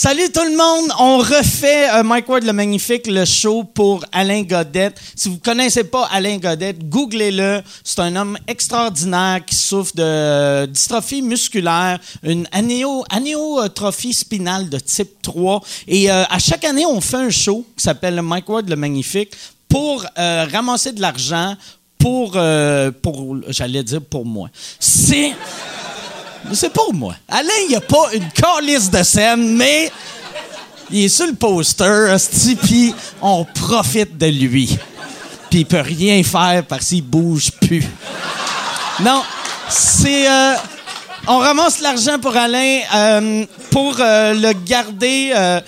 Salut tout le monde, on refait euh, Mike Ward le Magnifique, le show pour Alain Godette. Si vous connaissez pas Alain Godette, googlez-le. C'est un homme extraordinaire qui souffre de dystrophie musculaire, une anéo, anéotrophie spinale de type 3. Et euh, à chaque année, on fait un show qui s'appelle Mike Ward le Magnifique pour euh, ramasser de l'argent pour, pour j'allais dire pour moi. C'est... C'est pour moi. Alain, il a pas une calice de scène, mais il est sur le poster, puis on profite de lui. Puis il peut rien faire parce qu'il bouge plus. Non, c'est... euh, on ramasse l'argent pour Alain euh, pour euh, le garder, euh,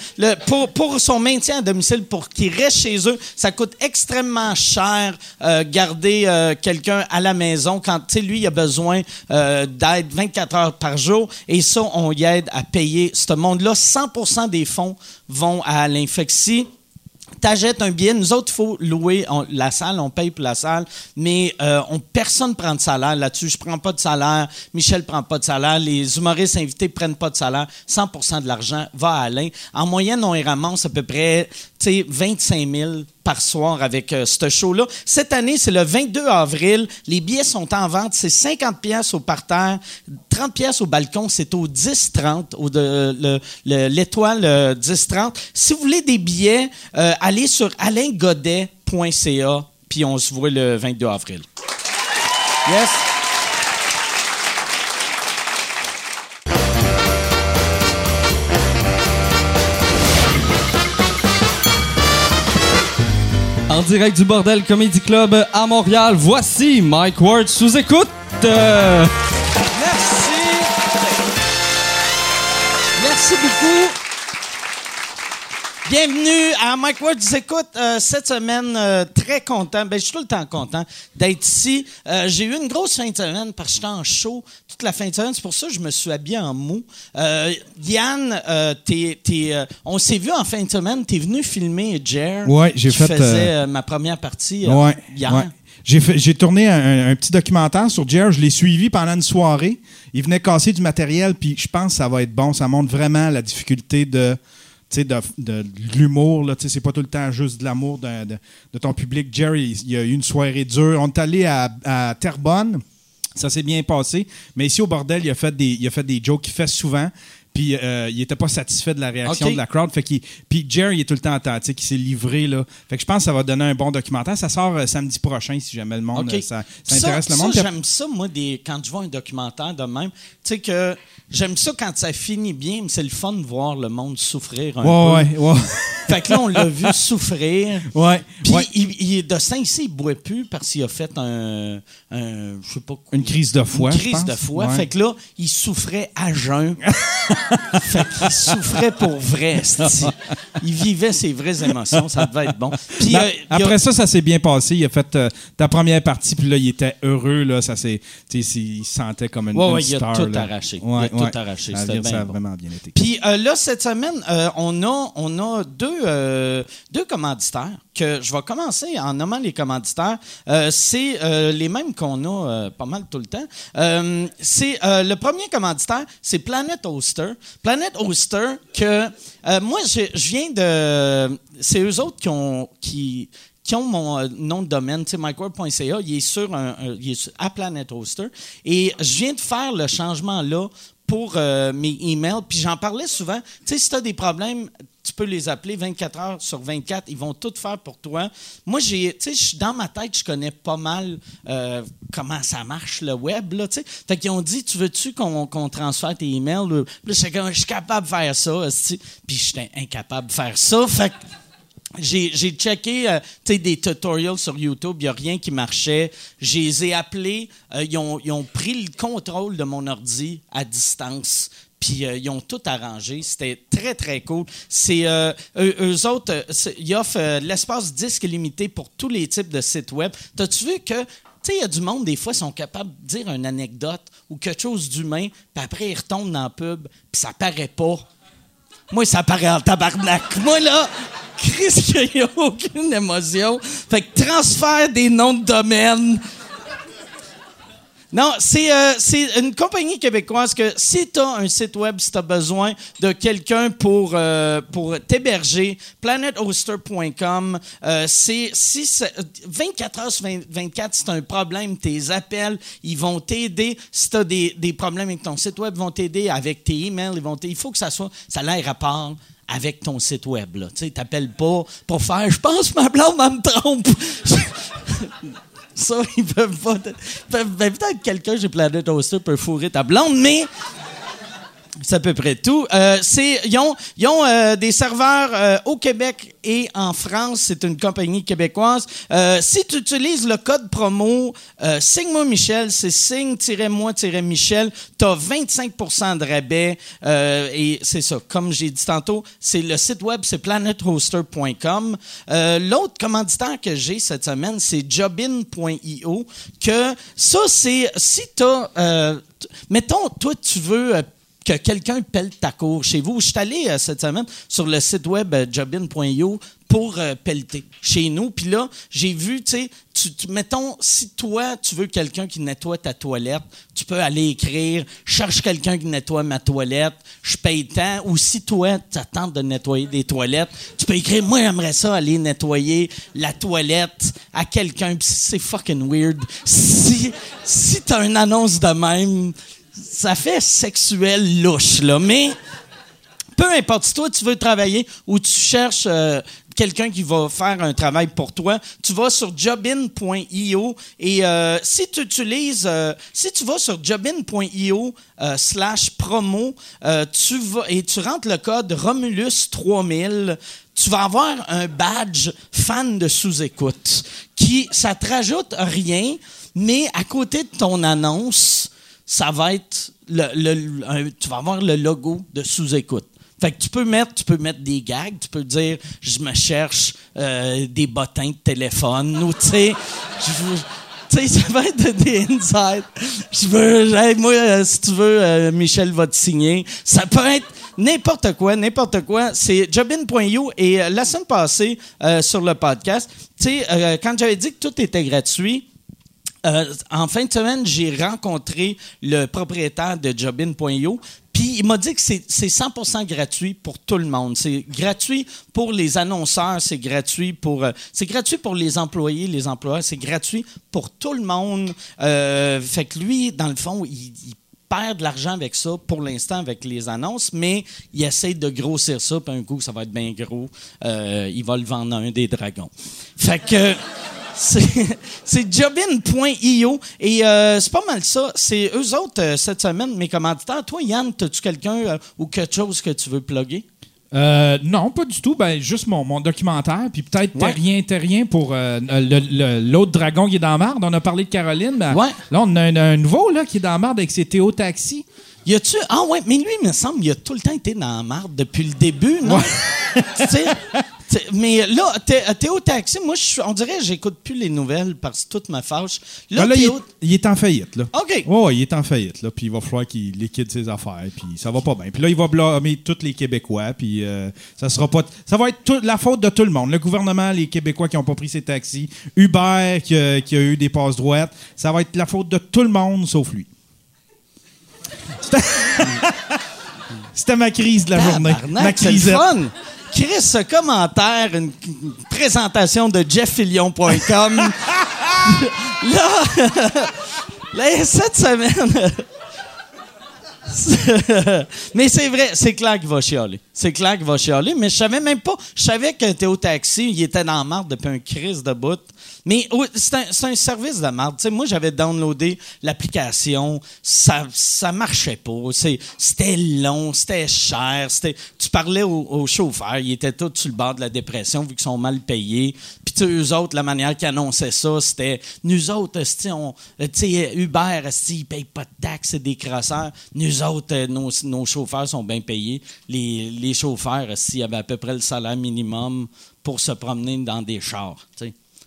pour, son maintien à domicile, pour qu'il reste chez eux. Ça coûte extrêmement cher garder quelqu'un à la maison quand, lui, a besoin d'aide 24 heures par jour. Et ça, on y aide à payer ce monde-là. 100% des fonds vont à l'infection t'achètes un billet. Nous autres, il faut louer la salle, on paye pour la salle, mais euh, on, personne ne prend de salaire là-dessus. Je prends pas de salaire, Michel prend pas de salaire, les humoristes invités prennent pas de salaire. 100% de l'argent va à Alain. En moyenne, on y ramasse à peu près 25 000 par soir avec euh, ce show-là. Cette année, c'est le 22 avril. Les billets sont en vente. C'est 50 pièces au parterre, 30 pièces au balcon. C'est au 10-30, au l'étoile euh, 10-30. Si vous voulez des billets, euh, allez sur alaingodet.ca, puis on se voit le 22 avril. Yes? En direct du Bordel Comedy Club à Montréal, voici Mike Ward sous écoute. Merci. Merci beaucoup. Bienvenue à Mike Ward. Écoute, euh, cette semaine, euh, très content. Ben, je suis tout le temps content d'être ici. Euh, j'ai eu une grosse fin de semaine parce que j'étais en show toute la fin de semaine. C'est pour ça que je me suis habillé en mou. Yann, t'es- t'es, on s'est vu en fin de semaine. Tu es venu filmer Jer. Ouais, j'ai qui fait, faisait ma première partie Ouais, hier. ouais. J'ai, fait- j'ai tourné un, un petit documentaire sur Jer. Je l'ai suivi pendant une soirée. Il venait casser du matériel, puis je pense que ça va être bon. Ça montre vraiment la difficulté de, de, de- l'humour. Là, c'est pas tout le temps juste de l'amour de, de- ton public. Jerry, il y a eu une soirée dure. On est allé à, Terrebonne. Ça s'est bien passé. Mais ici, au bordel, il a il a fait des jokes qu'il fait souvent. Puis euh, il était pas satisfait de la réaction de la crowd. Fait qu'il, puis Jerry il est tout le temps authentique, il s'est livré là. Fait que je pense que ça va donner un bon documentaire. Ça sort euh, samedi prochain si jamais le monde euh, ça, ça intéresse le monde. ça, j'aime ça, moi, des, quand je vois un documentaire de même. Tu sais que j'aime ça quand ça finit bien, mais c'est le fun de voir le monde souffrir un Ouais, peu. ouais, ouais. Fait que là, on l'a vu souffrir. ouais, Puis ouais. il, il est de Saint-Cyr, il boit plus parce qu'il a fait un, un je sais pas quoi. Une crise de foie, Une crise de. Ouais. Fait que là, il souffrait à jeun. fait qu'il souffrait pour vrai. Il vivait ses vraies émotions. Ça devait être bon. Puis, Ben, euh, il y a- après ça, ça s'est bien passé. Il a fait euh, ta première partie, puis là, il était heureux. Là, ça s'est, tu sais, il se sentait comme une, Ouais, une ouais, il a star. tout là. arraché. Il a tout arraché. Ça a, C'était bien- ça bien a bon. vraiment bien été. Puis euh, là, cette semaine, euh, on, a, on a deux, euh, deux commanditaires que je vais commencer en nommant les commanditaires. Euh, c'est euh, les mêmes qu'on a euh, pas mal tout le temps. Euh, c'est euh, le premier commanditaire, c'est Planet Oster. Planet Oster que euh, moi, je, viens de, c'est eux autres qui ont mon euh, nom de domaine, tu sais, il est sur un, à Planet Hoster. Et je viens de faire le changement là pour euh, mes emails. Puis j'en parlais souvent. Tu sais, si tu as des problèmes, tu peux les appeler 24 heures sur 24. Ils vont tout faire pour toi. Moi, j'ai, tu sais, dans ma tête, je connais pas mal euh, comment ça marche le web, là. Fait qu'ils ont dit, tu veux-tu qu'on, transfère tes emails? Là, je suis capable de faire ça. Puis j'étais incapable de faire ça. Fait que j'ai, checké euh, des tutorials sur YouTube, il n'y a rien qui marchait. Je les ai appelés, euh, ils, ont, ils ont pris le contrôle de mon ordi à distance. Puis euh, ils ont tout arrangé. C'était très, très cool. C'est eux, eux autres, ils offrent l'espace disque limité pour tous les types de sites web. T'as-tu vu que, tu il y a du monde, des fois, sont capables de dire une anecdote ou quelque chose d'humain, puis après, ils retombent dans le pub, puis ça paraît pas. Moi, ça paraît en tabarnak. Moi, là, Chris, qu'il n'y a aucune émotion. Fait que transfert des noms de domaine. Non, c'est euh, une compagnie québécoise que si tu as un site web, si tu as besoin de quelqu'un pour, euh, pour t'héberger, planethoster.com, euh, c'est si c'est- 24 heures sur 20 24, c'est un problème, tes appels, ils vont t'aider. Si tu as des, des problèmes avec ton site web, ils vont t'aider avec tes emails, ils vont. Il faut que ça soit ça ait rapport avec ton site web. Tu sais, t'appelles pas pour faire je pense que ma blonde me trompe. Ça, ils peuvent pas. ben, peut-être quelqu'un chez Planet Hoster peut fourrer ta blonde, mais. C'est à peu près tout. Euh, ils ont, euh, des serveurs euh, au Québec et en France. C'est une compagnie québécoise. Si tu utilises le code promo Signe-moi Michel, c'est signe-moi-michel, tu as 25% de rabais. Et c'est ça, comme j'ai dit tantôt, c'est le site web, c'est planethoster.com. L'autre commanditaire que j'ai cette semaine, c'est jobin.io. Que ça, c'est si tu as... mettons, toi, tu veux... que quelqu'un pèle ta cour chez vous. Je suis allé euh, cette semaine sur le site web euh, jobin.io pour euh, chez nous. Puis là, j'ai vu, tu sais, mettons, si toi, tu veux quelqu'un qui nettoie ta toilette, tu peux aller écrire « Cherche quelqu'un qui nettoie ma toilette, je paye tant. » Ou si toi, tu attends de nettoyer des toilettes, tu peux écrire « Moi, j'aimerais ça aller nettoyer la toilette à quelqu'un. » c'est fucking weird. Si, si tu as une annonce de même, ça fait sexuel louche, là. Mais peu importe, si toi tu veux travailler ou tu cherches euh, quelqu'un qui va faire un travail pour toi, tu vas sur jobin.io et euh, si tu utilises, euh, si tu vas sur jobin.io slash promo, tu et tu rentres le code Romulus 3000, tu vas avoir un badge fan de sous-écoute qui, ça te rajoute rien, mais à côté de ton annonce, ça va être le, tu vas avoir le logo de sous-écoute. Fait que tu peux mettre, tu peux mettre des gags, tu peux dire je me cherche euh, des bottins de téléphone ou tu sais, tu sais, ça va être des insights. Je veux, moi, euh, si tu veux, euh, Michel va te signer. Ça peut être n'importe quoi, n'importe quoi. C'est jobin.io et la semaine passée sur le podcast, tu sais, quand j'avais dit que tout était gratuit, euh, en fin de semaine, j'ai rencontré le propriétaire de Jobin.io. Puis il m'a dit que c'est c'est 100% gratuit pour tout le monde. C'est gratuit pour les annonceurs, c'est gratuit pour euh, c'est gratuit pour les employés, les employeurs, c'est gratuit pour tout le monde. Euh, fait que lui, dans le fond, il, il perd de l'argent avec ça pour l'instant avec les annonces, mais il essaie de grossir ça, puis un coup, ça va être bien gros. Il va le vendre à un des dragons. Fait que c'est jobin.io et euh, c'est pas mal ça. C'est eux autres euh, cette semaine, mes commanditaires. Toi, Yann, as-tu quelqu'un euh, ou quelque chose que tu veux plugger? Euh, non, pas du tout. Ben, juste mon, mon documentaire. Puis peut-être Ouais. Terrien, Terrien pour euh, l'autre dragon qui est dans la marde. On a parlé de Caroline. Ben, Ouais. Là, on a un, un nouveau là, qui est dans la marde avec ses Théo Taxi. Y a-tu. Ah ouais, mais lui, il me semble, il a tout le temps été dans la marde depuis le début, non? Tu sais, t'sais, mais là, Thé- Théo Taxi, moi, je on dirait que j'écoute plus les nouvelles parce que tout me fâche. Là, Là, là, il, est, il est en faillite. Là. OK. Ouais, ouais, il est en faillite. Là, puis il va falloir qu'il liquide ses affaires. Puis ça va pas bien. Puis là, il va blâmer tous les Québécois. Puis euh, ça sera pas. Ça va être tout- la faute de tout le monde. Le gouvernement, les Québécois qui n'ont pas pris ses taxis, Uber qui, a- qui a eu des passes droites. Ça va être la faute de tout le monde sauf lui. C'était- ma crise de la journée. Ma crisette. fun. Chris, ce commentaire, une, une présentation de jefffilion.com. là, là, cette semaine. mais c'est vrai, c'est clair qu'il va chialer. C'est clair qu'il va chialer, mais je savais même pas. Je savais que Théo Taxi, il était dans la marde depuis un crise de bout. Mais c'est un, un service de marde. Moi, j'avais downloadé l'application, ça, ça marchait pas. C'était long, c'était cher. Tu parlais au, au chauffeur, ils étaient tous sur le bord de la dépression vu qu'ils sont mal payés. Puis eux autres, la manière qu'ils annonçaient ça, c'était nous autres, on, Uber, ils payent pas de taxes, c'est des crosseurs. Nous autres, euh, nos, nos chauffeurs sont bien payés. Les chauffeurs, esti, avaient à peu près le salaire minimum pour se promener dans des chars.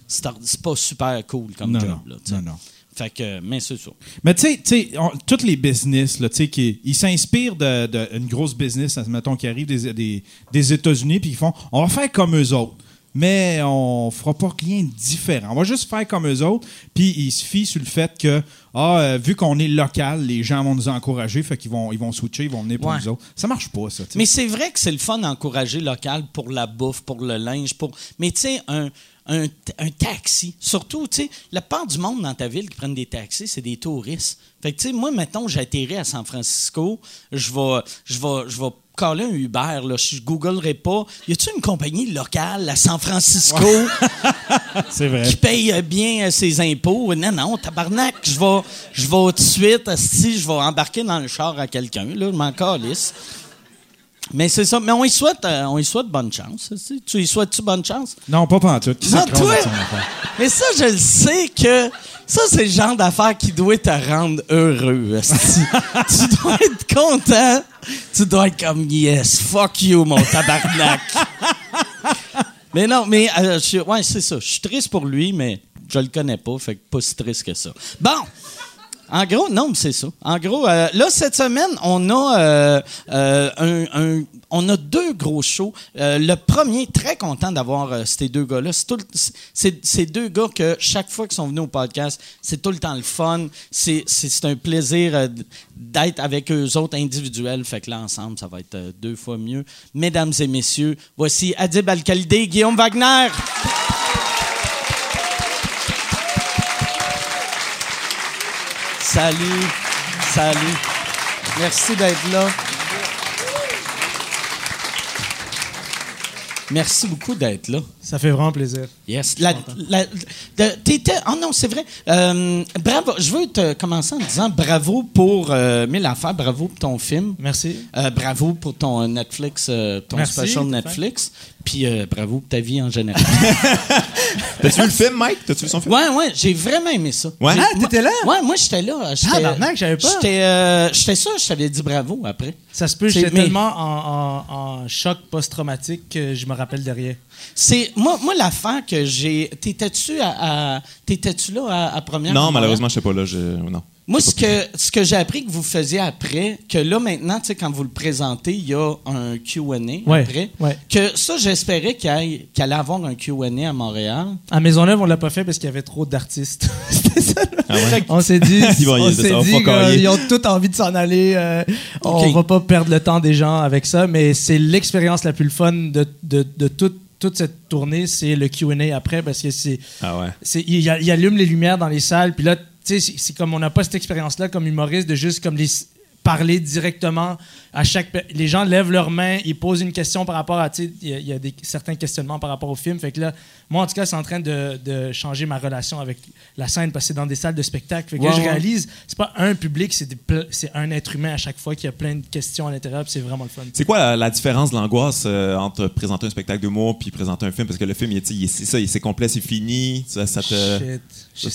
C'est pas super cool comme Non, job. non, là, tu sais. non, non. Fait que, mais c'est ça. Mais tu sais, tous les business, là, qui ils s'inspirent d'une de, une grosse business, mettons, qui arrive des, des, des États-Unis, puis ils font, on va faire comme eux autres. Mais on fera pas rien de différent. On va juste faire comme eux autres, puis il se fie sur le fait que, ah, euh, vu qu'on est local, les gens vont nous encourager, fait qu'ils vont, ils vont switcher, ils vont venir pour Ouais. nous autres. Ça marche pas, ça. Mais c'est vrai que c'est le fun d'encourager local pour la bouffe, pour le linge, pour. Mais tu sais, un, un, un taxi, surtout, tu sais, la part du monde dans ta ville qui prennent des taxis, c'est des touristes. Fait que tu sais, moi, mettons, j'atterris à San Francisco, je vais, je vais, je vais caller un Uber, là, je googlerai pas. Y a-tu une compagnie locale à San Francisco C'est vrai. qui paye euh, bien euh, ses impôts? Non, non, tabarnak, je vais, je vais tout de suite, si je vais embarquer dans le char à quelqu'un, là, je m'en calisse. Mais c'est ça. Mais on y souhaite, euh, on y souhaite bonne chance. tu sais. Tu y souhaites-tu bonne chance? Non, pas pantoute. Qui Non, toi! Mais ça, je le sais que ça, c'est le genre d'affaire qui doit te rendre heureux. tu dois être content. Tu dois être comme yes, fuck you, mon tabarnak. mais non, mais euh, je ouais, c'est ça. Je suis triste pour lui, mais je le connais pas, fait que pas si triste que ça. Bon. En gros, non, c'est ça. En gros, euh, là, cette semaine, on a, euh, euh, on a deux gros shows. Le premier, très content d'avoir ces deux gars-là. C'est Ces deux gars que chaque fois qu'ils sont venus au podcast, c'est tout le temps le fun. C'est un plaisir d'être avec eux autres individuels. Fait que là, ensemble, ça va être deux fois mieux. Mesdames et messieurs, voici Adib Al-Khalidé, Guillaume Wagner. Salut. Salut. Merci d'être là. Merci beaucoup d'être là. Ça fait vraiment plaisir. Yes. La, la- de- t'étais- oh non, c'est vrai. Euh, bravo. Je veux te commencer en disant bravo pour euh, Mille Affaires, bravo pour ton film. Merci. Euh, bravo pour ton Netflix, euh, ton Merci, special Netflix. Puis bravo pour ta vie en général. T'as-tu vu le film, Mike? T'as-tu vu son film? ouais, ouais, j'ai vraiment aimé ça. Ouais? Ah, t'étais là? Ouais, moi j'étais là. J'étais- Tabarnak, je savais pas. J'étais j'étais ça, je t'avais dit bravo après. Ça se peut, j'étais mais- tellement en, en- en choc post-traumatique que je me rappelle de rien. C'est moi, moi l'affaire que j'ai. T'étais-tu à, à- t'étais-tu là à, à première? Non, malheureusement, je sais pas là. Je... Non. Moi, ce que, ce que j'ai appris que vous faisiez après, que là, maintenant, tu sais, quand vous le présentez, il y a un Q&A Ouais, après. ouais. Que ça, j'espérais qu'il allait avoir un Q&A à Montréal. À Maisonneuve, on l'a pas fait parce qu'il y avait trop d'artistes. C'était ça. Ah ouais? On s'est dit, Ils on s'est va dit qu'ils ont tous envie de s'en aller. euh, On Ok. va pas perdre le temps des gens avec ça, mais c'est l'expérience la plus fun de, de, de toute, toute cette tournée, c'est le Q&A après parce que c'est Ah ouais. il, allume les lumières dans les salles, puis là, tu sais, c'est- comme on n'a pas cette expérience-là comme humoriste de juste comme les parler directement à chaque les gens lèvent leurs mains ils posent une question par rapport à tu sais il y a, il y a des certains questionnements par rapport au film fait que là moi en tout cas c'est en train de, de changer ma relation avec la scène parce que c'est dans des salles de spectacle fait que là, je réalise c'est pas un public c'est un être humain à chaque fois qui a plein de questions à l'intérieur c'est vraiment le fun C'est quoi la, la différence de l'angoisse euh, entre présenter un spectacle d'humour puis présenter un film? Parce que le film, il, est- il est- c'est ça, c'est complet, c'est fini. Ça, ça te. Shit.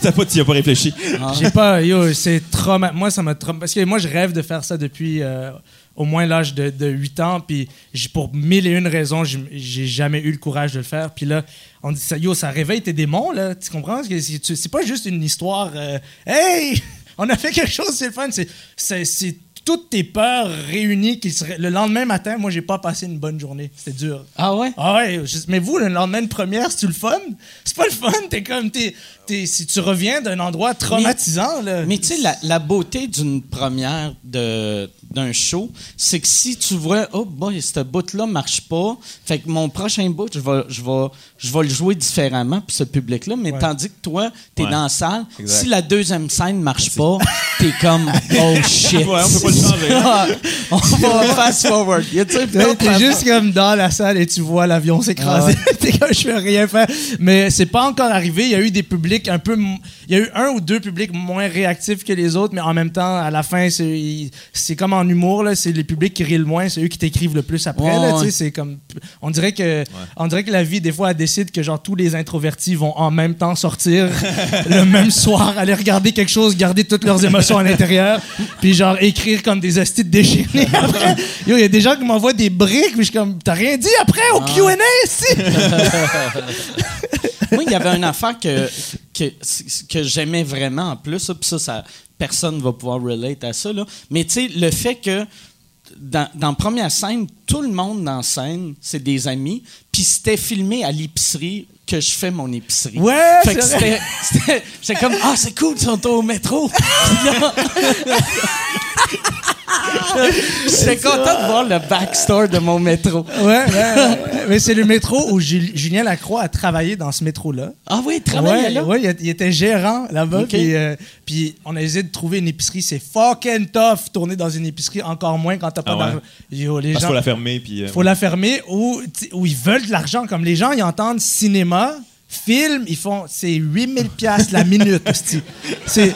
T'as pas, as pas réfléchi. J'ai pas, yo, c'est trauma. Moi, ça m'a. Parce que moi, je rêve de faire ça depuis euh, au moins l'âge de, de 8 ans. Puis j'ai- pour mille et une raisons, j'ai jamais eu le courage de le faire. Puis là, on dit ça, yo, ça réveille tes démons, là. Tu comprends? C'est pas juste une histoire. euh, hey, on a fait quelque chose, c'est le fun. C'est- toutes tes peurs réunies qui seraient. Le lendemain matin, moi, j'ai pas passé une bonne journée. C'était dur. Ah ouais? Ah ouais, mais vous, le lendemain de première, c'est-tu le fun? C'est pas le fun, t'es comme, t'es- si tu reviens d'un endroit traumatisant, là. Mais tu sais, la, la beauté d'une première de, d'un show, c'est que si tu vois, oh boy, ce bout-là marche pas, fait que mon prochain bout, je vais, je vais, je vais le jouer différemment pour ce public-là, mais Ouais. tandis que toi, t'es Ouais. dans la salle, Exact. si la deuxième scène marche pas, t'es comme, oh shit. Ouais, on peut pas le changer. on va fast forward. T'es juste comme dans la salle et tu vois l'avion s'écraser. t'es comme, je peux rien faire. Mais c'est pas encore arrivé. Il y a eu des publics un peu. Il y a eu un ou deux publics moins réactifs que les autres, mais en même temps, à la fin, c'est comme en humour, là. C'est les publics qui rient le moins, c'est eux qui t'écrivent le plus après, Ouais, ouais. C'est comme. On dirait que. On dirait que la vie, des fois, elle décide que, genre, tous les introvertis vont en même temps sortir le même soir, aller regarder quelque chose, garder toutes leurs émotions à l'intérieur, puis, genre, écrire comme des hosties déchaînés après. Yo, il y a des gens qui m'envoient des briques, puis je suis comme, t'as rien dit après au Q&A, si? Moi, il y avait une affaire que, que, que j'aimais vraiment en plus, puis ça, ça, personne va pouvoir relate à ça. Là. Mais tu sais, le fait que dans, dans première scène, tout le monde dans scène, c'est des amis. Puis c'était filmé à l'épicerie que je fais mon épicerie. Ouais, Fait que c'était- c'était j'étais comme ah c'est cool, ils sont au métro. J'étais content de voir le backstore de mon métro. Ouais, ouais, ouais. mais c'est le métro où Jul- Julien Lacroix a travaillé dans ce métro-là. Ah oui, il travaillait ouais, là? ouais, il, était gérant là-bas. Puis, euh, puis on a essayé de trouver une épicerie. C'est fucking tough tourner dans une épicerie, encore moins quand t'as pas Ah ouais? d'argent. Parce qu'il faut la fermer. Puis, euh, faut la fermer ou où ils veulent de l'argent. Comme les gens, ils entendent cinéma, film, ils font c'est 8000 pièces la minute. c'est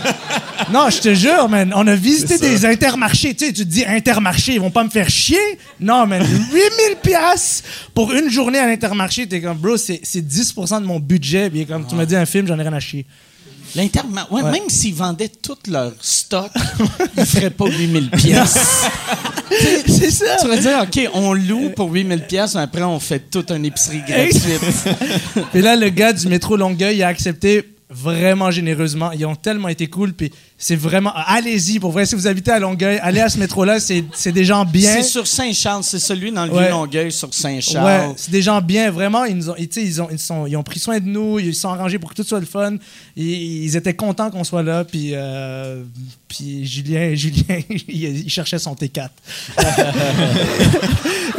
Non, je te jure, man, on a visité des intermarchés, tu sais, tu te dis intermarché, ils vont pas me faire chier. Non, man, 8000 pièces pour une journée à l'intermarché, t'es comme bro, c'est c'est 10% de mon budget, puis comme tu m'as dit un film, j'en ai rien à chier. Ouais, Ouais. Même s'ils vendaient tout leur stock, ils feraient pas 8000 pièces. c'est ça. Tu vas dire, OK, on loue pour 8000 pièces, mais après, on fait toute une épicerie gratuite. Et là, le gars du métro Longueuil il a accepté vraiment généreusement. Ils ont tellement été cool. Puis c'est vraiment. Allez-y, pour vrai, si vous habitez à Longueuil, allez à ce métro-là. C'est des gens bien. C'est sur Saint-Charles, c'est celui dans le Ouais. Vieux-Longueuil sur Ouais, Saint-Charles. c'est des gens bien, vraiment. Ils, nous ont, ils, ont, ils, sont, ils ont pris soin de nous, ils se sont arrangés pour que tout soit le fun. Ils, ils étaient contents qu'on soit là. Puis, euh, puis Julien, Julien il, cherchait son T4.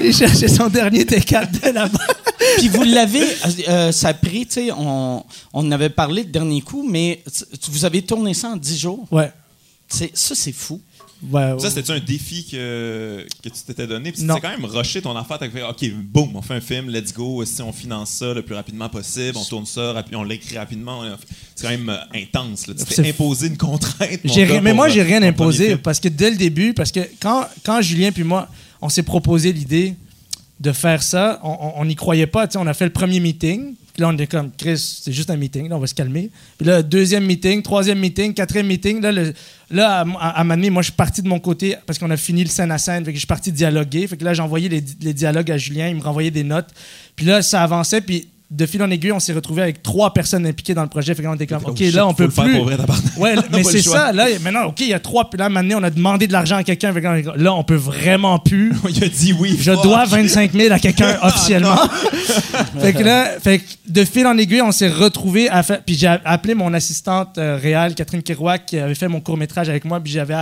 il cherchait son dernier T4 de là-bas. Puis vous l'avez, euh, ça a pris, tu sais, on, on avait parlé le dernier coup, mais vous avez tourné ça en 10 jours? Ouais. C'est- Ça, c'est fou. Ouais, ouais. Ça, c'était-tu un défi que, que tu t'étais donné? Puis quand même rushé ton affaire. T'as fait, OK, boum, on fait un film, let's go. Si on finance ça le plus rapidement possible, on tourne ça, rapi- on l'écrit rapidement. C'est quand même euh, intense. Là. Tu C'est- t'es imposé une contrainte. gars, mais moi, j'ai rien imposé parce que dès le début, parce que quand, quand Julien puis moi, on s'est proposé l'idée de faire ça, on- n'y croyait pas. tu sais, On a fait le premier meeting. Là, on était comme, Chris, c'est juste un meeting, là, on va se calmer. Puis là, deuxième meeting, troisième meeting, quatrième meeting. Là, là à, à, à moi, je suis parti de mon côté parce qu'on a fini le scène à scène. Fait que je suis parti dialoguer. Fait que là, envoyé les, les dialogues à Julien. Il me renvoyait des notes. Puis là, ça avançait. Puis de fil en aiguille, on s'est retrouvé avec trois personnes impliquées dans le projet. Fait qu'on était comme, OK, là, on peut plus. pour vrai. Ouais, mais c'est ça. Là, maintenant, OK, il y a trois. Là, maintenant, on a demandé de l'argent à quelqu'un. Là, on peut vraiment plus. Il a dit oui. Je fuck. dois 25 000 à quelqu'un officiellement. fait que là, fait que de fil en aiguille, on s'est à faire. Puis j'ai appelé mon assistante euh, réelle, Catherine Kirouac, qui avait fait mon court métrage avec moi. Puis j'avais,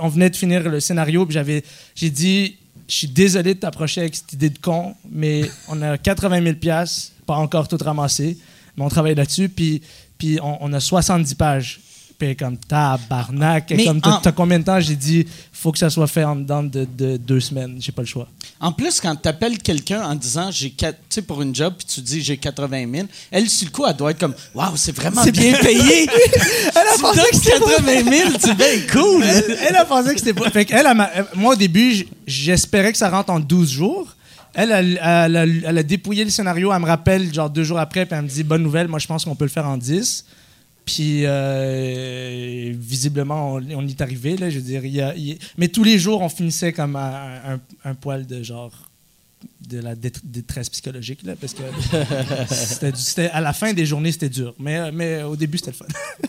on venait de finir le scénario. Puis j'avais, j'ai dit, je suis désolé de t'approcher avec cette idée de con, mais on a 80 000 pièces, pas encore tout ramassé, mais on travaille là-dessus. Puis, puis on, on a 70 pages. Puis comme tabarnak. Et comme t'as en- combien de temps? J'ai dit, faut que ça soit fait en dedans de, de deux semaines. J'ai pas le choix. En plus, quand tu appelles quelqu'un en disant, j'ai quatre- tu sais, pour une job, puis tu dis, j'ai 80 000, elle, sur le coup, elle doit être comme, waouh, c'est vraiment bien payé. Elle a tu pensé que c'était 80 000, c'est bien cool. elle, elle a pensé que c'était pas. Fait elle euh, moi, au début, j'espérais que ça rentre en 12 jours. Elle, a, dépouillé le scénario. Elle me rappelle, genre, deux jours après, puis elle me dit Bonne nouvelle, moi, je pense qu'on peut le faire en 10. Puis, euh, visiblement, on, y est arrivé. Là, je veux mais tous les jours, on finissait comme un poil de genre de la dét- détresse psychologique là, parce que c'était, à la fin des journées c'était dur mais, mais au début c'était le fun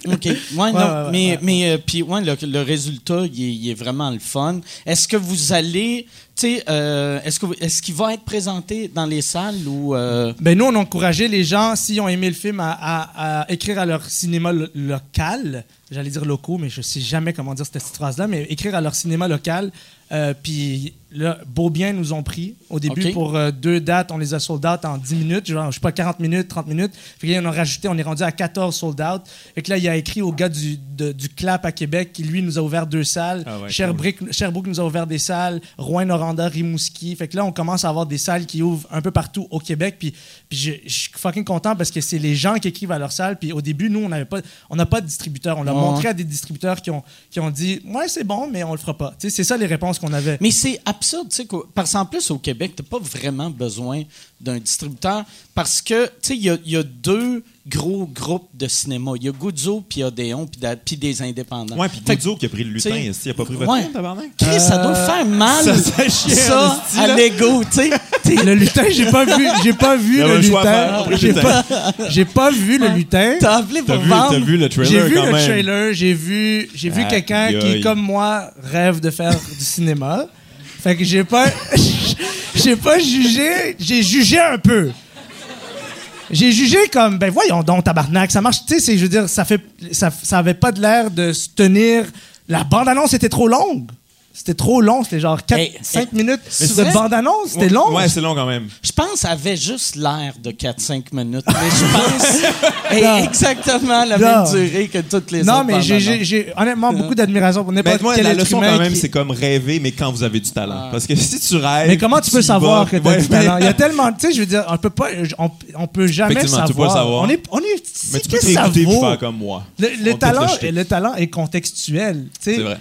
OK. Ouais, non, ouais, mais, mais euh, puis, ouais, le, le résultat, il est, il est vraiment le fun. Est-ce que vous allez, tu sais, euh, est-ce, que est-ce qu'il va être présenté dans les salles ou. euh, Ben nous, on a encouragé les gens, s'ils ont aimé le film, à, à- à écrire à leur cinéma lo- local. J'allais dire locaux, mais je sais jamais comment dire cette phrase-là, mais écrire à leur cinéma local. Euh, Puis là, Beaubien nous ont pris au début pour euh, deux dates. On les a sold out en 10 minutes. Genre, je sais pas, 40 minutes, 30 minutes. Fait que là, on a rajouté, on est rendu à 14 sold out. Fait que là, il a écrit au gars du, de- du Clap à Québec qui, lui, nous a ouvert deux salles. Ah ouais, Sherbrooke, Sherbrooke nous a ouvert des salles. Rouen-Noranda, Rimouski. Fait que là, on commence à avoir des salles qui ouvrent un peu partout au Québec. Puis, puis je, je suis fucking content parce que c'est les gens qui écrivent à leur salle. Puis au début, nous, on n'avait pas, on n'a pas de distributeur. On l'a montré à des distributeurs qui ont, qui ont dit, ouais, c'est bon, mais on le fera pas. Tu sais, c'est ça les réponses qu'on avait. Mais c'est absurde, tu sais, parce qu'en plus, au Québec, tu pas vraiment besoin d'un distributeur parce que, tu sais, il y a, il y a deux gros groupes de cinéma. Il y a Guzzo, puis Odéon, puis des indépendants. Ouais, puis Guzzo qui a pris le lutin, t'sais, est-ce qu'il a pas pris votre ouais. film, tabarnak? Chris, ça doit faire mal, Ça, ça, ça à l'ego, tu sais. Le lutin, j'ai pas vu, j'ai pas vu Il le lutin. J'ai pas, j'ai pas vu le lutin. T'as appelé pour vendre. t'as vu le trailer J'ai vu quand le même. trailer, j'ai vu, j'ai vu Aïe, quelqu'un qui, comme moi, rêve de faire du cinéma. Fait que j'ai pas. j'ai pas jugé. J'ai jugé un peu. J'ai jugé comme, ben voyons donc, tabarnak, ça marche. Tu sais, je veux dire, ça, fait, ça, ça avait pas de l'air de se tenir. La bande-annonce était trop longue. C'était trop long, c'était genre 4, Hey, 5 hey, minutes de bande-annonce, c'était long. Ouais, c'est long quand même. Je pense que ça avait juste l'air de 4-5 minutes, mais je pense hey, Non. exactement la Non. même durée que toutes les non, autres mais j'ai- honnêtement beaucoup d'admiration pour Mais n'importe quel la leçon quand même, qui- c'est comme rêver, mais quand vous avez du talent. Parce que si tu rêves. Mais comment tu peux savoir vas, que t'as ouais, du talent? Il y a tellement, tu sais, je veux dire, on peut pas, on, on peut jamais Effectivement, savoir. tu peux savoir. On est, on est, Mais tu peux réécouter et faire comme moi. Le, talent, le talent est contextuel. tu. C'est vrai.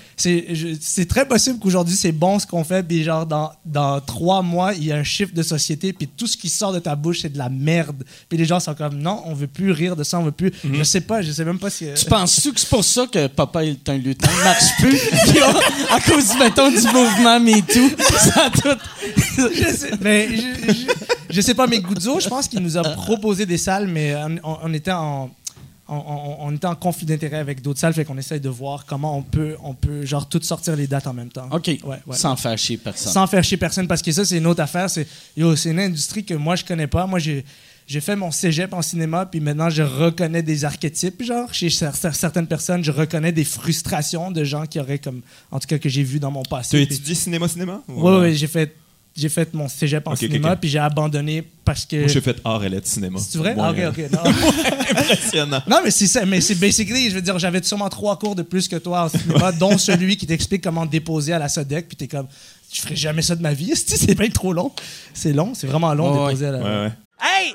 C'est très possible qu'aujourd'hui, c'est bon ce qu'on fait, puis genre, dans, dans trois mois, il y a un chiffre de société, puis tout ce qui sort de ta bouche, c'est de la merde. Puis les gens sont comme, non, on veut plus rire de ça, on veut plus. Mhm. Je sais pas, je sais même pas si. euh, Tu penses-tu que c'est pour ça que Papa est un lutin ne marche plus? Puis, on- à cause, mettons, du mouvement MeToo, ça a tout... je sais, mais je, je- je sais pas, mais Guzzo, je pense qu'il nous a proposé des salles, mais on était en. On, on- on était en conflit d'intérêt avec d'autres salles, fait qu'on essaye de voir comment on peut, on peut genre tout sortir les dates en même temps. OK, Ouais, ouais. sans faire chier personne. Sans faire chier personne, parce que ça, c'est une autre affaire. C'est yo, c'est une industrie que moi, je connais pas. Moi, j'ai. J'ai fait mon cégep en cinéma, puis maintenant je reconnais des archétypes, genre chez cer- cer- certaines personnes, je reconnais des frustrations de gens qui auraient comme, en tout cas que j'ai vu dans mon passé. Tu as étudié cinéma, cinéma? Ou- oui, oui, j'ai fait, j'ai fait mon cégep en cinéma, puis j'ai abandonné parce que. Moi, j'ai fait art et lettres cinéma. C'est vrai? Moi, Ah, ok, ok. Non, Impressionnant. Non, mais c'est ça. Mais c'est basically, je veux dire, j'avais sûrement trois cours de plus que toi en cinéma, dont celui qui t'explique comment déposer à la Sodec, puis t'es comme, je ferais jamais ça de ma vie. C'est bien trop long. C'est long, c'est vraiment long Ouais, déposer à la. Ouais, ouais. Hey,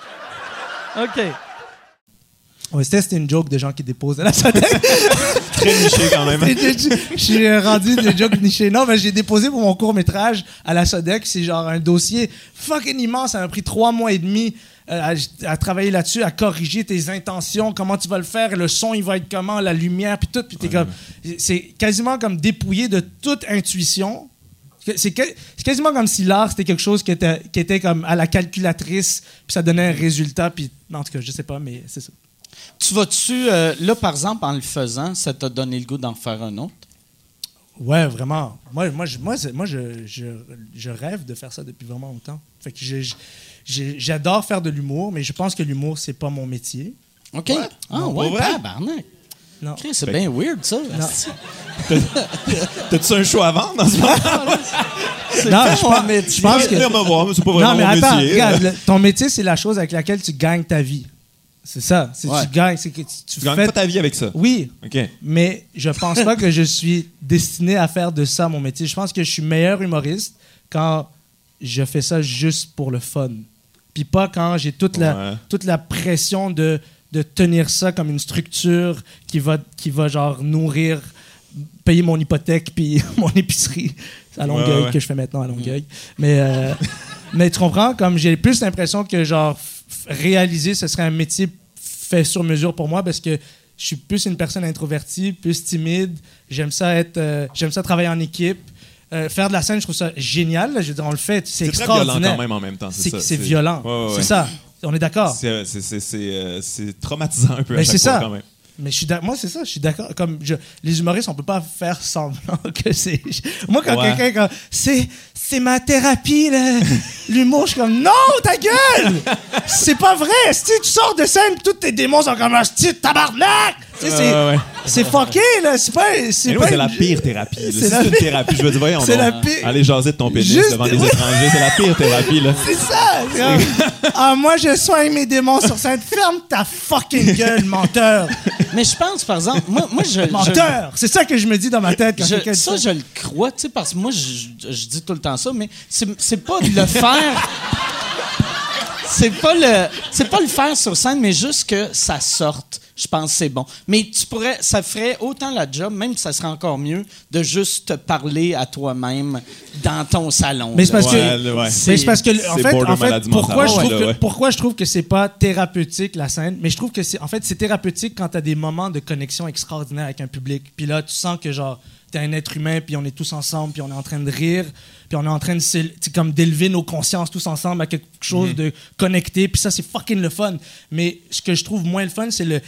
OK. Ouais, c'était une joke de gens qui déposent à la Sodec. Très niché quand même. Je suis rendu des jokes nichés. Non, mais j'ai déposé pour mon court métrage à la Sodec. C'est genre un dossier fucking immense. Ça m'a pris trois mois et demi euh, à, à travailler là-dessus, à corriger tes intentions, comment tu vas le faire, le son, il va être comment, la lumière, puis tout. Puis t'es comme, c'est quasiment comme dépouillé de toute intuition. C'est quasiment comme si l'art c'était quelque chose qui était, qui était comme à la calculatrice, puis ça donnait un résultat. Puis en tout cas, je sais pas, mais c'est ça. Tu vas-tu, euh, là, par exemple, en le faisant, ça t'a donné le goût d'en faire un autre? Ouais, vraiment. Moi, moi, je, moi, moi je, je, je rêve de faire ça depuis vraiment longtemps. Fait que j'adore faire de l'humour, mais je pense que l'humour, c'est pas mon métier. OK. Ah, Non, ouais, tabarnak. Non. C'est Fait- bien weird, ça. T'as-tu un show à vendre dans ce moment? Non, je mon pense- métier. je pense que- Venir me voir, mais c'est pas vraiment Non, mais mon attends, métier. regarde, le- ton métier, c'est la chose avec laquelle tu gagnes ta vie. C'est ça. C'est Ouais. tu gagnes, c'est que tu, tu Tu gagnes fais- pas ta vie avec ça. Oui, OK. mais je pense pas que je suis destiné à faire de ça mon métier. Je pense que je suis meilleur humoriste quand je fais ça juste pour le fun. Puis pas quand j'ai toute la, toute la pression de, de tenir ça comme une structure qui va, qui va genre nourrir, payer mon hypothèque puis mon épicerie à Longueuil Ouais, que je fais maintenant à Longueuil. Mais, euh, mais tu comprends, comme j'ai plus l'impression que genre réaliser ce serait un métier fait sur mesure pour moi parce que je suis plus une personne introvertie, plus timide. J'aime ça être, euh, j'aime ça travailler en équipe. Euh, faire de la scène, je trouve ça génial. là. Je veux dire, on le fait, c'est C'est très violent extraordinaire. quand même en même temps. C'est c'est violent. Ouais, ouais, ouais. C'est ça. On est d'accord. C'est, euh, euh, traumatisant un peu. Mais c'est ça. Quand même. Mais je suis moi c'est ça, je suis d'accord. Comme je, les humoristes, on peut pas faire semblant que c'est. Moi quand Ouais. quelqu'un comme c'est c'est ma thérapie là, l'humour, je suis comme non ta gueule, c'est pas vrai. Si tu sors de scène, tous tes démons sont comme un style tabarnak. C'est Ouais, ouais. c'est fucké là, c'est pas c'est la pire thérapie. là. C'est la une pire- thérapie, je veux dire, voyons. C'est la pire- Allez jaser de ton pénis Juste- devant des étrangers, c'est la pire thérapie. Là. C'est ça! ah, moi, je soigne mes démons sur scène. Ferme ta fucking gueule, menteur! Mais je pense, par exemple, moi, moi je. je- Menteur! C'est ça que je me dis dans ma tête quand Je- ça, je le crois, tu sais, parce que moi, je, je dis tout le temps ça, mais c'est c'est pas de le faire. c'est pas le, c'est pas le faire sur scène, mais juste que ça sorte. Je pense que c'est bon. Mais tu pourrais, ça ferait autant la job, même ça serait encore mieux, de juste te parler à toi-même dans ton salon. Mais c'est parce Ouais, ouais. Parce que en fait, en fait pourquoi, je Ouais, trouve que, pourquoi je trouve que c'est pas thérapeutique la scène, mais je trouve que c'est en fait c'est thérapeutique quand tu as des moments de connexion extraordinaire avec un public. Puis là, tu sens que genre t'es un être humain, puis on est tous ensemble, puis on est en train de rire, puis on est en train de comme d'élever nos consciences tous ensemble à quelque chose Mhm. de connecté. Puis ça, c'est fucking le fun. Mais ce que je trouve moins le fun, c'est le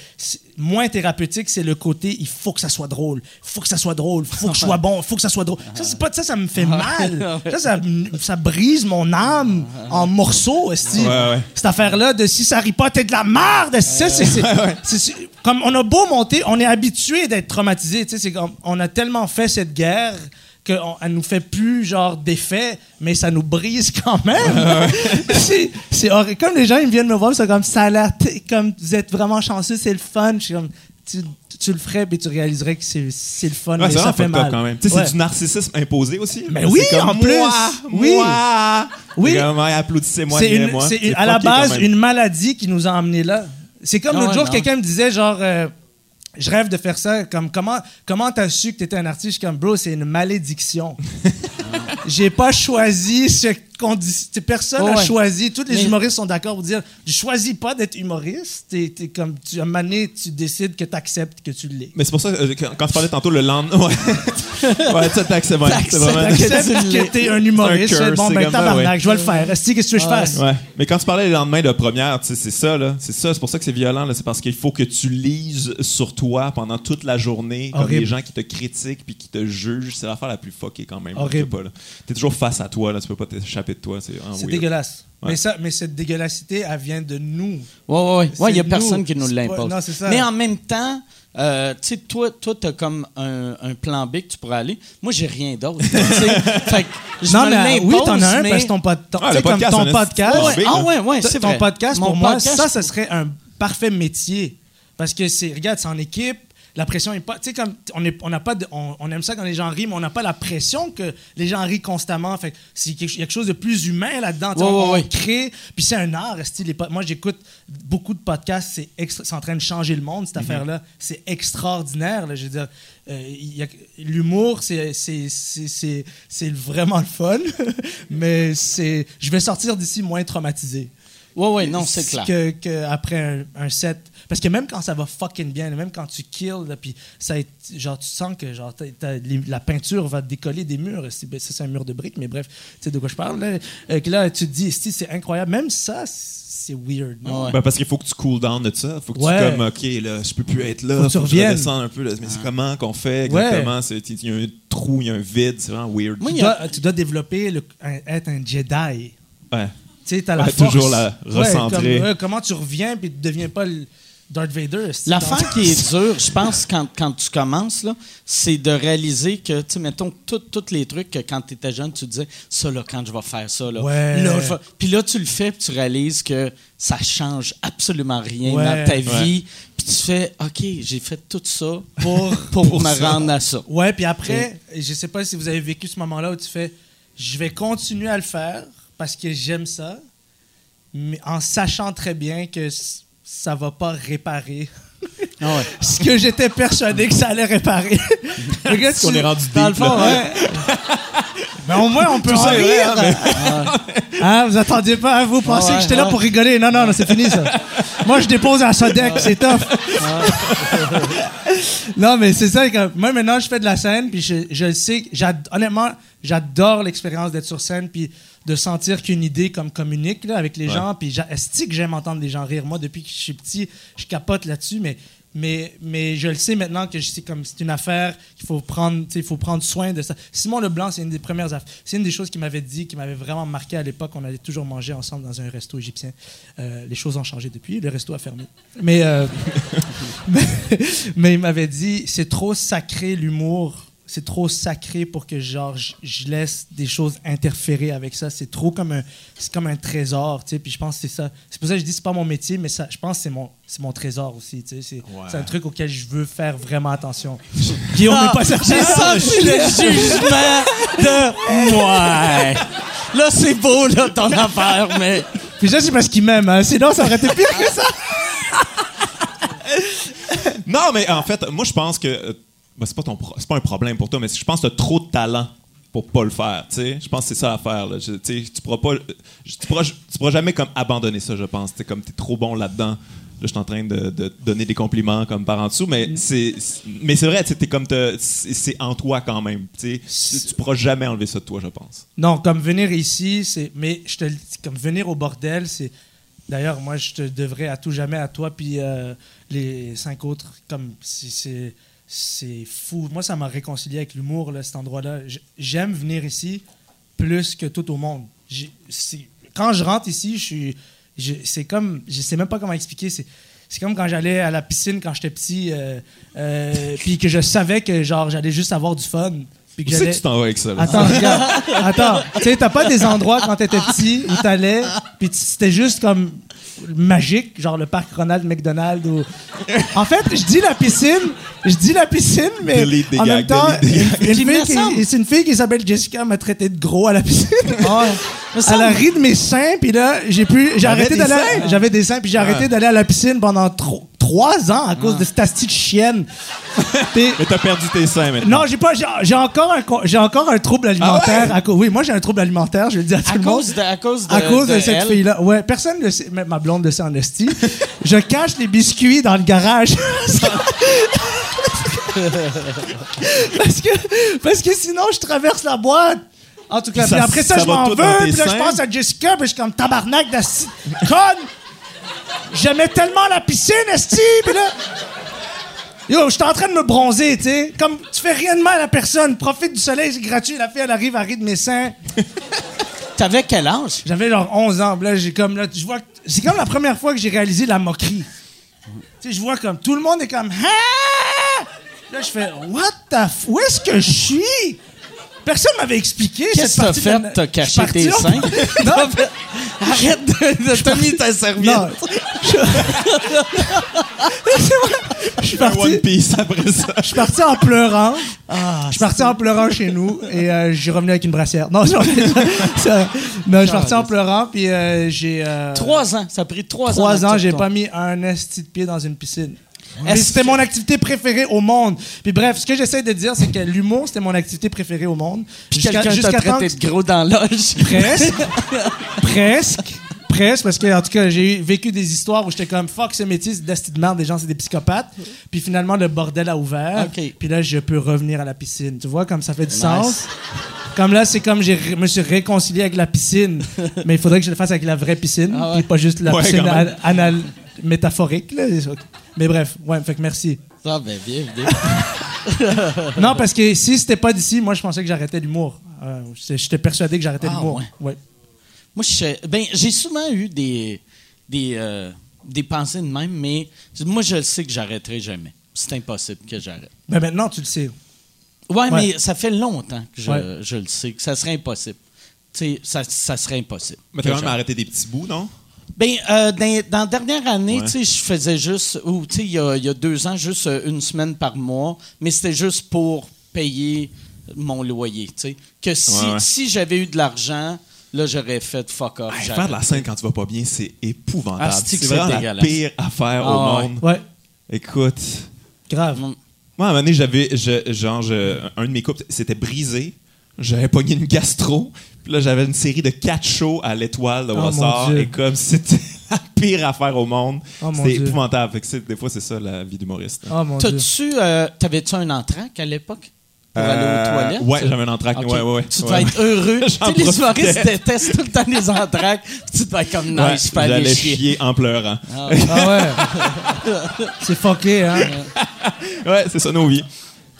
moins thérapeutique, c'est le côté il faut que ça soit drôle, il faut que ça soit drôle, il faut que je sois bon, il faut que ça soit drôle. Ça, c'est pas ça, ça me fait mal. Ça, ça, ça brise mon âme en morceaux. Ouais, ouais. Cette affaire-là de si ça rit pas, t'es de la merde. Ça, c'est- comme on a beau monter, on est habitué d'être traumatisé. Tu sais, c'est comme on a tellement fait cette guerre qu'elle nous fait plus genre d'effet, mais ça nous brise quand même. c'est horrible. Comme les gens ils viennent me voir, c'est comme ça a l'air comme vous êtes vraiment chanceux, c'est le fun. Je suis comme tu, tu le ferais puis tu réaliserais que c'est le fun, Ouais, mais c'est ça vraiment fait mal. quand même. Ouais. c'est du narcissisme imposé aussi. Mais C'est oui, comme en plus. Moi, Oui. moi. Oui. Applaudissez-moi, C'est à la base une maladie qui nous a emmenés là. C'est comme Ah l'autre ouais, jour, quelqu'un me disait genre, euh, je rêve de faire ça. Comme comment, comment t'as su que t'étais un artiste? Je suis comme bro, c'est une malédiction. J'ai pas choisi ce qu'on dit. Personne n'a ouais. choisi. Tous les Mais- humoristes sont d'accord pour dire, tu choisis pas d'être humoriste. T'es, t'es comme, tu, à un moment donné, tu décides que t'acceptes que tu l'es. Mais c'est pour ça, euh, quand, quand tu parlais tantôt le lendemain. Ouais, ouais ça t'acceptes. ouais, c'est vraiment- que t'es un humoriste. Un curse, bon, ben tabarnak, ouais. je vais le faire. Est-ce que qu'est-ce que tu veux que je fasse? Ouais. Mais quand tu parlais le lendemain de première, tu c'est ça, là. C'est ça, c'est pour ça que c'est violent, là. C'est parce qu'il faut que tu lises sur toi pendant toute la journée, comme les gens qui te critiquent puis qui te jugent. C'est l'affaire la plus fuckée quand même. Horrible. là. T'es toujours face à toi, là. Tu peux pas t'échapper de toi. C'est dégueulasse. Ouais. Mais, ça, mais cette dégueulassité, elle vient de nous. Ouais, ouais, ouais. Il n'y a nous. personne qui nous pas- l'impose. Mais en même temps, euh, tu sais, toi, toi, t'as comme un, un plan B que tu pourrais aller. Moi, j'ai rien d'autre. fait je non, me mais l'impose, oui, t'en as un mais- parce que ton, pod- ton- Ah, comme podcast, ton c'est un podcast. Ouais, ah là. ouais, ouais, c'est ton vrai. podcast, Mon pour moi, podcast, ça, ça serait un parfait métier. Parce que c'est, regarde, c'est en équipe. La pression est pas. Tu sais, comme on est, on n'a pas, de- on, on aime ça quand les gens rient, mais on n'a pas la pression que les gens rient constamment. Fait il y a quelque chose de plus humain là-dedans. Ouais, on, ouais, on ouais. crée. Puis c'est un art. les moi, j'écoute beaucoup de podcasts. C'est, extra- c'est en train de changer le monde Mm-hmm. cette affaire-là. C'est extraordinaire. là. je veux dire, euh, y a- l'humour, c'est, c'est, c'est vraiment le fun. mais c'est, je vais sortir d'ici moins traumatisé Ouais, ouais, non, c'est clair. que, que après un, un set. Parce que même quand ça va fucking bien, même quand tu kills, là, puis ça, est- genre, tu sens que genre, les- la peinture va décoller des murs. C'est, ben, ça, c'est un mur de briques, mais bref, tu sais de quoi je parle. Là, Euh, que là tu te dis, c'est incroyable. Même ça, c'est weird. non? Ouais. Ben, parce qu'il faut que tu cool down de ça. Faut que Ouais. tu comme, OK, là, je peux plus être là. Faut que tu je reviennes. un peu. là. Mais c'est comment qu'on fait exactement? Il y a un trou, il y a un vide. C'est vraiment weird. Moi, Tu dois, tu dois développer le- un- être un Jedi. Ouais. Tu sais, t'as la Ouais, force. toujours la recentrer. comme, comment tu reviens puis tu deviens pas le Darth Vader. L'affaire dans- qui est dure, je pense, quand, quand tu commences, là, c'est de réaliser que, tu mettons, tous les trucs que quand tu étais jeune, tu disais, ça, là, quand je vais faire ça, là. Ouais. là, Puis là, tu le fais, puis tu réalises que ça change absolument rien Ouais. dans ta vie. Puis tu fais, OK, j'ai fait tout ça pour, pour, me rendre à ça. Ouais, puis après, je sais pas si vous avez vécu ce moment-là où tu fais je vais continuer à le faire parce que j'aime ça, mais en sachant très bien que ça va pas réparer Ah ouais. ce que j'étais persuadé que ça allait réparer. Le gars, qu'on est rendu dans le fond, ouais. Mais au moins, on peut Tout en ça vrai, rire. hein, Hein, vous attendiez pas à vous penser Ouais, que j'étais là pour rigoler. Non, non, non, c'est fini ça. Moi, je dépose à Sodec, c'est tough. non, mais c'est ça. que moi, maintenant, je fais de la scène, puis je, je le sais. Honnêtement, j'adore l'expérience d'être sur scène, puis de sentir qu'une idée comme communique là, avec les Ouais. gens. Puis est-ce que j'aime entendre les gens rire? Moi, depuis que je suis petit, je capote là-dessus, mais. Mais, mais je le sais maintenant que je sais comme c'est une affaire qu'il faut prendre, il faut prendre soin de ça. Simon Leblanc, c'est une des premières affaires. C'est une des choses qu'il m'avait dit, qui m'avait vraiment marqué à l'époque. On allait toujours manger ensemble dans un resto égyptien. Euh, les choses ont changé depuis, le resto a fermé. Mais, euh, mais, mais il m'avait dit, c'est trop sacré l'humour. C'est trop sacré pour que genre je, laisse des choses interférer avec ça. C'est trop comme un, c'est comme un trésor, tu sais. Puis je pense que c'est ça. C'est pour ça que je dis c'est pas mon métier, mais ça, je pense que c'est mon, c'est mon trésor aussi, tu sais. C'est, c'est un truc auquel je veux faire vraiment attention. Guillaume n'est pas certain. J'ai senti le jugement de. Ouais. Là, c'est beau, là, ton affaire, mais. Puis ça, c'est parce qu'il m'aime. hein. Sinon, ça aurait été pire que ça. Non, mais en fait, moi, je pense que. Euh, ben, c'est pas, ton pro- pas un problème pour toi, mais je pense que tu as trop de talent pour pas le faire. tu. Je pense que c'est ça l'affaire. tu sais, tu pourras pas. Tu pourras, tu pourras jamais comme abandonner ça, je pense. Comme t'es trop bon là-dedans. Là, je suis en train de, de donner des compliments comme par en dessous, mais c'est c'est- mais c'est vrai, tu t'es comme c'est en toi quand même. Tu tu pourras jamais enlever ça de toi, je pense. Non, comme venir ici, c'est. Mais je te comme venir au bordel, c'est. D'ailleurs, moi, je te devrais à tout jamais à toi puis euh, les cinq autres. Comme si c'est c'est fou. Moi, ça m'a réconcilié avec l'humour, là, cet endroit-là. J'aime venir ici plus que tout au monde. Quand je rentre ici, je suis. je- C'est comme. Je sais même pas comment expliquer. C'est. C'est comme quand j'allais à la piscine quand j'étais petit, euh, euh, puis que je savais que genre j'allais juste avoir du fun. Puis que j'allais- tu t'en vas avec ça? là? Attends, regarde. Attends. Tu sais, t'as pas des endroits quand t'étais petit où t'allais, puis c'était juste comme magique, genre le parc Ronald McDonald ou. En fait, je dis la piscine, je dis la piscine, mais Delete en même gags, temps, c'est une fille qui s'appelle Jessica m'a traité de gros à la piscine. Me Elle a ri de mes seins, puis là, j'ai pu, j'ai arrêté d'aller, j'avais des seins, puis j'ai arrêté d'aller à la piscine pendant tro- trois ans à cause de cette asti de chienne. Mais t'as perdu tes seins maintenant. non, j'ai pas. J'ai encore un, encore un trouble alimentaire. à cause- oui, moi j'ai un trouble alimentaire. Je le dis à tout À le monde. cause de, à cause de, à cause de, de cette fille-là. Ouais, personne ne sait. Même ma blonde le sait en esti. je cache les biscuits dans le garage. parce que parce que sinon je traverse la boîte. En tout cas, Puis ça- puis après ça, ça je m'en tout veux. Puis là, je pense à Jessica, puis je suis comme tabarnak d'asti conne. J'aimais tellement la piscine, esti. Puis là. Yo, je suis en train de me bronzer, tu sais. Comme, tu fais rien de mal à personne. Profite du soleil, c'est gratuit. La fille, elle arrive, elle rit de mes seins. T'avais quel âge? J'avais genre 11 ans. Là, j'ai comme, là, je vois, c'est comme la première fois que j'ai réalisé la moquerie. Tu sais, je vois comme, tout le monde est comme, ah! Là, je fais, what the f... Où est-ce que je suis? Personne m'avait expliqué Qu'est-ce que t'as de fait? la- T'as caché tes seins? non, Arrête de, de te mis ta serviette. non. Je... suis parti. One Piece après ça. Je suis parti en pleurant. Ah, je suis parti en pleurant chez nous et euh, j'ai revenu avec une brassière. Non, je suis parti en pleurant puis euh, j'ai euh, Trois ans. Ça a pris trois, ans. trois ans, que tu j'ai pas mis un esti de pied dans une piscine. C'était mon activité préférée au monde? Puis bref, ce que j'essaie de dire, c'est que l'humour, c'était mon activité préférée au monde. Puis quelqu'un t'a traité de gros dans l'âge. Presque. presque. Presque, parce que, en tout cas, j'ai vécu des histoires où j'étais comme fuck ce métier, c'est d'asti de merde, les gens, c'est des psychopathes. Puis finalement, le bordel a ouvert. Puis là, je peux revenir à la piscine. Tu vois, comme ça fait du sens. Comme là, c'est comme je me suis réconcilié avec la piscine. Mais il faudrait que je le fasse avec la vraie piscine, Ah ouais. puis pas juste la Ouais, piscine anal métaphorique. là. Mais bref, ouais, fait que merci. Ah, ben, bien, bien. Non, parce que si c'était pas d'ici, moi, je pensais que j'arrêtais l'humour. Euh, j'étais- persuadé que j'arrêtais Ah, l'humour. ouais. Ouais. Moi, je ben, j'ai souvent eu des, des, euh, des pensées de même, mais moi, je le sais que j'arrêterai jamais. C'est impossible que j'arrête. Mais maintenant, tu le sais. Ouais, Ouais. mais ça fait longtemps que je, Ouais. je le sais, que ça serait impossible. Tu sais, ça, ça serait impossible. Mais t'as quand même arrêté des petits bouts, non? Ben, euh, dans, dans la dernière année, Ouais. tu sais, je faisais juste, ou tu sais, il y a, il y a deux ans, juste euh, une semaine par mois, mais c'était juste pour payer mon loyer, tu sais. Que si, Ouais, ouais. si j'avais eu de l'argent, là, j'aurais fait fuck off. Hey, faire de la scène quand tu vas pas bien, c'est épouvantable. Ah, c'est vraiment la pire affaire Ah, au ouais. monde. Ouais, Écoute, grave. Mm. moi, à un moment donné, j'avais, je- genre, je- un de mes couples s'était brisé. J'avais pogné une gastro. Puis là, j'avais une série de quatre shows à l'étoile de Oh, Brossard. Dieu. et comme c'était la pire affaire au monde, Oh, c'était épouvantable. Fait que c'est- des fois, c'est ça, la vie d'humoriste. Oh. T'as-tu, euh, t'avais-tu un entraque à l'époque pour aller aux Euh, toilettes? Ouais, j'avais un entraque. Ouais, ouais, ouais. Tu Ouais. devais être heureux. tu sais, les humoristes détestent tout le temps les entraques. tu devais être comme, Ouais, nice, je peux aller J'allais chier. chier en pleurant. Ah ouais. c'est fucké, hein. Ouais, c'est ça nos vies.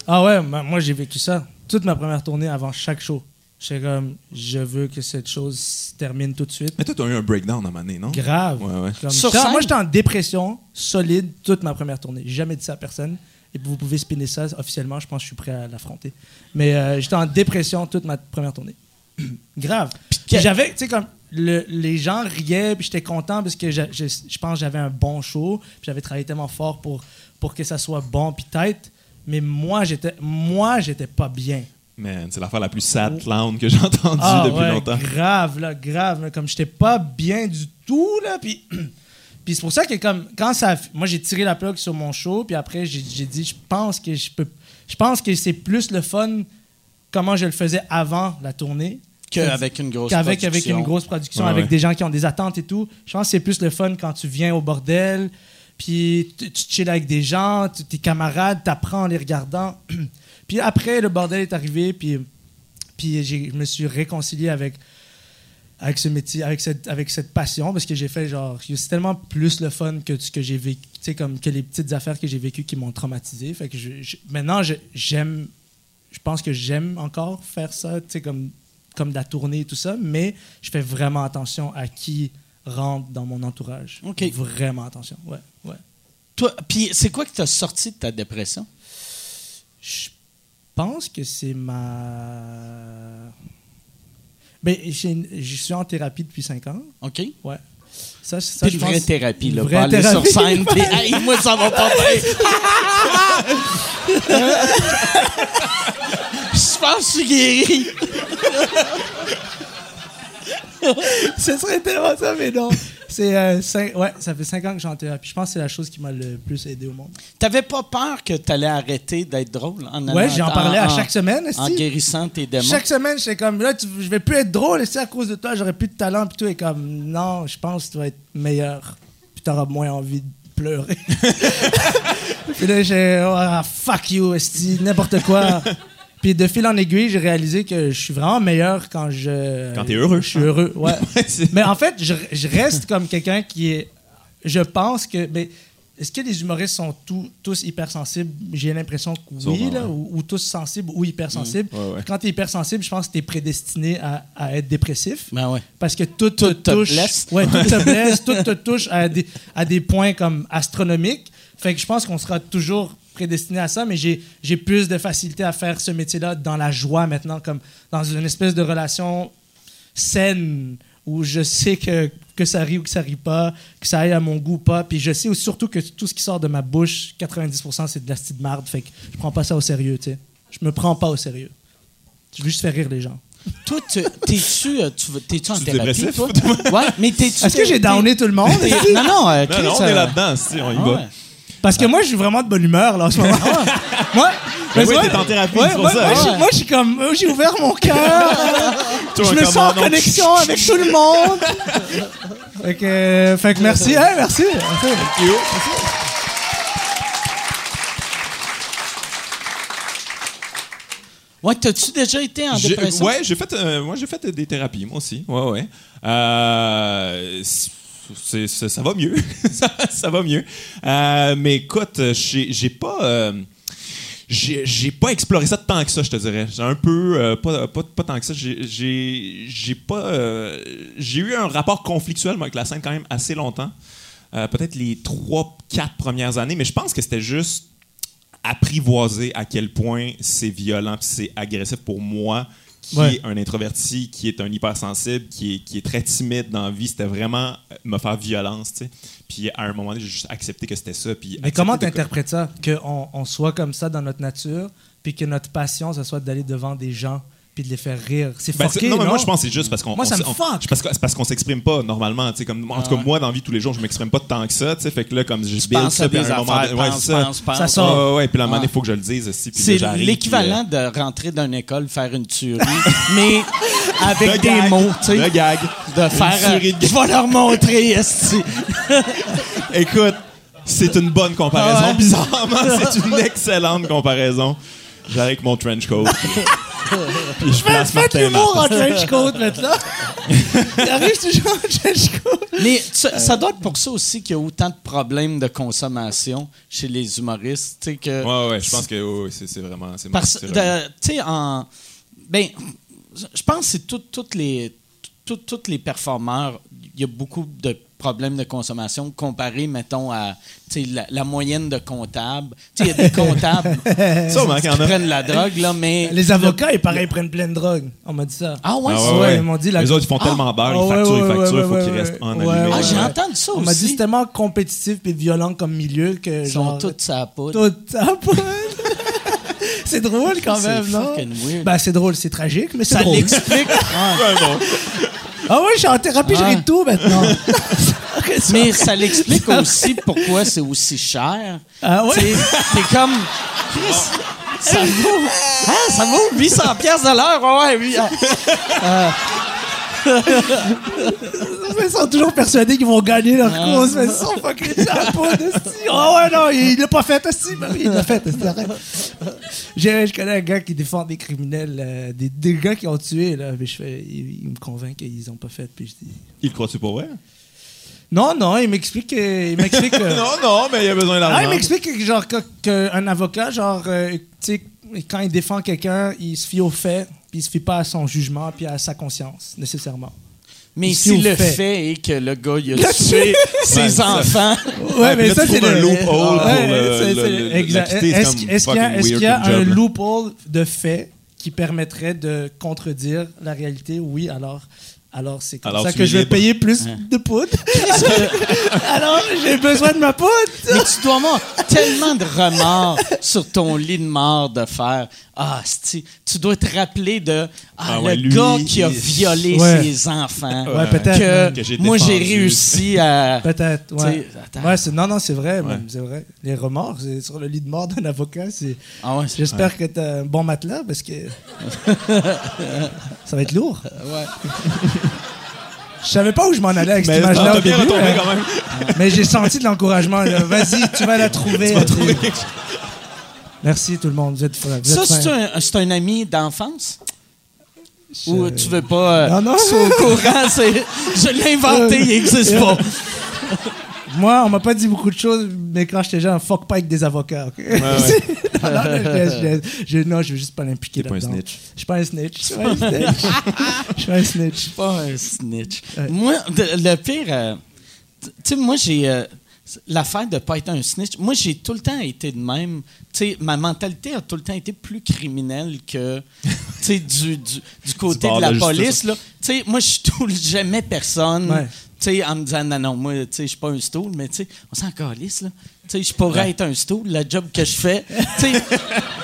Ah ouais, moi j'ai vécu ça. Toute ma première tournée avant chaque show. J'étais comme, je veux que cette chose se termine tout de suite. Mais toi, t'as eu un breakdown à un moment donné, non? Grave. Ouais, ouais. Comme, Sur j'étais- scène? moi j'étais en dépression solide toute ma première tournée. J'ai jamais dit ça à personne. Et vous pouvez spinner ça officiellement, je pense que je suis prêt à l'affronter. Mais euh, j'étais en dépression toute ma première tournée. Grave. Puis j'avais, tu sais, comme le- les gens riaient, puis j'étais content parce que je, je- je pense que j'avais un bon show, puis j'avais travaillé tellement fort pour, pour que ça soit bon, puis tête. Mais moi, j'étais moi j'étais pas bien. Man, c'est l'affaire la plus sad clown que j'ai entendue Ah, depuis ouais, longtemps. Grave, là, grave. là, comme j'étais pas bien du tout, là. Puis, Puis c'est pour ça que comme quand ça, moi j'ai tiré la plug sur mon show, puis après j'ai j'ai dit je pense que je peux, je pense que c'est plus le fun comment je le faisais avant la tournée Qu'avec une grosse qu'avec avec production. une grosse production, Ouais, avec ouais. des gens qui ont des attentes et tout. Je pense que c'est plus le fun quand tu viens au bordel, puis tu, tu chill avec des gens, tu- tes camarades, t'apprends en les regardant. puis après, le bordel est arrivé, puis, puis je me suis réconcilié avec, avec ce métier, avec cette, avec cette passion, parce que j'ai fait genre, c'est tellement plus le fun que ce que j'ai vécu, tu sais, comme que les petites affaires que j'ai vécues qui m'ont traumatisé. Fait que je- je- maintenant, j'aime, je pense que j'aime encore faire ça, tu sais, comme, comme de la tournée et tout ça, mais je fais vraiment attention à qui rentre dans mon entourage. OK. Vraiment attention, ouais, ouais. Toi, puis c'est quoi qui t'a sorti de ta dépression? Je pense que c'est ma... Ben, j'ai une- je suis en thérapie depuis 5 ans, OK? ouais. Ça, ça, C'est je une vraie pense- thérapie, une là. vraie Pas aller thérapie. sur scène, puis hey, moi, ça va pas bien. Je pense que je suis guéri. Ce serait tellement ça, mais non. C'est, euh, cinq- ouais, ça fait 5 ans que je suis en thérapie. Je pense que c'est la chose qui m'a le plus aidé au monde. T'avais pas peur que t'allais arrêter d'être drôle en Ouais, j'en parlais à en- chaque semaine. En esti. guérissant tes démons. Chaque semaine, j'étais comme, là, tu- je vais plus être drôle, et c'est à cause de toi, j'aurais plus de talent, puis tout est comme, non, je pense que tu vas être meilleur, puis t'auras moins envie de pleurer. puis là, j'ai, ah, fuck you, esti, n'importe quoi. Puis de fil en aiguille, j'ai réalisé que je suis vraiment meilleur quand je. Quand t'es heureux. Je suis heureux, ouais. Mais en fait, je, je reste comme quelqu'un qui est. Je pense que. Mais est-ce que les humoristes sont tous- tous hypersensibles? J'ai l'impression que oui, Sûrement, là, ouais. ou, ou tous sensibles ou hypersensibles. Mm, ouais, ouais. Quand tu es hypersensible, je pense que tu es prédestiné à, à être dépressif. Ben ouais. Parce que tout, Tout te te touche. blesse. Ouais, tout te blesse, tout te touche à des, à des points comme astronomiques. Fait que je pense qu'on sera toujours prédestiné à ça, mais j'ai j'ai plus de facilité à faire ce métier-là dans la joie maintenant, comme dans une espèce de relation saine où je sais que, que ça rit ou que ça rit pas, que ça aille à mon goût ou pas. Puis je sais surtout que tout ce qui sort de ma bouche, 90% c'est de la petite marde. Fait que je prends pas ça au sérieux, tu sais. Je me prends pas au sérieux. Je veux juste faire rire les gens. Toi, tu- t'es-tu euh, tu en Tu thérapie, toi? Ouais, mais t'es-tu... Est-ce que j'ai downé tout le monde? Non, non, euh, Non, non, on est euh, là-dedans, si, on y ah va. ouais. Parce que moi, je suis vraiment de bonne humeur, là, en ce moment. moi, Ben oui, moi- t'es en thérapie, ouais, c'est pour moi, ça. Moi, Ouais. moi, je suis comme, moi, j'ai ouvert mon cœur. Je me sens en connexion avec tout le monde. fait, que, euh, fait que merci, hein, merci. merci. Ouais, t'as-tu déjà été en dépression? Ouais, j'ai fait, euh, moi j'ai fait des thérapies, moi aussi. Ouais, ouais. Euh, ça va mieux. ça, va mieux. Euh, mais écoute, j'ai j'ai pas. euh, j'ai pas exploré ça tant que ça, je te dirais. J'ai un peu. euh, pas, tant que ça. J'ai- pas. euh, j'ai eu un rapport conflictuel avec la scène quand même assez longtemps. Euh, Peut-être les trois, quatre premières années, mais je pense que c'était juste apprivoiser à quel point c'est violent c'est agressif pour moi qui Ouais. est un introverti, qui est un hypersensible, qui est, qui est très timide dans la vie. C'était vraiment euh, me faire violence, tu sais. Puis à un moment donné, j'ai juste accepté que c'était ça. Puis Mais comment de- t'interprètes ça? Qu'on on soit comme ça dans notre nature, puis que notre passion, ce soit d'aller devant des gens, puis de les faire rire. C'est Ben, c'est- non, mais non? moi, je pense que c'est juste parce qu'on. Moi, ça me on- fuck. c'est parce parce qu'on s'exprime pas normalement. tu sais, Comme, en tout cas, moi, dans la vie, tous les jours, je m'exprime pas tant que ça. tu sais, Fait que là, comme je build ça, puis à un moment ouais, pense, c'est ça. pense, pense. Ça sort. Ouais, ouais, ouais, puis là, à un moment donné, Ouais. il faut que je le dise aussi. C'est l'équivalent euh, de rentrer dans une école, faire une tuerie, mais avec le des gag, mots, tu sais. Le gag. De faire. euh, tuerie de- je vais leur montrer, esti. Écoute, c'est une bonne comparaison. Ouais? Bizarrement, c'est une excellente comparaison. J'arrive avec mon trench coat. puis je place Faites Martin l'humour en trench coat maintenant. Il arrive toujours en trench coat. Mais ça, ça doit être pour ça aussi qu'il y a autant de problèmes de consommation chez les humoristes, tu sais que. Ouais, ouais, je pense que oui, oui, c'est c'est vraiment. c'est- Parce que, tu sais, en. Ben, je pense que c'est tout- toutes les. tout- Tous les performeurs, il y a beaucoup de problèmes de consommation comparé, mettons, à la, la moyenne de comptables. Tu sais, il y a des comptables qui a. prennent la drogue, là, mais. Les avocats, ils pareil, prennent plein de drogue. On m'a dit ça. Ah ouais, Ah ouais, ouais. ils m'ont dit la- Les autres, ils font tellement d'heures, Ah, ils ouais, facturent, ouais, ils facturent, il ouais, faut ouais, qu'ils ouais, restent en ouais, allumé. Ah, ouais, j'ai ouais. entendu ça On m'a dit c'est tellement compétitif et violent comme milieu que Ils sont genre à la poudre. tout ça C'est drôle quand même, non? Ben c'est drôle, c'est tragique, mais c'est Ça l'explique. Ouais, bon. Ah ouais, je suis en thérapie, je ris de tout maintenant. Mais ça l'explique aussi pourquoi c'est aussi cher. Ah ouais? T'es comme. Chris, ça vaut. Hein, ça vaut 800 pièces de l'heure. Ouais, ouais, oui. Ah, Ils sont toujours persuadés qu'ils vont gagner leur cause, mais ils sont fucking de Oh ouais, non, il l'a pas fait, aussi. Ben il l'a fait. J'ai- Je connais un gars qui défend des criminels, euh, des, des gars qui ont tué, là. Mais je fais, il, il me convainc qu'ils ont pas fait. Puis je dis, Il le croit-tu pour vrai? Non, non, il m'explique que. Il m'explique que- Non, non, mais il a besoin Ah, d'argent. il m'explique que, genre, que- qu'un avocat, genre, euh, tu sais, quand il défend quelqu'un, il se fie aux faits, puis il se fie pas à son jugement, puis à sa conscience, nécessairement. Mais si le fait. fait est que le gars, il a tué ses enfants. Ouais, mais là, ça, c'est le un loophole Est-ce qu'il y a, y un loophole de fait qui permettrait de contredire la réalité? Oui, alors. Alors, c'est comme Alors, ça que je vais libre. payer plus de poudre. alors, j'ai besoin de ma poudre. Mais tu dois avoir tellement de remords sur ton lit de mort de faire Ah, tu dois te rappeler de Ah, Ah le lui, gars qui a violé Ouais. ses enfants. Ouais, peut-être. Que, Que j'ai moi, j'ai réussi à. Peut-être, ouais. Tu sais, attends. Ouais, c'est- non, non, c'est vrai, Ouais. même, c'est vrai. Les remords, c'est sur le lit de mort d'un avocat, c'est... Ah ouais, c'est- J'espère que t'as un bon matelas, parce que... ça va être lourd. ouais. Je savais pas où je m'en allais avec cette Mais image-là t'as au bien début, retombé mais, quand même. mais j'ai senti de l'encouragement. là. Vas-y, tu vas la trouver. Tu vas trouver quelque chose. Merci tout le monde, vous êtes, vous êtes Ça, c'est un, c'est un ami d'enfance? Je- Ou tu veux pas. euh, Non, non. au courant, c'est. Je l'ai inventé, il n'existe pas. Moi, on m'a pas dit beaucoup de choses, mais quand j'étais jeune, fuck pas avec des avocats. non, non, je je. Je- non, je veux juste pas l'impliquer T'es pas un là-dedans. snitch. Je suis pas un snitch. Je suis pas un snitch. Je suis pas un snitch. pas un snitch. Ouais. Moi, le pire, euh, tu sais, moi, j'ai. euh, L'affaire de pas être un snitch, moi, j'ai tout le temps été de même. Tu sais, ma mentalité a tout le temps été plus criminelle que tu sais, du, du, du côté de la de police. là. Tu sais, moi, je jamais personne. Ouais. Tu sais, en me disant, non, non, moi, tu sais, je suis pas un stool, mais tu sais, on s'en calisse, là. Tu sais, je pourrais être un stool, le job que je fais. tu sais,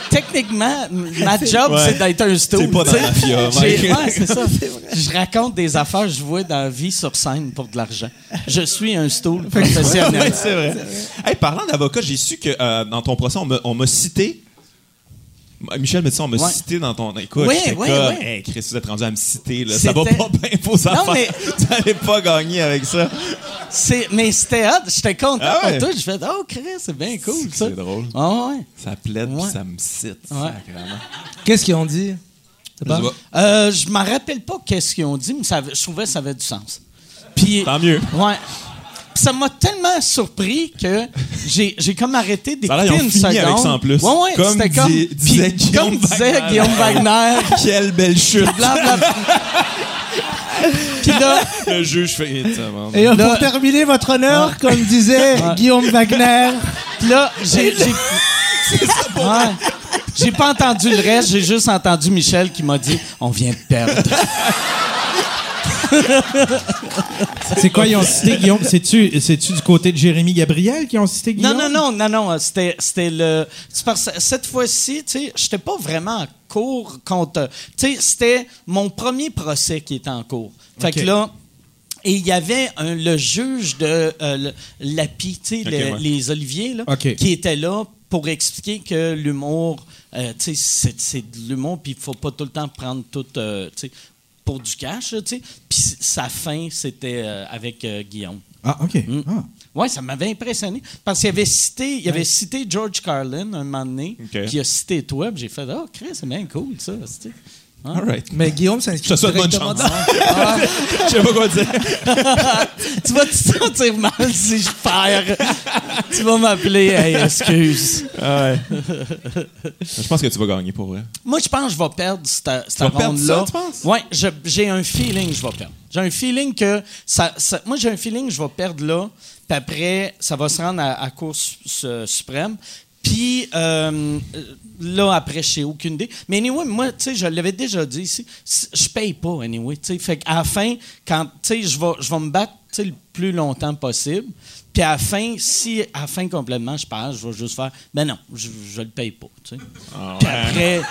techniquement, ma job, Ouais. c'est d'être un stool. C'est pas dans la mafia, J'ai- Mike. ouais, c'est ça. Je raconte des affaires que je vois dans la vie sur scène pour de l'argent. Je suis un stool professionnel. Ouais, c'est vrai. Hey, parlant d'avocat, j'ai su que euh, dans ton procès, on m'a cité. Michel me dit ça, on m'a Ouais. cité dans ton. Écoute, comme, ouais. Hey, Chris, vous êtes rendu à me citer. Là. Ça va pas bien vos affaires. mais- Vous n'allez pas gagner avec ça. C'est- mais c'était hot. J'étais content Ah ouais? pour toi. Je fais Oh, Chris, c'est bien cool, ça. C'est drôle. Ah ouais. Ça plaide Ouais. puis ça me cite. Qu'est-ce qu'ils ont dit? Pas? Euh, je m'en rappelle pas qu'est-ce qu'ils ont dit, mais ça avait- je trouvais que ça avait du sens. Puis, Tant mieux. ouais. Ça m'a tellement surpris que j'ai j'ai comme arrêté d'écouter ils ont une fini seconde. avec ça en plus. Ouais, ouais, Comme c'était comme. dis- disait Guillaume comme disait Wagner. Guillaume Wagner. Quelle belle chute. blablabla. Puis là, Le juge fait. Et Là- pour terminer, votre honneur, comme disait Ouais. Guillaume Wagner, Puis là, j'ai. j'ai- Ouais. J'ai pas entendu le reste, j'ai juste entendu Michel qui m'a dit On vient de perdre. C'est quoi, ils ont cité Guillaume? C'est-tu, c'est-tu du côté de Jérémy Gabriel qui ont cité Guillaume? Non, non, non, non, non. C'était, c'était le. c'est parce que cette fois-ci, tu sais, j'étais pas vraiment en cours contre. Tu sais, c'était mon premier procès qui était en cours. Fait que là. Et il y avait un- le juge de euh, l'API, tu sais, Ok, le- ouais. les Oliviers, là, qui était là pour expliquer que l'humour, euh, tu sais, c'est, c'est de l'humour, puis il faut pas tout le temps prendre tout, euh, tu sais, pour du cash, tu sais. Puis sa fin, c'était euh, avec euh, Guillaume. Ah, OK. Mm. Ah. Oui, ça m'avait impressionné. Parce qu'il avait cité, il avait cité George Carlin un moment donné, puis il a cité toi, puis j'ai fait Oh, Chris, c'est bien cool, ça. Hein? All right. mais Guillaume Je s'inscrit te souhaite bonne chance. dans- Je sais pas quoi dire. tu vas te sentir mal si je perds. tu vas m'appeler, hey, excuse. Ah ouais. Je pense que tu vas gagner pour vrai. Moi, je pense que je vais perdre cette, cette ronde-là. ça, tu penses? Oui, j'ai un feeling que je vais perdre. J'ai un feeling que. Ça, ça- moi, j'ai un feeling que je vais perdre là, puis après, ça va se rendre à, à Cour su- su- suprême. Puis euh, là, après, je sais aucune idée. Mais anyway, moi, tu sais, je l'avais déjà dit ici, je paye pas, anyway. tu sais. Fait qu'à la fin, quand, tu sais, je vais, je vais me battre tu sais, le plus longtemps possible. Puis à la fin, si à la fin complètement je perds, je vais juste faire, ben non, je, je le paye pas. tu sais. Puis après,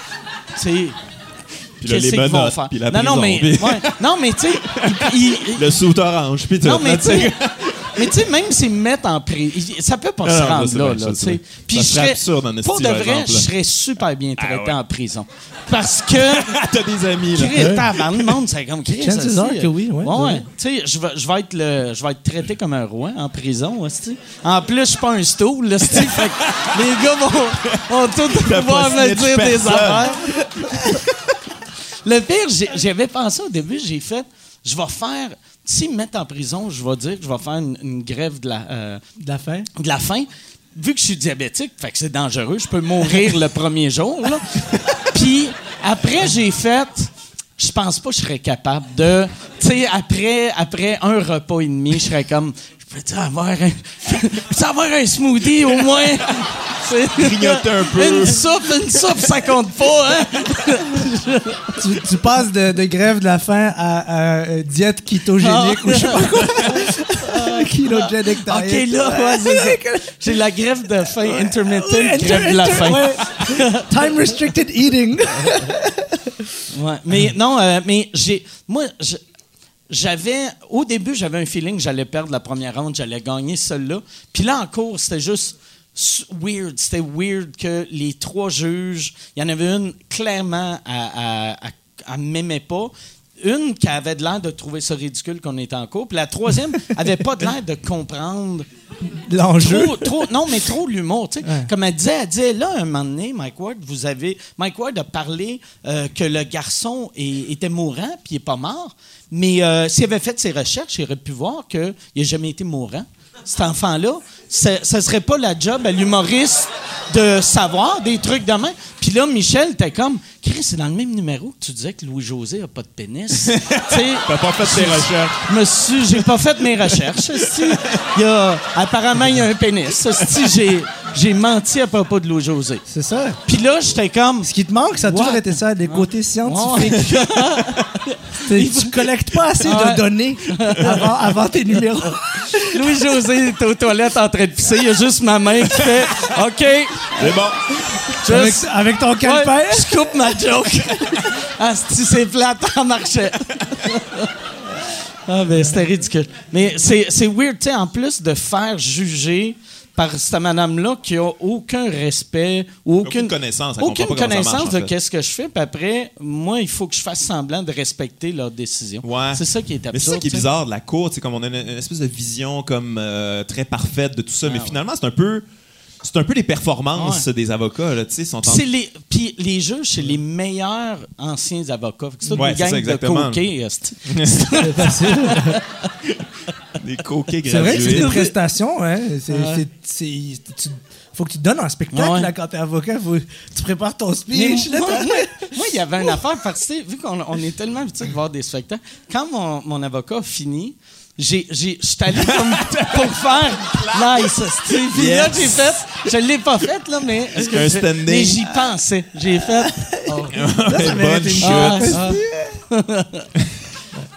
tu sais. Puis là, les menottes, faire? puis la non, non, mais, ouais, non, mais tu sais, Le sous orange, puis non, mais tu sais, mais tu sais, même s'ils me mettent en prison, ça peut pas Ah, se rendre là, bien, là, bien. Puis Ça je serait serais, absurde, en pour de vrai, je là. serais super bien traité ouais. en prison. Parce que, T'as des amis, là. Chris, tabarnak, le monde, c'est comme Chris. Hostie. are que oui, ouais. Ouais, Tu sais, je vais, je vais être le, je vais être traité comme un roi en prison, hostie. En plus, je suis pas un stool, hostie. fait que les gars vont, vont tous T'as pouvoir me dire des affaires. Le pire, j'avais pensé au début, j'ai fait, je vais faire, s'ils me mettent en prison, je vais dire que je vais faire une, une grève de la, euh, De la de la faim. Vu que je suis diabétique, fait que c'est dangereux, je peux mourir le premier jour. là. Puis après, j'ai fait, je pense pas que je serais capable de, tu sais, après, après un repas et demi, je serais comme, peux-tu avoir un, peux-tu avoir un smoothie au moins? C'est- Grignoter un peu. Une soupe, une soupe, ça compte pas, hein? Tu, tu passes de, de grève de la faim à, à, euh, diète kétogénique ou je sais pas quoi. Diet. OK, là, ouais, c'est. J'ai la grève de faim, intermittent, grève de la faim. Ouais. Time restricted eating. Ouais, mais non, euh, mais j'ai. Moi, je- j'avais. Au début, j'avais un feeling que j'allais perdre la première ronde, j'allais gagner celle-là. Puis là, en cours, c'était juste weird. C'était weird que les trois juges, il y en avait une clairement à, à, m'aimait pas. Une qui avait de l'air de trouver ça ridicule qu'on était en cours. Puis la troisième avait pas de l'air de comprendre L'enjeu. trop, trop- non, mais trop l'humour. tu sais. Ouais. Comme elle disait, elle disait, là, un moment donné, Mike Ward, vous avez. Mike Ward a parlé euh, que le garçon est- était mourant, puis il n'est pas mort. Mais euh, s'il avait fait ses recherches, il aurait pu voir qu'il n'a jamais été mourant. Cet enfant-là, ce ne serait pas la job à l'humoriste de savoir des trucs de même. Puis là, Michel, t'es comme, Chris, c'est dans le même numéro que tu disais que Louis-José n'a pas de pénis. T'as pas fait tes recherches. suis, j'ai pas fait mes recherches. y a, apparemment, il y a un pénis. J'ai, j'ai menti à propos de Louis José. C'est ça. Puis là, j'étais comme. Ce qui te manque, ça a toujours été ça, des côtés scientifiques. Tu collectes pas assez Ouais. de données avant, avant tes numéros. Louis José est aux toilettes en train de pisser. Il y a juste ma main qui fait OK. C'est bon. Avec, ton calepin? ouais, je coupe ma joke. ah, si c'est plate, en marchait. ah, ben, c'était ridicule. Mais c'est, c'est weird, tu sais, en plus de faire juger par cette madame-là qui a aucun respect ou aucune, Aucune connaissance, elle aucune pas ça connaissance marche, de en fait. qu'est-ce que je fais. Puis après, moi, il faut que je fasse semblant de respecter leurs décisions. Ouais. C'est ça qui est absurde. Mais c'est ça qui est bizarre de la cour, c'est comme on a une, une espèce de vision comme euh, très parfaite de tout ça, mais Ah ouais. finalement c'est un peu c'est un peu les performances Ouais. des avocats là, tu sais, sont en... C'est les, puis les juges, c'est les meilleurs anciens avocats. C'est toute Ouais, une c'est ça, gang de coquets. esti. des coquets C'est vrai que c'est une prestation, hein. C'est, Ouais. c'est- tu- faut que tu te donnes un spectacle Ouais. là, quand t'es avocat. Faut, tu prépares ton speech. là, moi, t'as- moi- moi, il y avait une affaire parce que, vu qu'on on est tellement habitué de voir des spectacles, quand mon, mon avocat a fini, j'ai, j'ai, je suis allé comme pour faire nice. Puis là, Yes. j'ai fait, je l'ai pas fait, là, mais, est-ce que Un je- standing. mais j'y pensais. J'ai fait. oh. Bonne chute. Ah, ah.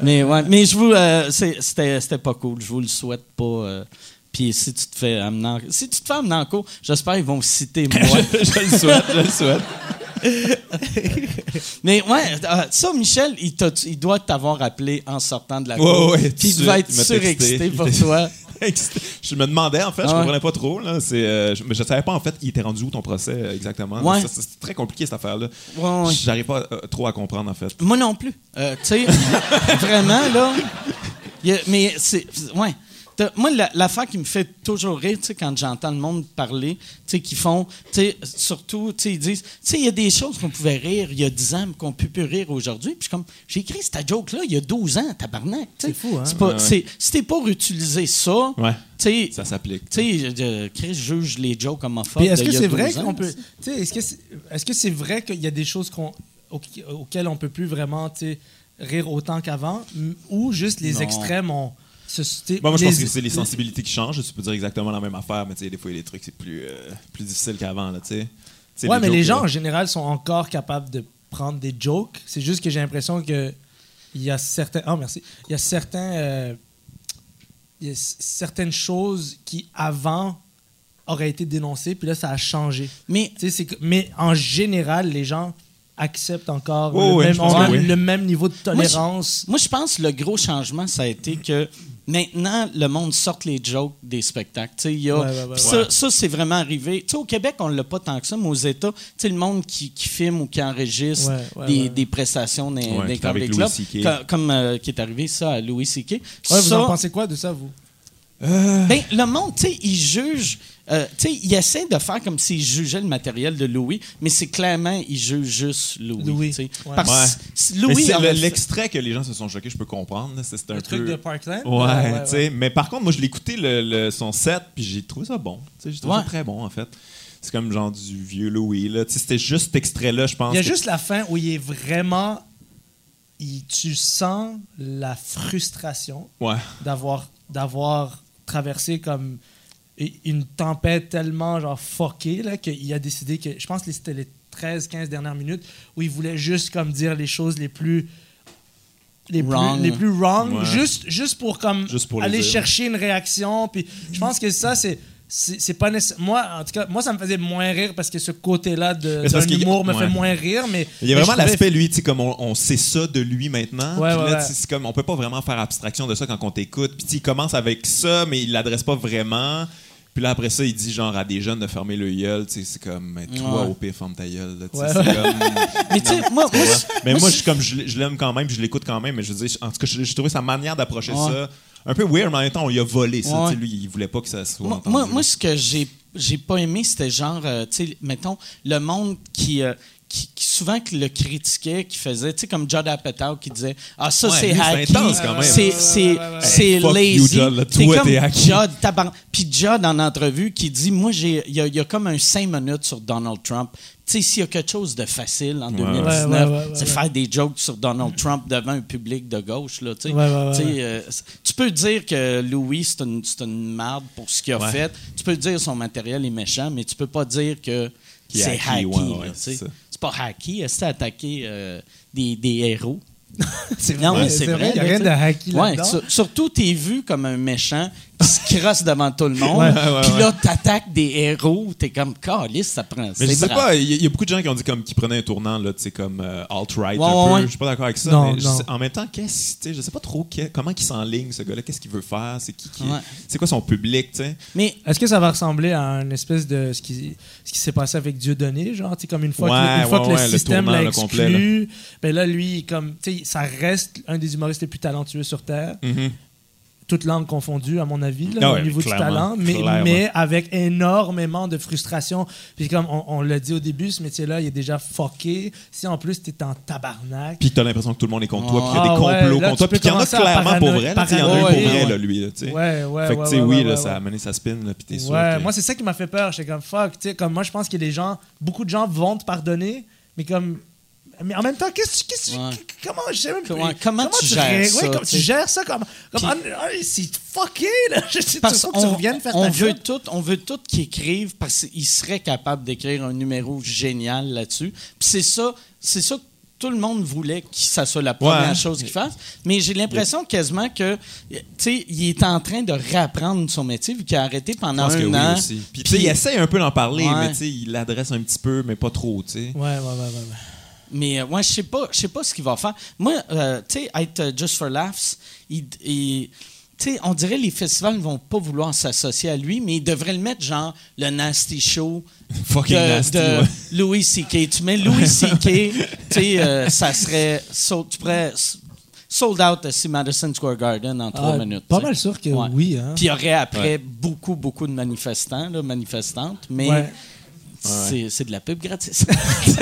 mais ouais, mais je vous, euh, c'était, pas cool. Je vous le souhaite pas. euh, puis si tu te fais amener en, si tu te fais amener en cours, j'espère qu'ils vont citer moi. je le souhaite, je le souhaite. Mais ouais, euh, ça, Michel, il, il doit t'avoir appelé en sortant de la cour. ouais, Puis il de devait être surexcité pour toi. Je me demandais en fait, je Ah comprenais pas trop là, euh, je, mais je savais pas en fait, il était rendu où ton procès euh, exactement. Ouais. C'est très compliqué cette affaire là. Ouais, ouais. J'arrive pas euh, trop à comprendre en fait. Moi non plus. Tu sais, vraiment, là. a- mais c'est. Ouais. Moi, la- l'affaire qui me fait toujours rire, tu sais, quand j'entends le monde parler, tu sais, qui font, tu sais, surtout, tu sais, ils disent, tu sais, il y a des choses qu'on pouvait rire il y a 10 ans, mais qu'on peut plus rire aujourd'hui. Puis je suis comme, j'ai écrit cette joke-là il y a 12 ans, tabarnak. C'est fou, hein? C'est pas- Ouais, ouais. c'est- Si t'es pour utiliser ça, Ouais. tu sais, Ça s'applique. tu sais, euh, Chris juge les jokes homophobes. Est-ce que c'est vrai 12 ans. qu'on peut. Est-ce que c'est est-ce que c'est vrai qu'il y a des choses qu'on, auxquelles on peut plus vraiment rire autant qu'avant? Ou juste les Non. extrêmes ont. Bon, moi, je les- pense que c'est les sensibilités qui changent. Tu peux dire exactement la même affaire, mais des fois, il y a des trucs, c'est plus, euh, plus difficile qu'avant, Ouais, mais les jokes, gens là. en général sont encore capables de prendre des jokes. C'est juste que j'ai l'impression que il y a certains. Oh, merci. Il y a certains. euh, il y a s- certaines choses qui avant auraient été dénoncées, puis là, ça a changé. Mais que- mais en général, les gens acceptent encore le, même, je oui. le même niveau de tolérance. Moi, je pense que le gros changement, ça a été que maintenant, le monde sort les jokes des spectacles. Tu sais, il y a- Ouais, ouais, ouais, Puis ça, ouais. ça, c'est vraiment arrivé. Tu sais, au Québec, on l'a pas tant que ça, mais aux États, tu sais, le monde qui, qui filme ou qui enregistre Ouais, ouais, des, ouais. des prestations comedy Louis clubs, comme euh, qui est arrivé ça à Louis C.K. Ouais, vous en pensez quoi de ça, vous? ben, le monde, tu sais, il juge. Euh, tu sais, il essaie de faire comme s'il jugeait le matériel de Louis, mais c'est clairement, il juge juste Louis. Louis, tu sais. ouais. Parce Ouais. Louis c'est l'extrait que les gens se sont choqués, je peux comprendre. là, C'est un Le truc peu... de Parkland? Ouais, tu sais. Mais par contre, moi, je l'ai écouté le, le- son set, puis j'ai trouvé ça bon. J'ai trouvé Ouais. ça très bon, en fait. C'est comme genre du vieux Louis, là. Tu sais, c'était juste cet extrait-là, je pense. Il y a que- juste la fin où il est vraiment. il- tu sens la frustration Ouais. d'avoir d'avoir traversé comme une tempête tellement genre fuckée là qu'il a décidé que je pense que c'était les 13 15 dernières minutes où il voulait juste comme dire les choses les plus les Wrong. plus les plus wrong Ouais. juste juste pour comme Juste pour le aller dire. chercher une réaction puis je pense que ça c'est c'est pas. Moi, en tout cas, moi, ça me faisait moins rire parce que ce côté-là de Mais c'est parce d'un qu'il y a- humour me ouais. fait moins rire, mais Il y a vraiment l'aspect, lui, tu sais, comme on, on sait ça de lui maintenant. Ouais, ouais, là, comme, on peut pas vraiment faire abstraction de ça quand on t'écoute. Puis il commence avec ça, mais il l'adresse pas vraiment. Puis là, après ça, il dit genre à des jeunes de fermer le gueule. Tu sais, c'est comme, mais toi, au pire, ferme ta gueule. là, Ouais, ouais. comme- Mais tu sais, moi, moi, mais moi, je, comme, je, l'ai- je l'aime quand même, puis je l'écoute quand même. Mais je veux dire, en tout cas, j'ai trouvé sa manière d'approcher ça un peu weird, mais en même temps, on lui a volé ça. Ouais. Lui, il voulait pas que ça soit. Moi, entendu. moi, moi, ce que j'ai j'ai pas aimé, c'était genre, euh, tu sais, mettons, le monde qui, euh, qui, qui souvent qui le critiquait, qui faisait, tu sais, comme Judd Apatow qui disait Ah, ça, Ouais, c'est hacky. intense quand même. C'est c'est- c'est lazy. you, Judd, toi, comme. Judd. Puis Judd, en entrevue, qui dit Moi, j'ai il y, a- il y a comme un 5 minutes sur Donald Trump. Tu sais, s'il y a quelque chose de facile en 2019, Ouais, ouais, ouais, ouais, c'est ouais. faire des jokes sur Donald Trump devant un public de gauche. Là, tu sais. Ouais, ouais, ouais, Tu sais, ouais. euh, tu peux dire que Louis, c'est une, c'est une merde pour ce qu'il a Ouais. fait. Tu peux dire que son matériel est méchant, mais tu peux pas dire que c'est hacky, hacky. ouais, là, ouais, pas hacky. C'est attaquer euh, des, des héros? C'est Non, vrai, mais c'est vrai, Il n'y a rien de hacky Ouais, là-dedans. sur- surtout, t'es vu comme un méchant qui se crosse devant tout le monde. Ouais, ouais, Puis ouais. là, t'attaques des héros. T'es comme, calice, ça prend. Mais je sais brave. pas, il y, a- il y a beaucoup de gens qui ont dit comme qui prenaient un tournant là, tu sais comme euh, alt-right Ouais, un ouais, peu. ouais. Je suis pas d'accord avec ça, Non, mais je non. sais- en même temps, qu'est-ce, tu sais, je sais pas trop que- comment il s'enligne ce gars-là, qu'est-ce qu'il veut faire, c'est qui, qui- Ouais. c'est quoi son public, tu sais? Mais Est-ce que ça va ressembler à une espèce de ce qui, ce qui s'est passé avec Dieudonné, genre, tu sais, comme une fois Ouais, que, une fois que ouais, le système l'a exclu, ben là, lui, comme, tu sais, ça reste un des humoristes les plus talentueux sur Terre, toutes langues confondues, à mon avis, là, Ah au niveau du talent, mais, mais avec énormément de frustration. Puis comme on, on l'a dit au début, ce métier-là, il est déjà fucké. Si en plus, t'es en tabarnak, Puis t'as l'impression que tout le monde est contre toi, puis il y a Ah des ouais, complots là, contre toi, puis qu'il y en a clairement pour vrai, il y en a un pour vrai, là, lui, là, tu sais. Ouais, ouais, Fait que, tu sais, oui, là, ça a mené sa spin, là, puis t'es sûr que- moi c'est ça qui m'a fait peur. J'étais comme fuck, tu sais, comme moi je pense que les gens, beaucoup de gens vont te pardonner, mais comme, mais en même temps, qu'est-ce, Ouais. comment, plus. Comment- comment tu gères ré- ça, ouais, comment tu tu gères ça comme, comme c'est fucké là. Je sais, Parce tu que tu reviennes faire on ta veut job. tout, on veut tout qu'ils écrivent parce qu'ils seraient capables d'écrire un numéro génial là-dessus. Puis c'est ça, c'est ça que tout le monde voulait que ça soit la première Ouais. chose qu'il fasse. Mais j'ai l'impression quasiment que, tu sais, il est en train de réapprendre son métier vu qu'il a arrêté pendant que un oui an. aussi. Puis, tu sais, il essaie un peu d'en parler, Ouais. mais tu sais, il l'adresse un petit peu, mais pas trop, tu sais. Ouais, ouais, ouais, ouais. Mais euh, moi, je sais pas, je sais pas ce qu'il va faire. Moi, euh, tu sais, être euh, Just for Laughs, il, il- on dirait que les festivals ne vont pas vouloir s'associer à lui, mais ils devraient le mettre genre le Nasty Show Fucking de, nasty, de ouais. Louis C.K. Tu mets Louis C.K., euh, ça serait, so- tu pourrais sold out à Madison Square Garden en trois Ah, minutes. Pas mal sûr que Ouais. oui. Hein. Puis il y aurait après beaucoup, beaucoup de manifestants, là, manifestantes, mais c'est de la pub gratis.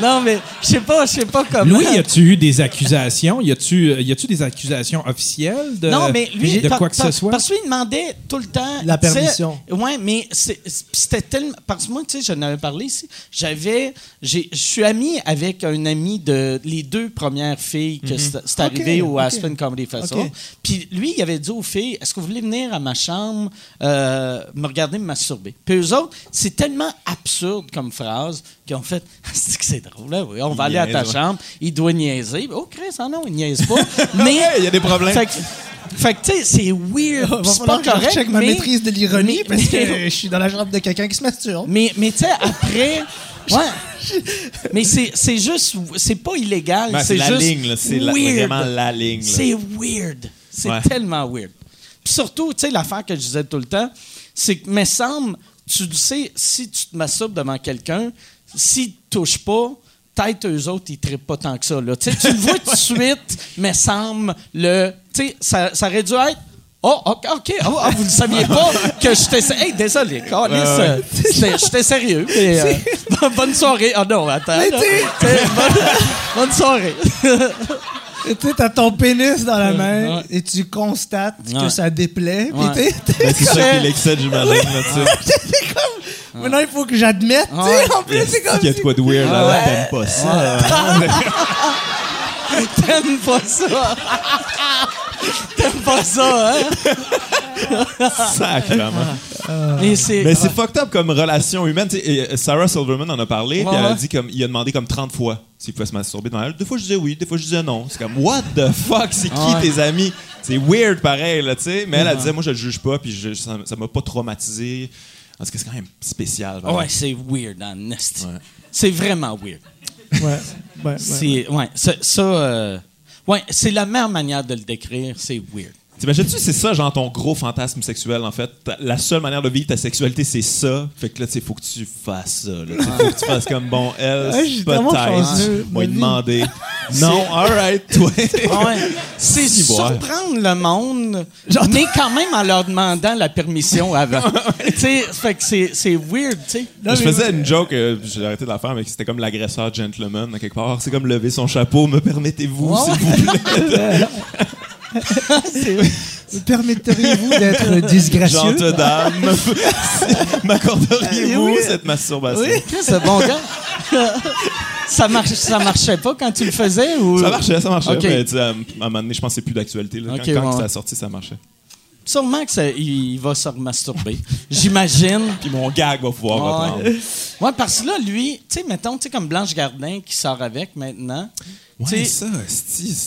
Non. mais je sais pas, je sais pas comment. Louis, y a-tu eu des accusations? Y a-tu euh, y a-tu des accusations officielles de, non, mais lui, de par- quoi que ce soit? Parce que lui, il demandait tout le temps. La permission. Ouais, mais c'était tellement. Parce que moi, tu sais, j'en avais parlé ici. J'avais. Je suis ami avec un ami de les deux premières filles que c'est c'est arrivé au. Aspen Comedy Festival. Puis lui, il avait dit aux filles Est-ce que vous voulez venir à ma chambre euh, me regarder me masturber? Puis eux autres, c'est tellement absurde comme phrase qu'ils ont fait C'est que c'est drôle, là, oui, on va Il aller à ta ouais. chambre. Il doit niaiser. Oh, Chris, ah non, il niaise pas. mais. il y a des problèmes. Fait que, fait que, tu sais, c'est weird. C'est pas je correct. check ma mais, maîtrise de l'ironie parce que je suis dans la jambe de quelqu'un qui se masturbe. mais, mais tu sais, après. Ouais. mais c'est juste. C'est pas illégal. Ben, c'est la ligne, c'est vraiment la ligne. C'est weird. C'est Ouais. tellement weird. Puis surtout, tu sais, l'affaire que je disais tout le temps, c'est que, me semble, tu sais, si tu te masturbes devant quelqu'un, s'ils te touchent pas, peut-être eux autres, ils trippent pas tant que ça. Là. Tu le vois tout de suite, me semble, le. Tu sais, ça, ça aurait dû être. Oh, OK, OK. Oh, vous ne saviez pas que j'étais. Hey, désolé, euh, J'étais sérieux. mais, euh, bonne soirée. Oh non, attends. là. T'sais, bonne, bonne soirée. Et Tu sais, t'as ton pénis dans la main Ouais. et tu constates Ouais. que ça déplaît. Ouais. Ben, c'est ça qui l'excède, j'imagine. là, tu sais. c'est comme. Maintenant, il faut que j'admette. tu sais, Ouais. En plus, c'est comme. Il y a de quoi de weird là, Ouais. t'aimes pas ça. T'aimes pas ça? T'aimes pas ça, hein? Sacrément. Mais c'est. Mais c'est fucked up comme relation humaine. Sarah Silverman en a parlé, puis elle a dit comme il a demandé comme 30 fois s'il pouvait se masturber devant elle. Des fois je disais oui, des fois je disais non. C'est comme what the fuck, c'est qui Ouais. tes amis? C'est weird pareil là, tu sais. Mais elle elle disait moi je le juge pas, puis je- ça m'a pas traumatisé. Parce que c'est quand même spécial. vraiment. Ouais, c'est weird. Ouais. C'est vraiment weird. Ouais. Ouais. ouais. C'est. Ouais, ça. ça, euh, ouais, c'est la meilleure manière de le décrire, c'est weird. T'imagines-tu, c'est ça, genre ton gros fantasme sexuel, en fait? La seule manière de vivre ta sexualité, c'est ça. Fait que là, tu sais, faut que tu fasses ça. là. Faut que tu fasses comme, bon, elle, Ouais, je suis tellement peut-être. Moi, demander. non, alright, toi. Ouais. C'est surprendre le monde, mais quand même en leur demandant la permission avant. tu sais, fait que c'est, c'est weird, tu sais. je faisais une joke, euh, j'ai arrêté de la faire, mais c'était comme l'agresseur gentleman, à quelque part. C'est comme lever son chapeau, me permettez-vous, s'il vous plaît, Permetteriez-vous d'être disgracieux? gente dame. M'accorderiez-vous Oui. cette masturbation? Chris, c'est bon gars. ça, marche, ça marchait pas quand tu le faisais ou? Ça marchait, ça marchait. Mais à un moment donné, je pense que c'est plus d'actualité. quand ouais. ça a sorti, ça marchait. Sûrement que ça- il va se remasturber. J'imagine. Puis mon gag va pouvoir Ouais. reprendre. Ouais, parce que là, lui, tu sais, mettons, tu sais, comme Blanche Gardin qui sort avec maintenant. Tu Ouais, ça,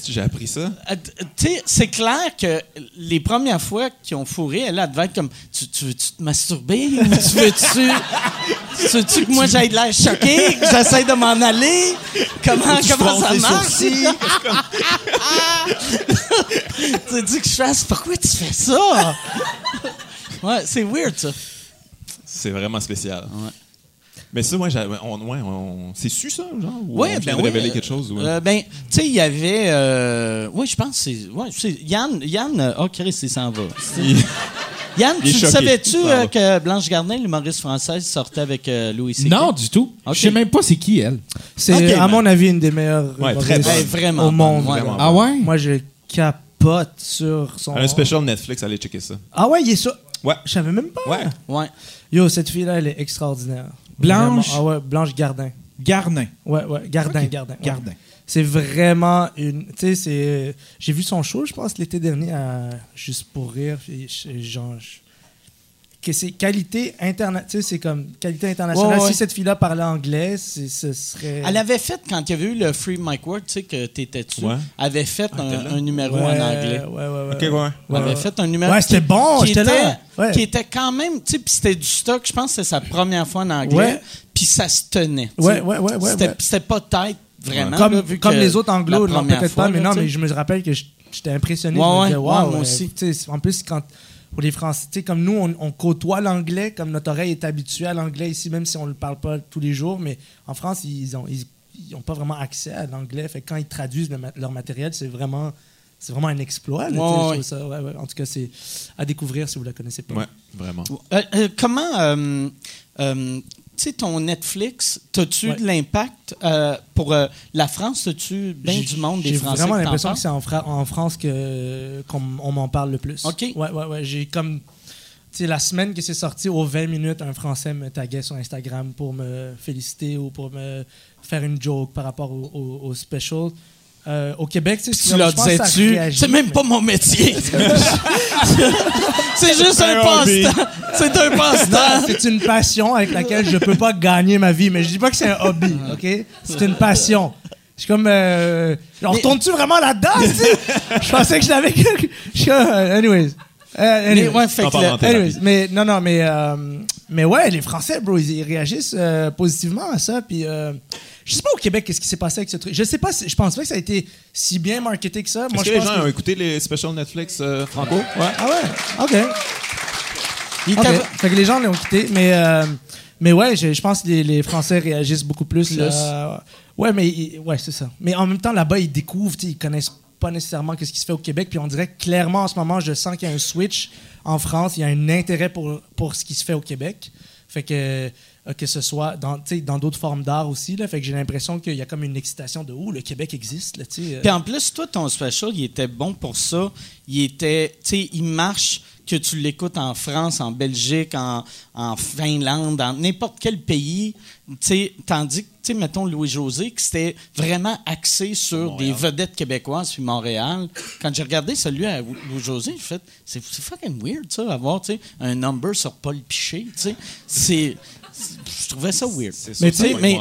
j'ai appris ça? Euh, sais, c'est clair que les premières fois qu'ils ont fourré, elle, elle devait être comme Tu, tu veux-tu te masturber? Ou tu veux-tu. tu que moi j'aille de l'air choqué, que j'essaie de m'en aller? Comment, comment ça marche? tu veux que je fasse Pourquoi tu fais ça? ouais, c'est weird ça. C'est vraiment spécial. Mais ça, moi, j'avais- on, ouais, on, c'est su ça, genre? Ou Ouais, on vient ben de oui, révéler euh, quelque chose? ou- Euh, ben, tu sais, il y avait. Euh, oui, je pense que c'est. Ouais, Yann. Yann. Oh, Chris, il s'en va. Il- Yann, Il tu savais-tu euh, que Blanche Gardin, l'humoriste française, sortait avec euh, Louis C.K.? Non, du tout. Ok. Je sais même pas c'est qui, elle. C'est, à man. mon avis, une des meilleures Ouais, humoristes très bonne. Ben, vraiment au monde. bonne, ouais. Vraiment. Ah ouais? Moi, je capote sur son. Un special Netflix, allez checker ça. Ah ouais, il est ça. Ouais. Je savais même pas. Ouais. Ouais. Yo, cette fille-là, elle est extraordinaire. Blanche? Vraiment. Ah ouais, Blanche Gardin. Garnin. Ouais, ouais, Gardin. Gardin. ouais. Gardin. C'est vraiment une. Tu sais, c'est. J'ai vu son show, je pense, l'été dernier, à Juste pour rire. genre. Que c'est qualité internationale. Tu sais, c'est comme qualité internationale. Ouais, ouais. Si cette fille-là parlait anglais, c'est- ce serait. Elle avait fait, quand il y avait eu le Free Mike Ward, tu sais, que t'étais dessus, Ouais. avait fait un, là? un numéro Ouais, en anglais. Ouais, ouais, ouais. Ok, ouais. Elle Ouais, avait fait un numéro. Ouais, c'était bon, qui j'étais était- là. Ouais. Qui était quand même, tu sais, puis c'était du stock. Je pense que c'était sa première fois en anglais. Ouais. Puis ça se tenait. Ouais, ouais, ouais, ouais, C'était ouais. c'était pas tête, vraiment. comme, là, vu comme que les autres première peut-être fois, pas, mais non, mais je me rappelle que j'étais impressionné. Ouais, ouais, moi aussi. tu sais, En plus, quand pour les Français, tu sais, comme nous, on, on côtoie l'anglais, comme notre oreille est habituée à l'anglais ici, même si on ne le parle pas tous les jours, mais en France, ils ont, ils, ils ont pas vraiment accès à l'anglais. Fait que quand ils traduisent le leur matériel, c'est vraiment, c'est vraiment un exploit. là, tu sais, Ouais, je ouais. trouve ça, ouais, ouais. En tout cas, c'est à découvrir si vous la connaissez pas. Ouais, vraiment. Euh, euh, comment, euh, euh, sais, ton Netflix, t'as-tu Ouais. de l'impact euh, pour euh, la France? T'as-tu bien J'ai- du monde des J'ai Français vraiment que t'en l'impression que c'est en, Fra- en France que qu'on on m'en parle le plus. OK. Ouais, ouais, ouais. J'ai comme. Tu sais, la semaine que c'est sorti, aux 20 minutes, un Français me taguait sur Instagram pour me féliciter ou pour me faire une joke par rapport au, au- au special. Euh, au Québec, tu sais, Tu leur disais-tu, c'est même pas mon métier. c'est juste un passe-temps. C'est un passe-temps. c'est une passion avec laquelle je peux pas gagner ma vie, mais je dis pas que c'est un hobby, ok? C'est une passion. Je suis comme, euh, genre, Mais- retournes-tu vraiment là-dedans? tu sais? je pensais que je l'avais. Je suis comme, euh, anyways. Euh, Mais, anyways. ouais, fait En que parlant le- en thérapie. Anyways, mais non, non, mais, euh, mais ouais, les Français, bro, ils, ils réagissent euh, positivement à ça. Puis euh, je sais pas au Québec qu'est-ce qui s'est passé avec ce truc. Je sais pas, si- je pense pas que ça a été si bien marketé que ça. Moi, Est-ce je que les pense gens que- ont écouté les specials Netflix euh, franco? Ouais. Ah ouais, ok. il Fait que les gens l'ont quitté, mais euh, mais ouais, je, je pense que les, les Français réagissent beaucoup plus. Plus. ouais, mais ouais, c'est ça. Mais en même temps, là-bas, ils découvrent, ils connaissent pas nécessairement ce qui se fait au Québec. Puis on dirait clairement en ce moment, je sens qu'il y a un switch en France. Il y a un intérêt pour pour ce qui se fait au Québec. Fait que euh, que ce soit dans dans d'autres formes d'art aussi là. Fait que j'ai l'impression qu'il y a comme une excitation de oh le Québec existe euh. Puis en plus, toi, ton special, il était bon pour ça. Il était, tu sais, il marche que tu l'écoutes en France, en Belgique, en, en Finlande, dans n'importe quel pays. Tu sais, tandis que, tu sais, mettons Louis-José, que c'était vraiment axé sur des vedettes québécoises puis Montréal. Quand j'ai regardé celui à Louis-José, j'ai fait, c'est fucking weird, ça, avoir, tu sais, un number sur Paul Piché, tu sais. C'est. c'est- Je trouvais ça weird. Mais tu sais, mais,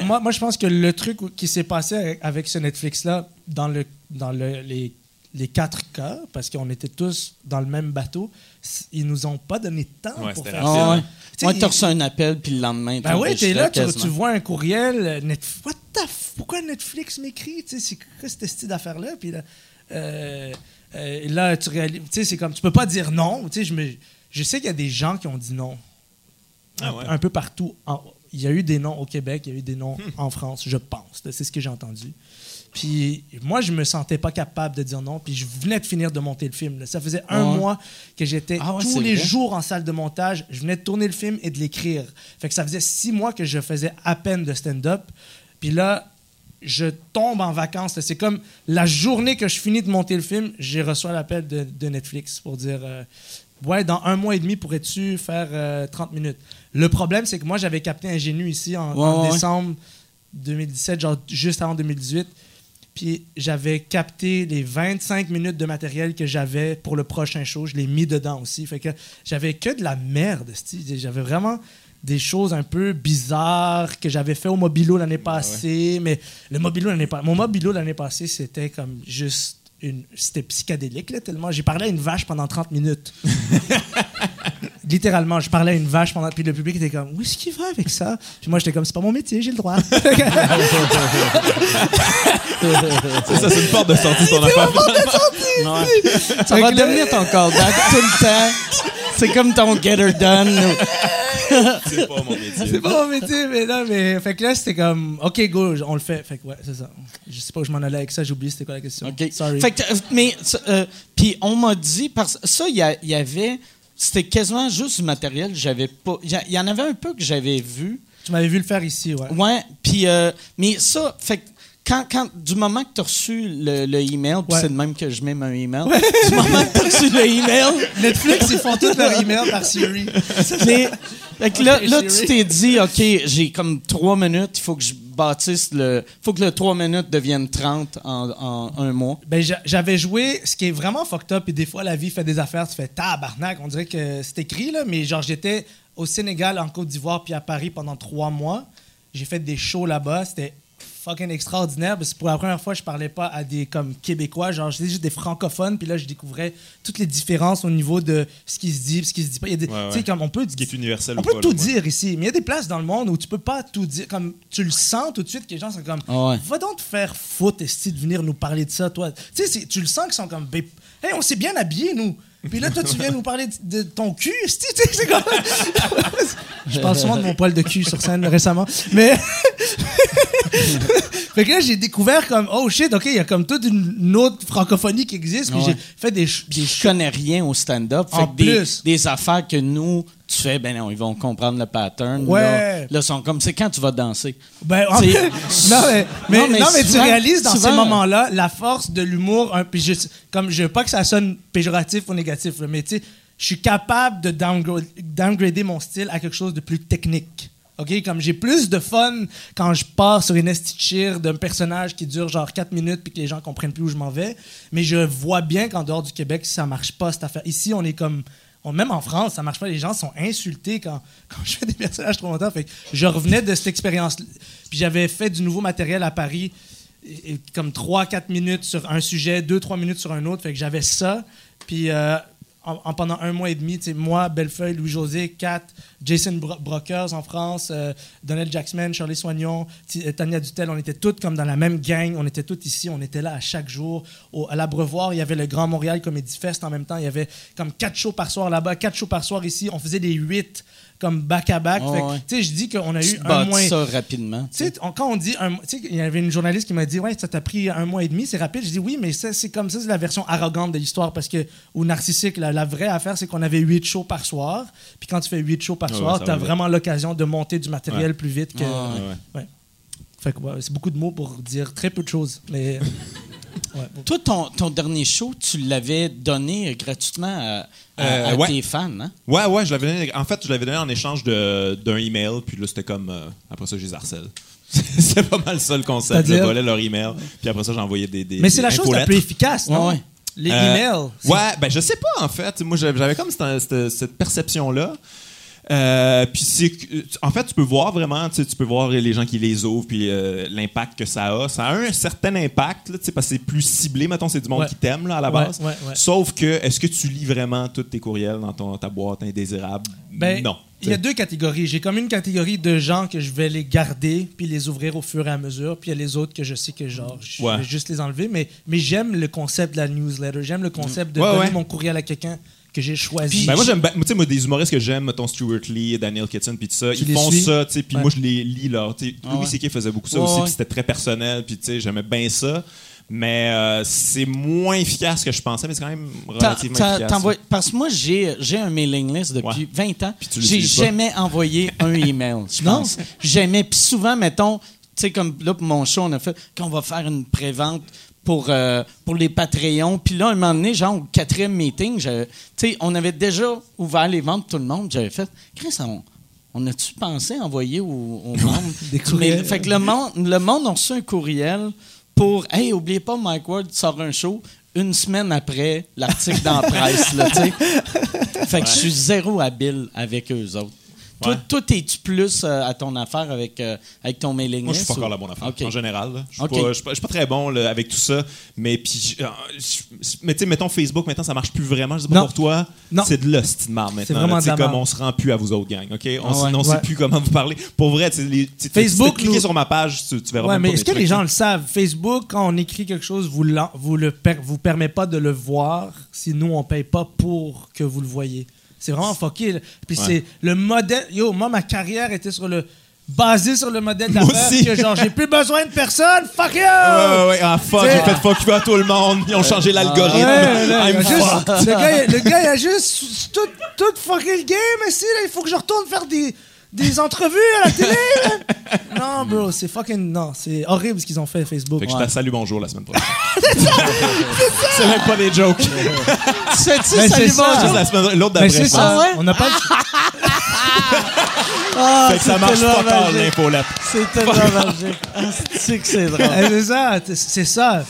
Ah, moi, moi, je pense que le truc qui s'est passé avec, avec ce Netflix-là, dans, le, dans le- les, les quatre cas, parce qu'on était tous dans le même bateau, ils nous ont pas donné de temps Ouais, pour c'était faire rapide. ça. Ah ouais. Tu reçu un appel, puis le lendemain, Ben oui, t'es là, tu, vois un courriel, euh, Netf- What the f- Pourquoi Netflix m'écrit? Tu sais, c'est quoi cette style d'affaire-là? Puis là, euh, euh, là, tu réalises, tu sais, c'est comme, tu peux pas dire non. Tu sais, je, me, je sais qu'il y a des gens qui ont dit non. Ah un, ouais. un peu partout. En- il y a eu des noms au Québec, il y a eu des noms en France, je pense. C'est ce que j'ai entendu. Puis moi, je me sentais pas capable de dire non. Puis je venais de finir de monter le film. là. Ça faisait un mois que j'étais Ah ouais, tous les vrai. jours en salle de montage. Je venais de tourner le film et de l'écrire. Fait que ça faisait six mois que je faisais à peine de stand-up. Puis là, je tombe en vacances. C'est comme la journée que je finis de monter le film, j'ai reçu l'appel de, de Netflix pour dire euh, Ouais, dans un mois et demi, pourrais-tu faire euh, 30 minutes? Le problème, c'est que moi, j'avais capté Ingénu ici en, Ouais, en ouais, ouais. décembre 2017, genre juste avant 2018. Puis j'avais capté les 25 minutes de matériel que j'avais pour le prochain show. Je l'ai mis dedans aussi. Fait que j'avais que de la merde. J'avais vraiment des choses un peu bizarres que j'avais fait au Mobilo l'année passée. Mais le Mobilo l'année passée, mon Mobilo l'année passée, c'était comme juste une. C'était psychédélique, là, tellement. J'ai parlé à une vache pendant 30 minutes. Littéralement, je parlais à une vache pendant. Puis le public était comme, où est-ce qu'il va avec ça? Puis moi, j'étais comme, c'est pas mon métier, j'ai le droit. C'est ça, c'est une porte de sortie ton affaire. Ouais. Ça va devenir ton callback tout le temps. C'est comme ton get her done. C'est pas mon métier. C'est pas mon métier, mais non, mais. Fait que là, c'était comme, OK, go, on le fait. Fait que ouais, c'est ça. Je sais pas où je m'en allais avec ça, j'ai oublié c'était quoi la question. OK. Sorry. Fait que, euh, mais, euh, puis on m'a dit, parce ça, il y, a- il y avait, c'était quasiment juste du matériel j'avais pas. Il y en avait un peu que j'avais vu. Tu m'avais vu le faire ici, ouais. Ouais, puis, euh, mais ça, fait quand, quand, du moment que tu as reçu le, le email, puis Ouais. c'est de même que je mets mon email, du moment que tu as reçu le email, Netflix, ils font tout leur email par Siri. mais, fait que là, là, Siri. tu t'es dit, OK, j'ai comme trois minutes, il faut que je bâtisse le. faut que le trois minutes devienne 30 en, un mois. Ben, j'a- j'avais joué, ce qui est vraiment fucked up, et des fois, la vie fait des affaires, tu fais tabarnak, on dirait que c'est écrit, là, mais genre, j'étais au Sénégal, en Côte d'Ivoire, puis à Paris pendant trois mois. J'ai fait des shows là-bas, c'était fucking extraordinaire, parce que pour la première fois, je parlais pas à des comme Québécois, genre, j'étais juste des francophones, puis là, je découvrais toutes les différences au niveau de ce qui se dit, ce qui se dit pas. Il y a des- Ouais, Tu sais, ouais. comme on peut Ce qui est universel on peut pas, tout là, dire ici, mais il y a des places dans le monde où tu peux pas tout dire. Comme tu le sens tout de suite, que les gens sont comme, Ah ouais. va donc te faire foutre, esti, de venir nous parler de ça, toi. Tu sais, tu le sens qu'ils sont comme, Ben, hey, on s'est bien habillés, nous. Puis là, toi, tu viens nous parler de, ton cul, esti, tu sais, c'est comme. Je parle souvent de mon poil de cul sur scène récemment, mais. fait que là, j'ai découvert comme, oh shit, ok, il y a comme toute une, autre francophonie qui existe, puis j'ai fait des, des je connais rien au stand-up. Fait En que des, plus. des affaires que nous, tu fais, ben non, ils vont comprendre le pattern. Ouais. Là, là, sont comme, c'est quand tu vas danser? Ben, en fait, non, mais, mais- Non, mais non, mais tu réalises dans souvent- ces moments-là la force de l'humour. Puis je, comme je veux pas que ça sonne péjoratif ou négatif, là, mais tu sais, je suis capable de downgra- downgrader mon style à quelque chose de plus technique. OK? Comme j'ai plus de fun quand je pars sur une esti de cheer d'un personnage qui dure genre 4 minutes puis que les gens comprennent plus où je m'en vais. Mais je vois bien qu'en dehors du Québec, ça marche pas cette affaire. Ici, on est comme. même en France, ça marche pas. Les gens sont insultés quand, quand je fais des personnages trop longtemps. Fait que je revenais de cette expérience. Puis j'avais fait du nouveau matériel à Paris, comme 3-4 minutes sur un sujet, 2-3 minutes sur un autre. Fait que j'avais ça. Puis euh, en, en pendant un mois et demi, moi, Bellefeuille, Louis-José, Kat, Jason Bro- Brockers en France, euh, Donald Jacksman, Charlie Soignon, euh, Tania Dutel, on était tous comme dans la même gang, on était tous ici, on était là à chaque jour. Au- à l'Abreuvoir, il y avait le Grand Montréal Comedy Fest en même temps, il y avait comme quatre shows par soir là-bas, quatre shows par soir ici, on faisait des huit comme back-à-back. Oh, ouais. Tu sais, je dis qu'on a Tu eu un mois... ça rapidement. Tu sais, quand on dit un tu sais, il y avait une journaliste qui m'a dit ouais ça t'a pris un mois et demi c'est rapide je dis oui mais ça c'est comme ça c'est la version arrogante de l'histoire parce que ou narcissique la, la vraie affaire c'est qu'on avait huit shows par soir puis quand tu fais huit shows par Ouais, soir ça tu as vraiment l'occasion de monter du matériel Ouais. plus vite que Ouais, Ouais, ouais. fait que ouais, c'est beaucoup de mots pour dire très peu de choses mais ouais. Toi, ton, ton dernier show, tu l'avais donné gratuitement à, à- Euh, à ouais. tes fans, hein? Ouais, ouais, je l'avais donné. En fait, je l'avais donné en échange de- d'un email, puis là, c'était comme. euh, après ça, je les harcèle. c'est pas mal ça le concept. Je volais leur email, puis après ça, j'envoyais des, des. mais c'est la chose la plus efficace non? Ouais, ouais. les Euh, emails Ouais, ben je sais pas en fait. Moi j'avais j'avais comme cette, cette- cette perception-là. Euh, puis c'est que- en fait tu peux voir vraiment tu peux voir les gens qui les ouvrent puis euh, l'impact que ça a ça a un certain impact là, parce que c'est plus ciblé mettons c'est du monde Ouais. qui t'aime là à la base ouais, ouais. sauf que est-ce que tu lis vraiment tous tes courriels dans ton, ta boîte indésirable? Ben, non Il y a deux catégories. J'ai comme une catégorie de gens que je vais les garder puis les ouvrir au fur et à mesure. Puis il y a les autres que je sais que genre, je vais juste les enlever. Mais, mais j'aime le concept de la newsletter. J'aime le concept de donner mon courriel à quelqu'un que j'ai choisi. Ben moi j'aime bien- tu sais moi des humoristes que j'aime mettons Stuart Lee Daniel Kitson puis tout ça Tu ils font suis? ça tu sais puis Ouais. moi je les lis là Ah Louis ouais. C.K. faisait beaucoup ça Ouais, aussi ouais. puis c'était très personnel puis tu sais j'aimais bien ça mais euh, c'est moins efficace que je pensais mais c'est quand même relativement t'as- efficace parce que moi, j'ai j'ai un mailing list depuis Ouais. 20 ans. J'ai jamais envoyé un email, je pense. Jamais. Puis souvent, mettons, tu sais, comme là, pour mon show, on a fait, quand on va faire une prévente pour, euh, pour les Patreons. Puis là, un moment donné, genre, au quatrième meeting, sais, on avait déjà ouvert les ventes, tout le monde. J'avais fait, Chris, on, on a-tu pensé envoyer aux, aux membres Des courriels. Fait que le monde, le monde a reçu un courriel pour Hey, oubliez pas, Mike Ward sort un show une semaine après l'article dans la presse. Là, fait que je suis zéro habile avec eux autres. Toi, toi, es-tu plus euh, à ton affaire avec, euh, avec ton mailing Moi, je suis pas ou- encore la bonne affaire. En général, je suis pas, très bon là, avec tout ça. Mais puis, euh, mais tu sais, mettons Facebook, maintenant, ça marche plus vraiment. Je sais pas Non. pour toi. C'est de l'hostie de marde maintenant. C'est comme on se rend plus à vous autres, gang. OK? On, Ah ouais. Ouais. sait plus comment vous parler. Pour vrai, les- Facebook, nous- sur ma page, tu, tu verras Ouais, mais est-ce que les gens le savent? Facebook, quand on écrit quelque chose, vous, l'en- vous vous permet pas de le voir si nous, on paye pas pour que vous le voyez. C'est vraiment fucké. Puis Ouais. c'est le modèle. Yo, moi, ma carrière était sur le. basée sur le modèle Moi d'affaires aussi. que genre, j'ai plus besoin de personne. Fuck you! Ouais, ouais, ouais. Ah, fuck, j'ai fait fuck you à tout le monde. Ils ont changé l'algorithme. Ouais, le, gars, le gars, il a juste tout, tout fucké le game, mais si, là, il faut que je retourne faire des, des entrevues à la télé. là? non, bro, c'est fucking. Non, c'est horrible ce qu'ils ont fait, Facebook. Fait que je Ouais. te salue bonjour la semaine prochaine. c'est même pas des jokes. Tu fais-tu Mais salut c'est ça. bonjour? La semaine- L'autre Mais d'après. c'est ça, ouais? on n'a pas Ah, Fait que ça c'est marche tellement pas tard, magique. l'infolette. C'est tellement magique. Ah, c'est que c'est drôle. Eh, C'est ça, t- c'est ça.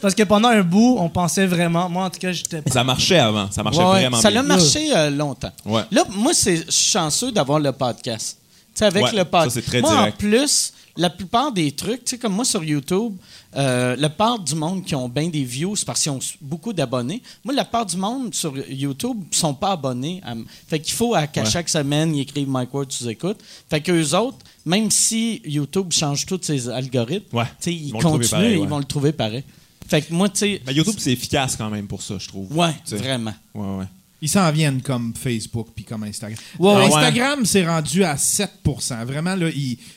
C'est parce que pendant un bout, on pensait vraiment. Moi, en tout cas, j'étais. Ça marchait avant. Ça marchait Ouais, vraiment ça bien. a marché euh, longtemps. Ouais. Là, moi, c'est, je suis chanceux d'avoir le podcast. Tu sais, avec Ouais, le podcast. ça, c'est très moi, direct. en plus, la plupart des trucs, tu sais, comme moi sur YouTube, euh, la part du monde qui ont bien des views, c'est parce qu'ils ont beaucoup d'abonnés. Moi, la part du monde sur YouTube ne sont pas abonnés. à fait qu'il faut à, qu'à Ouais. chaque semaine, ils écrivent Mike Ward, tu écoutes. Fait qu'eux autres, même si YouTube change tous ses algorithmes, Ouais. tu sais, Ils continuent pareil, ouais. ils vont le trouver pareil. Fait que moi, tu sais, Ben, YouTube, c'est efficace quand même pour ça, je trouve. ouais, vraiment. Ouais, ouais. Ils s'en viennent comme Facebook puis comme Instagram. Ouais, ouais. Instagram, c'est rendu à 7% Vraiment, là,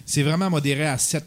c'est vraiment modéré à 7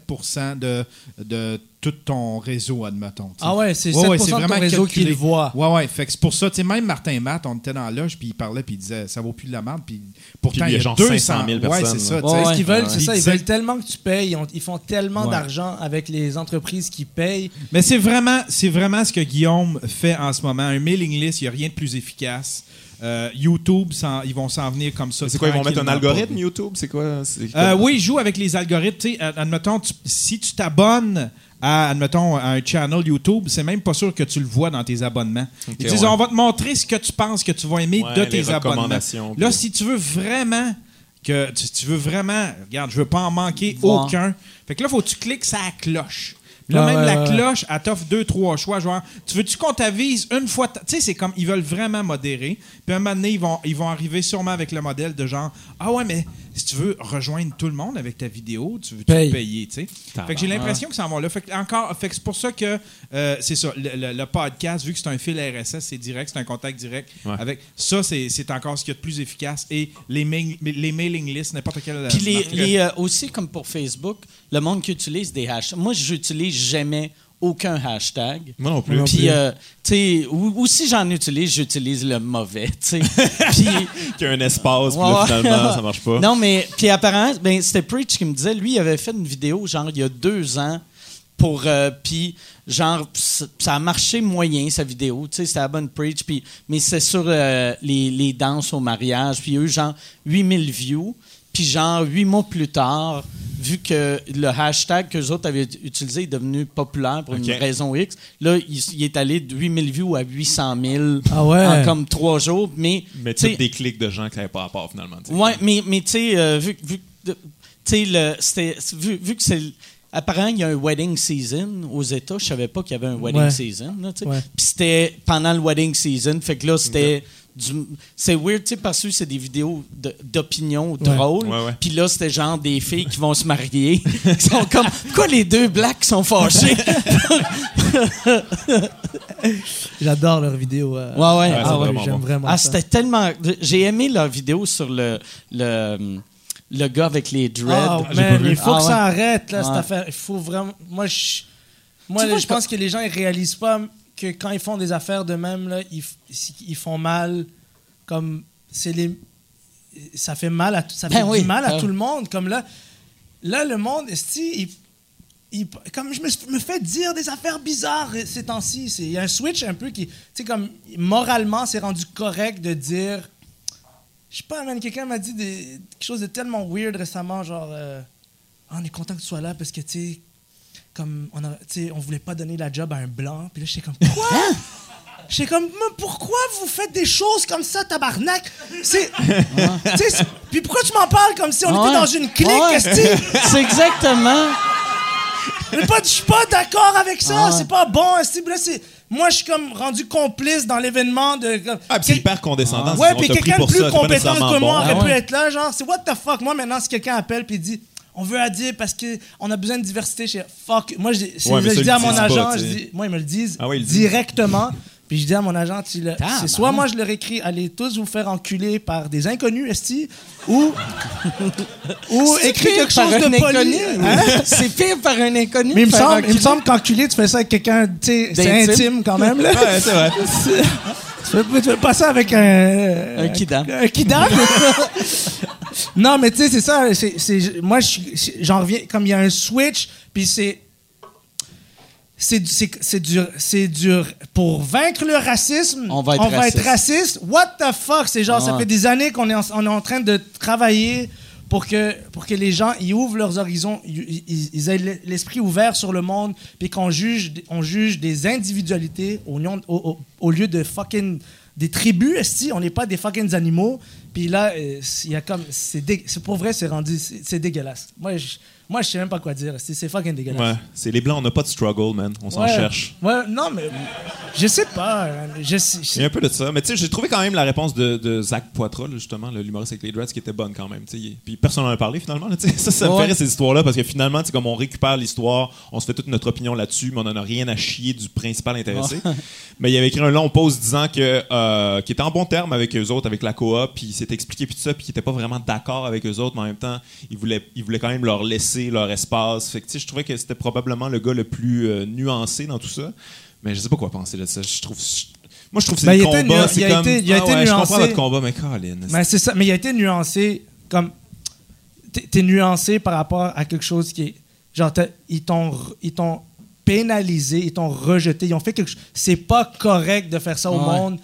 de, de tout ton réseau, admettons. Ah ouais, c'est Ouais, 7% ouais, c'est ton vraiment réseau qui le voit. Ouais, ouais. Fait que c'est pour ça, tu sais, même Martin Matt, on était dans la loge, puis il parlait, puis il disait, ça vaut plus de la merde, puis pourtant, Puis il y a il y a genre 200 500 000 Ouais, personnes, c'est ça. Ouais, Ce qu'ils veulent, ouais. c'est ça. Il Ils veulent tellement que tu payes. Ils, ont- ils font tellement Ouais. d'argent avec les entreprises qui payent. Mais c'est vraiment, c'est vraiment ce que Guillaume fait en ce moment. Un mailing list, il n'y a rien de plus efficace. Euh, YouTube, ils vont s'en venir comme ça. C'est quoi, ils vont mettre un algorithme. YouTube? C'est quoi? C'est Euh, comme- oui, ils jouent avec les algorithmes. Tu sais, ad- admettons, tu- si tu t'abonnes à, admettons, à un channel YouTube, c'est même pas sûr que tu le vois dans tes abonnements. Ils disent, ouais. on va te montrer ce que tu penses que tu vas aimer Ouais, de tes abonnements. Là, si tu veux vraiment que tu, tu veux vraiment, regarde, je veux pas en manquer Voir. aucun. Fait que là, faut que tu cliques sur la cloche. Là, Ah, même ouais, la cloche, elle t'offre deux, trois choix. Genre, tu veux-tu qu'on t'avise une fois? Tu sais, c'est comme, ils veulent vraiment modérer. Puis à un moment donné, ils vont, ils vont arriver sûrement avec le modèle de genre, ah ouais, mais si tu veux rejoindre tout le monde avec ta vidéo, tu veux Paye. payer, tu sais? Fait que j'ai l'impression que ça en va là. Fait que, encore, fait que c'est pour ça que, euh, c'est ça, le, le- le podcast, vu que c'est un fil RSS, c'est direct, c'est un contact direct. Ouais. Avec ça, c'est c'est encore ce qu'il y a de plus efficace. Et les, mail- les mailing lists, n'importe quel. Puis les, euh, aussi, comme pour Facebook, le monde qui utilise des hashtags. Moi, j'utilise jamais aucun hashtag. Moi non plus. Puis, euh, tu sais, ou, ou si j'en utilise, j'utilise le mauvais, tu sais. Puis, Qu'il y a un espace, puis là, finalement, ça marche pas. Non, mais puis apparemment, ben, c'était Preach qui me disait, lui, il avait fait une vidéo, genre, il y a deux ans, pour. euh, puis, genre, ça ça a marché moyen, sa vidéo. Tu sais, c'était la bonne Preach. Puis, mais c'est sur euh, les, les danses au mariage. Puis, il y a eu, genre, 8000 views. Puis, genre, huit mois plus tard, vu que le hashtag que les autres avaient utilisé est devenu populaire pour une raison X, là, il, il est allé de 8000 views à 800 000 Ah ouais? en comme trois jours. Mais, Mais tu des clics de gens qui n'avaient pas rapport, finalement. tu sais. Ouais, mais, mais tu sais, euh, vu, vu, que- tu sais, le- c'était- vu, vu que c'est. Apparemment, il y a un wedding season aux États. Je savais pas qu'il y avait un wedding Ouais. season. Puis c'était pendant le wedding season. Fait que là, c'était. Du- C'est weird, tu sais, parce que c'est des vidéos de- d'opinion drôles. Ouais, ouais. Puis là, c'était genre des filles qui vont se marier. qui sont comme. Pourquoi les deux blacks sont fâchés? J'adore leurs vidéos. euh. Ouais, ouais. Ah ouais, vraiment j'aime bon. vraiment Ah, c'était tellement. J'ai aimé leur vidéo sur le, le, le gars avec les dreads. Ah, pas man, il faut Ah, que ouais. ça arrête, là, cette affaire. Il faut vraiment. Moi, je, moi, Tu vois, je je- pense que les gens, ils réalisent pas que quand ils font des affaires de même, là, ils, ils font mal. Comme. C'est les. Ça fait mal à, tout- ça Ben fait oui, du mal à ben tout le monde. Comme là, là, le monde, il, il- comme je me, me fais dire des affaires bizarres ces temps-ci. C'est- Il y a un switch un peu qui. Tu sais, comme moralement, c'est rendu correct de dire. Je sais pas, man, quelqu'un m'a dit des, quelque chose de tellement weird récemment, genre. euh, Ah, on est content que tu sois là parce que, tu sais, comme, on, a, on voulait pas donner la job à un blanc. Puis là, j'étais comme, quoi? J'étais comme, mais pourquoi vous faites des choses comme ça, tabarnak? C'est. Puis pourquoi tu m'en parles comme si on Ouais. était dans une clique, Ouais. C'est exactement. Mais pas, je suis pas d'accord avec ça, Ah. c'est pas bon, là, c'est. Moi, je suis comme rendu complice dans l'événement de. Ah, puis c'est hyper condescendant. Ouais, puis quelqu'un de plus compétent que moi bon. aurait Ah pu ouais. être là, genre, c'est what the fuck. Moi, maintenant, si quelqu'un appelle puis dit on veut Adib parce qu'on a besoin de diversité chez. Fuck. Moi, je, Ouais, je dis à mon agent, pas, je dis, moi, ils me le disent Ah ouais, ils le disent. directement. Puis je dis à mon agent, tu le- Tabarnak. c'est soit moi je leur écris, allez tous vous faire enculer par des inconnus, esti, ou, ou C'est écris quelque chose de poli. inconnu. Hein? C'est pire par un inconnu. Mais il me, semble, il me enculer. semble qu'enculer, tu fais ça avec quelqu'un, tu sais, c'est intime quand même. Là. Ouais, c'est vrai. Tu fais, tu pas ça avec un. Un kidam. Un kidam? non, mais tu sais, c'est ça. c'est- c'est- moi, j'en reviens. Comme il y a un switch, puis c'est. C'est du- c'est- c'est dur. C'est dur. Pour vaincre le racisme, On va être raciste. raciste. What the fuck? C'est genre, ça fait des années qu'on est, en, on est en train de travailler pour que, pour que les gens ils ouvrent leurs horizons, ils, aient l'esprit ouvert sur le monde, puis qu'on juge, on juge des individualités au- au lieu de fucking des tribus, si on n'est pas des fucking animaux. Puis là, euh, il y a comme, c'est dé- c'est pour vrai, c'est rendu, c'est c'est dégueulasse. Moi, je, moi, je sais même pas quoi dire. C'est c'est fucking dégueulasse. Ouais, c'est les blancs, on n'a pas de struggle, man. On s'en Ouais. cherche. Ouais, non, mais je sais pas. Je sais- Il y a un peu de ça. Mais tu sais, j'ai trouvé quand même la réponse de, de Zach Poitras, justement, le- l'humoriste avec les dreads, qui était bonne quand même. tu sais. Il- Puis personne n'en a parlé finalement. là, ça, ça me Ouais. fait rire ces histoires-là parce que finalement, tu sais, comme on récupère l'histoire, on se fait toute notre opinion là-dessus, mais on n'en a rien à chier du principal intéressé. mais il avait écrit un long post disant que euh, qu'il était en bon terme avec eux autres, avec la coop, puis il s'était expliqué puis tout ça, puis qu'il était pas vraiment d'accord avec eux autres, mais en même temps, il voulait, il voulait quand même leur laisser leur espace. Fait que je trouvais que c'était probablement le gars le plus euh, nuancé dans tout ça. Mais je sais pas quoi penser de ça. Je trouve. Moi, je trouve que c'est Ben, combats. il C'est a comme. été- il a ah été ouais, je comprends nuancé. votre combat, mais Colin. Mais c'est ça. Mais il a été nuancé comme. T'es nuancé par rapport à quelque chose qui est. Genre, ils t'ont r- ils t'ont pénalisé, ils t'ont rejeté, ils ont fait quelque chose. C'est pas correct de faire ça au Ouais. monde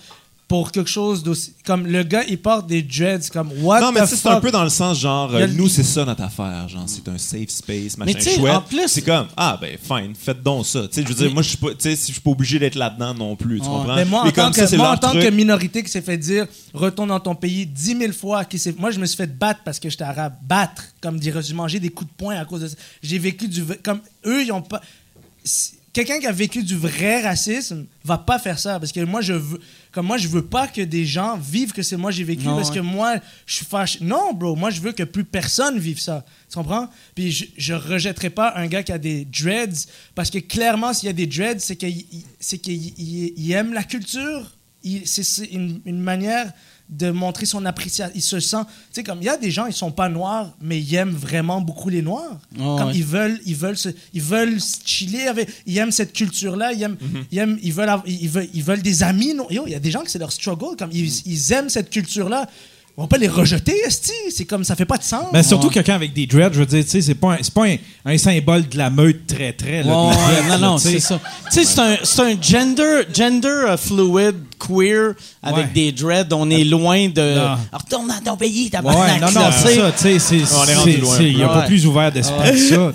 pour quelque chose d'aussi. Comme le gars, il porte des dreads, comme what Non, mais the c'est un peu dans le sens genre, euh, nous, c'est ça notre affaire. Genre, c'est un safe space, machin Mais chouette. en plus- c'est comme, ah, ben, fine, faites donc ça. Tu sais, je veux dire, moi, je suis pas, tu sais, si je suis pas obligé d'être là-dedans non plus, tu comprends? Mais moi, en tant, que, ça, moi, en tant que minorité qui s'est fait dire retourne dans ton pays dix mille fois, qui s'est- moi je me suis fait battre parce que j'étais arabe. Battre, comme dire, j'ai mangé des coups de poing à cause de ça. J'ai vécu du. Comme eux, ils ont pas. Quelqu'un qui a vécu du vrai racisme va pas faire ça parce que moi je veux comme moi je veux pas que des gens vivent que c'est moi j'ai vécu Non, parce ouais. que moi je suis fâché. Non bro moi je veux que plus personne vive ça. Tu comprends? Puis je, je rejetterai pas un gars qui a des dreads parce que clairement s'il y a des dreads c'est qu'il il- c'est qu'il il- il aime la culture. C'est c'est une, une manière de montrer son appréciation il se sent tu sais comme il y a des gens ils sont pas noirs mais ils aiment vraiment beaucoup les noirs Oh, comme ouais. ils veulent ils veulent se- ils veulent chiller avec ils aiment cette culture là ils aiment, Mhm. ils aiment ils veulent ils veulent ils veulent des amis non? Il y a des gens que c'est leur struggle comme ils, ils aiment cette culture là on va pas les rejeter esti c'est comme ça fait pas de sens Ben, surtout quelqu'un avec des dreads, je veux dire, tu sais, c'est pas, un, c'est pas un, un symbole de la meute très très. là, Ouais, ouais, non, là, non, tu sais. c'est ça. Tu sais, c'est un, c'est un gender, gender euh, fluid, queer, avec Ouais. des dreads. On est loin de. Non. Retourne dans ton pays, t'as Ouais, non, non, c'est ça, tu sais, c'est- On est rendu c'est- loin. c'est- il n'y a pas plus ouvert d'esprit que ça.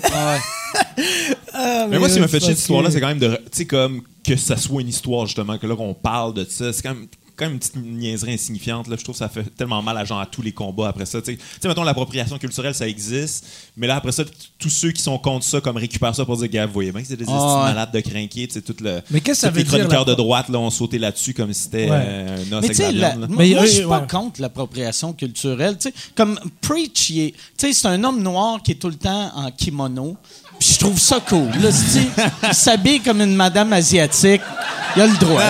Mais moi, ce qui m'a fait chier cette histoire-là, c'est quand même de. Tu sais, comme que ça soit une histoire, justement, que là, qu'on parle de ça, c'est quand même. Quand même une petite niaiserie insignifiante là je trouve que ça fait tellement mal à genre à tous les combats après ça tu sais mettons l'appropriation culturelle ça existe mais là après ça tous ceux qui sont contre ça comme récupèrent ça pour dire gars vous voyez bien que c'est des ouais. malades de crinquer tu sais tout le Mais qu'est-ce que ça tous les veut dire, chroniqueurs de droite là ont sauté là-dessus comme si c'était Ouais. euh, un os Mais tu avec sais, la moi, Mais, moi, je suis pas ouais. contre l'appropriation culturelle. Tu sais, comme Preach, c'est un homme noir qui est tout le temps en kimono. Puis je trouve ça cool. Là, tu sais, il s'habille comme une madame asiatique. Il a le droit.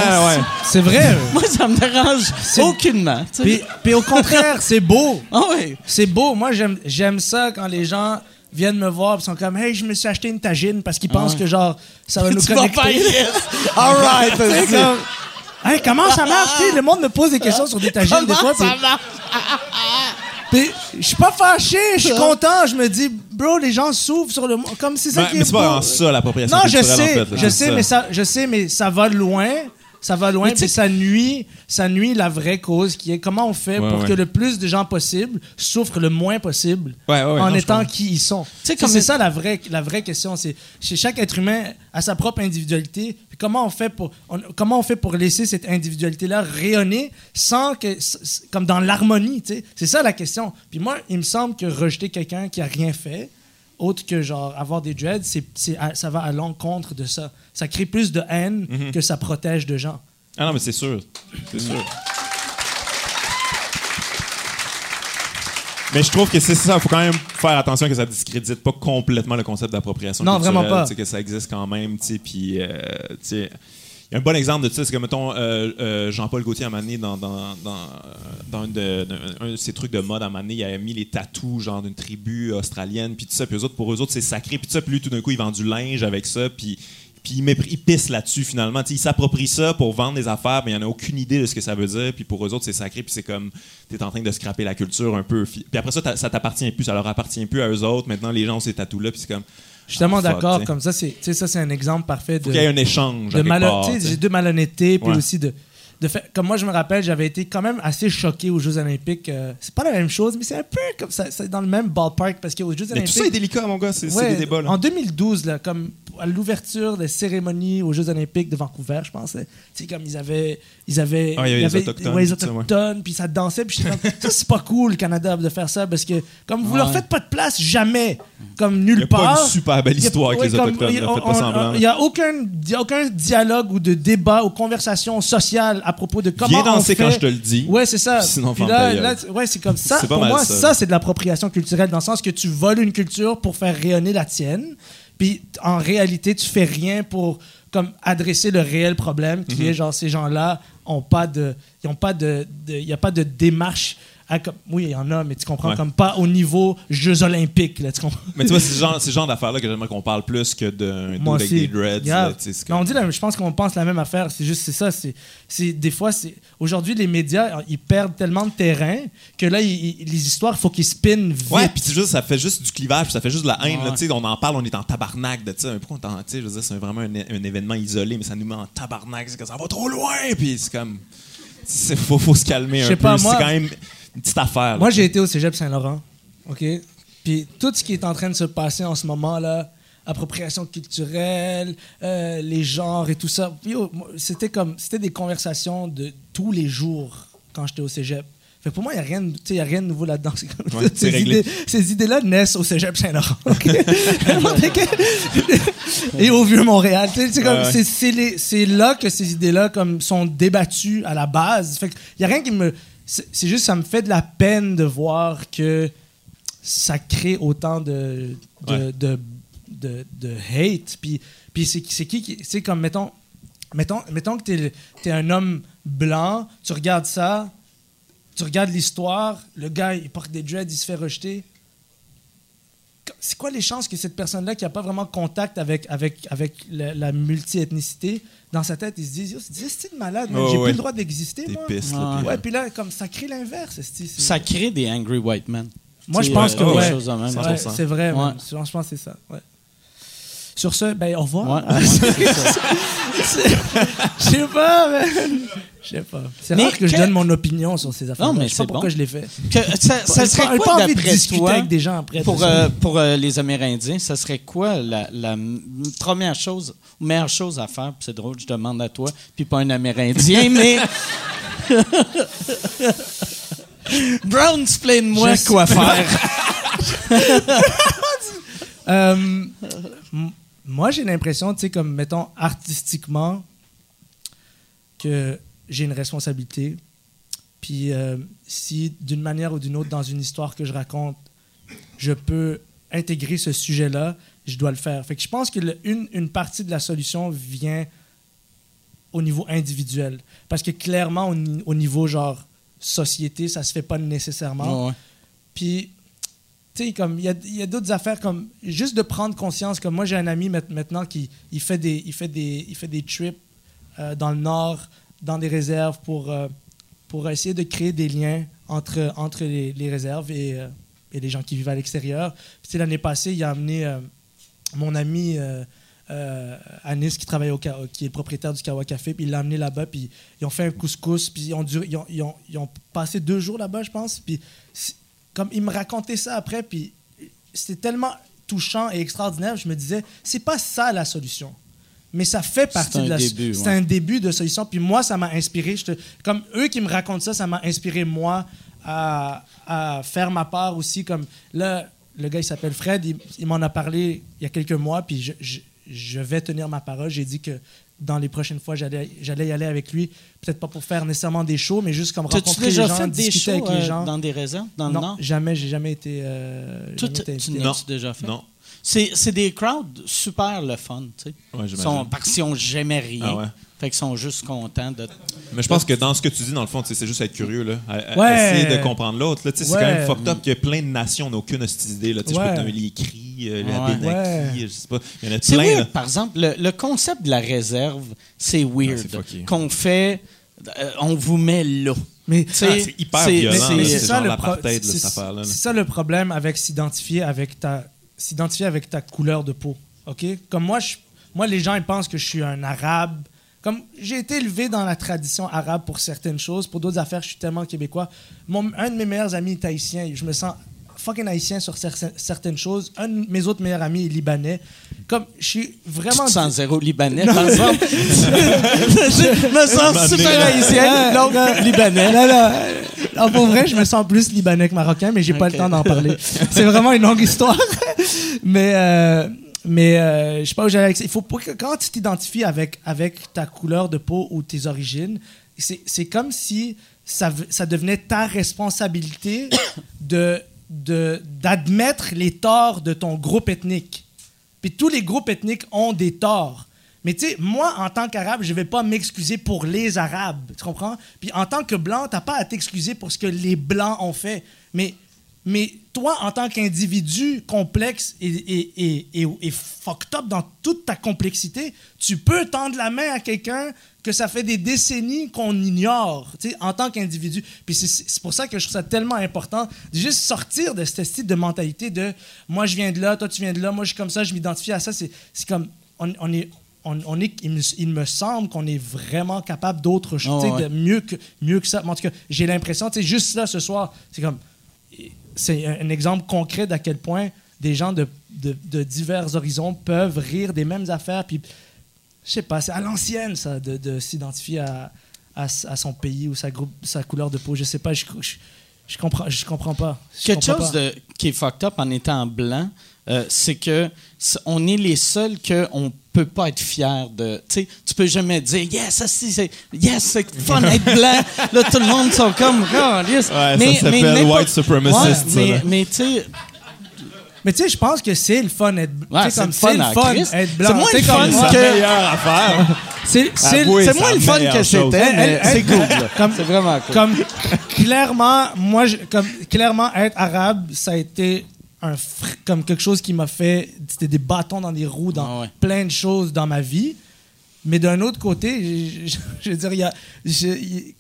c'est vrai Moi, ça me dérange aucunement. puis, puis au contraire c'est beau Ah ouais. C'est beau. Moi, j'aime, j'aime ça quand les gens viennent me voir et sont comme Hey, je me suis acheté une tagine parce qu'ils pensent ouais. que genre ça va nous Tu vas connecter. yes. All right. Comme, Hey, comment ça marche? Le monde me pose des questions sur des tagines des fois. Ça marche? Puis je suis pas fâché, je suis content. Je me dis, bro, les gens souffrent sur le monde. Comme c'est ça Ouais, qui mais est c'est beau. pas vraiment ça l'appropriation Non, je culturelle sais, en fait là, je c'est sais, mais ça, je sais, mais ça va loin. Ça va loin, Mais puis ça nuit, ça nuit la vraie cause qui est comment on fait Ouais, pour ouais. que le plus de gens possible souffrent le moins possible Ouais, ouais, ouais, en non, étant qui ils sont. C'est ça la vraie, la vraie question. C'est chez chaque être humain a sa propre individualité. Puis comment on fait pour, on- comment on fait pour laisser cette individualité-là rayonner sans que, comme dans l'harmonie. tu sais? C'est ça la question. Puis moi, il me semble que rejeter quelqu'un qui a rien fait, autre que genre avoir des dreads, c'est, c'est à- ça va à l'encontre de ça. Ça crée plus de haine Mhm. que ça protège de gens. ah non mais c'est sûr c'est sûr Mais je trouve que c'est ça, il faut quand même faire attention que ça discrédite pas complètement le concept d'appropriation Non, culturelle. vraiment pas. tu sais, que ça existe quand même, tu sais, puis, euh, tu sais, il un bon exemple de ça, c'est que, mettons, euh, euh, Jean-Paul Gaultier, à un dans, dans, dans, un, de, ses trucs de mode, à un il avait mis les tatous, genre, d'une tribu australienne, puis tout ça, puis eux autres, pour eux autres, c'est sacré, puis tout ça, puis lui, tout d'un coup, il vend du linge avec ça, puis... Puis il, pisse là-dessus finalement. Tu sais, il s'approprie ça pour vendre des affaires, mais il en a aucune idée de ce que ça veut dire. Puis pour eux autres, c'est sacré. Puis c'est comme, t'es en train de scraper la culture un peu. Puis après ça, ça t'appartient plus, ça leur appartient plus à eux autres. Maintenant, les gens ont ces tatous-là. Puis c'est comme. Je suis tellement Ah, d'accord. Comme ça, c'est, ça, c'est un exemple parfait de. Faut qu'il y ait un échange. de sais. j'ai de malhonnêteté puis Ouais. aussi de de fait comme moi je me rappelle j'avais été quand même assez choqué aux Jeux Olympiques euh, c'est pas la même chose mais c'est un peu comme ça c'est dans le même ballpark parce qu'aux Jeux Mais Olympiques tout ça est délicat, mon gars. C'est Ouais, des débats. là. En 2012, là, comme à l'ouverture des cérémonies aux Jeux Olympiques de Vancouver, je pense, c'est comme ils avaient, ils avaient, Ah, il y avait ils les Autochtones, ouais, les autochtones, puis ça dansait, puis j'étais comme, ça c'est pas cool, le Canada, de faire ça, parce que comme vous leur Ouais. faites pas de place jamais, comme Il nulle y a pas part. une super belle Il histoire avec les Autochtones. il. Il n'y il a aucun dialogue ou de débat ou conversation sociale à propos de comment Viens on danser fait. quand je te le dis. Ouais, c'est ça. Sinon, Puis là, ouais, c'est comme ça. Pour moi, ça. ça, c'est de l'appropriation culturelle dans le sens que tu voles une culture pour faire rayonner la tienne. Puis en réalité, tu fais rien pour comme adresser le réel problème qui Mhm. est genre ces gens-là ont pas de ils ont pas de de- il y a pas de démarche à comme- oui, il y en a mais tu comprends Ouais. comme pas au niveau Jeux olympiques là, tu comprends? Mais tu vois, c'est ce genre, genre d'affaires-là que j'aimerais qu'on parle plus que d'un dude avec des dreads. Là, Mais on comme- dit la- je pense qu'on pense la même affaire. C'est juste c'est ça. C'est, des fois c'est aujourd'hui les médias ils perdent tellement de terrain que là ils- ils- les histoires il faut qu'ils spinnent vite. Ouais, puis c'est juste, ça fait juste du clivage, ça fait juste de la haine. là, Ouais. tu sais, on en parle, on est en tabarnak de ça. Pourquoi on je veux dire, c'est vraiment un, un événement isolé, mais ça nous met en tabarnak. C'est que ça va trop loin, puis c'est comme. Il faut, faut se calmer un peu. c'est quand même une petite affaire. là. Moi j'ai été au Cégep Saint-Laurent, ok? Puis tout ce qui est en train de se passer en ce moment là, appropriation culturelle, euh, les genres et tout ça. C'était comme c'était des conversations de tous les jours quand j'étais au Cégep. Fait que pour moi, il n'y a, rien de- tu sais, y a rien de nouveau là-dedans. Ouais, ces, idées, ces idées-là naissent au cégep Saint-Laurent. Et au Vieux-Montréal. Tu sais, c'est Ouais, ouais. là que ces idées-là comme, sont débattues à la base. Fait qu'il n'y a rien qui me. C'est juste, ça me fait de la peine de voir que ça crée autant de, de, Ouais. de, de, de hate. Puis, puis c'est c'est qui qui. C'est comme, mettons, mettons, mettons que tu es, un homme blanc, tu regardes ça, tu regardes l'histoire, le gars, il porte des dreads, il se fait rejeter. C'est quoi les chances que cette personne-là qui n'a pas vraiment contact avec, avec, avec la, la multi-ethnicité, dans sa tête, il se dit Yo, c'est de malade. Oh, j'ai ouais. plus le droit d'exister, moi. piste, là, Ouais. puis, Ouais, euh, puis là, comme ça crée l'inverse. Ça crée des angry white men. Moi, je pense euh, que ouais. choses de même. Ouais, 100%. c'est vrai. Ouais. Je pense que c'est ça. Ouais. Sur ce, ben, au revoir. Ouais. Je sais pas, man. Je sais pas. C'est rare que je que- donne mon opinion sur ces affaires. Non, mais je sais pas c'est pourquoi bon. je l'ai fait. Que- ça, serait quoi pas envie de d'après discuter toi avec des gens après. pour, euh, pour euh, les Amérindiens, ça serait quoi la, première chose, meilleure chose à faire? C'est drôle, je demande à toi, puis pas un Amérindien, mais... Brown, explain-moi Je quoi faire. Euh, moi, j'ai l'impression, tu sais, comme, mettons, artistiquement, que j'ai une responsabilité. Puis, euh, si d'une manière ou d'une autre, dans une histoire que je raconte, je peux intégrer ce sujet-là, je dois le faire. Fait que je pense que le- une, une partie de la solution vient au niveau individuel. Parce que clairement, au, ni- au niveau, genre, société, ça se fait pas nécessairement. Ouais. Puis, comme, il y a, d'autres affaires comme juste de prendre conscience. Comme moi, j'ai un ami ma- maintenant qui il fait des, il fait des, il fait des trips euh, dans le nord, dans des réserves pour, euh, pour essayer de créer des liens entre, entre les, réserves et, euh, et les gens qui vivent à l'extérieur. Puis, l'année passée, il a amené mon ami Anis qui travaille au qui est propriétaire du Kawa Café, puis il l'a amené là-bas, puis ils ont fait un couscous, puis ils ont, ils ont, ils ont- ils ont passé deux jours là-bas, je pense, puis comme il me racontait ça après, puis c'était tellement touchant et extraordinaire, je me disais, c'est pas ça la solution. Mais ça fait partie de la début, C'est ouais. un début de solution. Puis moi, ça m'a inspiré. Je te- comme eux qui me racontent ça, ça m'a inspiré moi à, à faire ma part aussi. Comme là, le gars, il s'appelle Fred. Il, il m'en a parlé il y a quelques mois. Puis je, je- je vais tenir ma parole. J'ai dit que dans les prochaines fois, j'allais y aller avec lui. Peut-être pas pour faire nécessairement des shows, mais juste comme rencontrer les déjà gens, fait des discuter shows avec les euh, gens. dans des réserves, dans le non, Nord? jamais, j'ai jamais été. euh, Toi, jamais été tu Non. déjà fait? Non. C'est des crowds super le fun, tu sais. Ouais, sont, parce qu'ils n'ont jamais rien. Ah ouais. Fait qu'ils sont juste contents de... Mais je pense que dans ce que tu dis, dans le fond, c'est juste être curieux, là. À- à- Ouais. Essayer de comprendre l'autre. C'est quand même fucked up qu'il y a plein de nations, on n'a aucune idée. Là. Je peux te nommer les cris, euh, la Ouais. Benaki, Ouais. je sais pas. Il y en a C'est plein. weird, par exemple, le, le concept de la réserve, c'est weird. Ah. Qu'on fait, euh, on vous met là. Mais Ah, c'est hyper violent, c'est- ça ça le problème avec s'identifier avec ta s'identifier avec ta couleur de peau. OK? Comme moi je, moi les gens ils pensent que je suis un arabe. Comme j'ai été élevé dans la tradition arabe pour certaines choses, pour d'autres affaires, je suis tellement québécois. Mon, un de mes meilleurs amis est haïtien, je me sens fucking haïtien sur cer- certaines choses. Un de mes autres meilleurs amis est libanais. Comme je suis Tu vraiment te sens zéro libanais, par exemple? je me sens super haïtien, l'autre libanais. Non, non. Non, pour vrai, je me sens plus libanais que marocain, mais j'ai pas Ok. le temps d'en parler. C'est vraiment une longue histoire. mais euh, mais euh, je sais pas où j'allais avec ça. Il faut pas que quand tu t'identifies avec, avec ta couleur de peau ou tes origines, c'est c'est comme si ça, ça devenait ta responsabilité de- d'admettre les torts de ton groupe ethnique. Puis tous les groupes ethniques ont des torts. Mais tu sais, moi, en tant qu'arabe, je vais pas m'excuser pour les arabes. Tu comprends? Puis en tant que blanc, t'as pas à t'excuser pour ce que les blancs ont fait. Mais, mais toi, en tant qu'individu complexe et, et, et, et, et fucked up dans toute ta complexité, tu peux tendre la main à quelqu'un que ça fait des décennies qu'on ignore, tu sais, en tant qu'individu. Puis c'est- pour ça que je trouve ça tellement important de juste sortir de cette style de mentalité de moi je viens de là, toi tu viens de là, moi je suis comme ça, je m'identifie à ça. C'est comme on, on est on, on est, il, me, il me semble qu'on est vraiment capable d'autre chose, Ah tu sais, ouais. de mieux que, mieux que ça. Mais en tout cas, j'ai l'impression, juste là ce soir, c'est comme c'est un, un exemple concret d'à quel point des gens de, de, de divers horizons peuvent rire des mêmes affaires. Puis, je sais pas, c'est à l'ancienne, ça, de, de s'identifier à, à, son pays ou sa, groupe, sa couleur de peau. Je sais pas, je, je, je comprends, je comprends pas. Je Quelque comprends chose pas. de, qui est fucked up en étant blanc, euh, c'est que c- on est les seuls qu'on peut pas être fier de. Tu sais, tu peux jamais dire yes, ça, c'est c'est- yes, c'est fun d'être blanc. là, tout le monde sont comme oh, yes. Ouais, ça s'appelle white supremacist, Ouais, ça, mais, mais tu sais, Mais tu sais, je pense que c'est le fun d'être Ouais, tu sais, c'est comme le fun c'est le en fun Christ. être blanc. C'est moins le fun que- meilleure affaire. C'est c'est- moins le fun que c'était, c'est cool. c'est vraiment cool. comme clairement moi je- comme clairement être arabe ça a été un fr- comme quelque chose qui m'a fait c'était des bâtons dans des roues dans Ah ouais. plein de choses dans ma vie mais d'un autre côté je, je- je veux dire il y a je-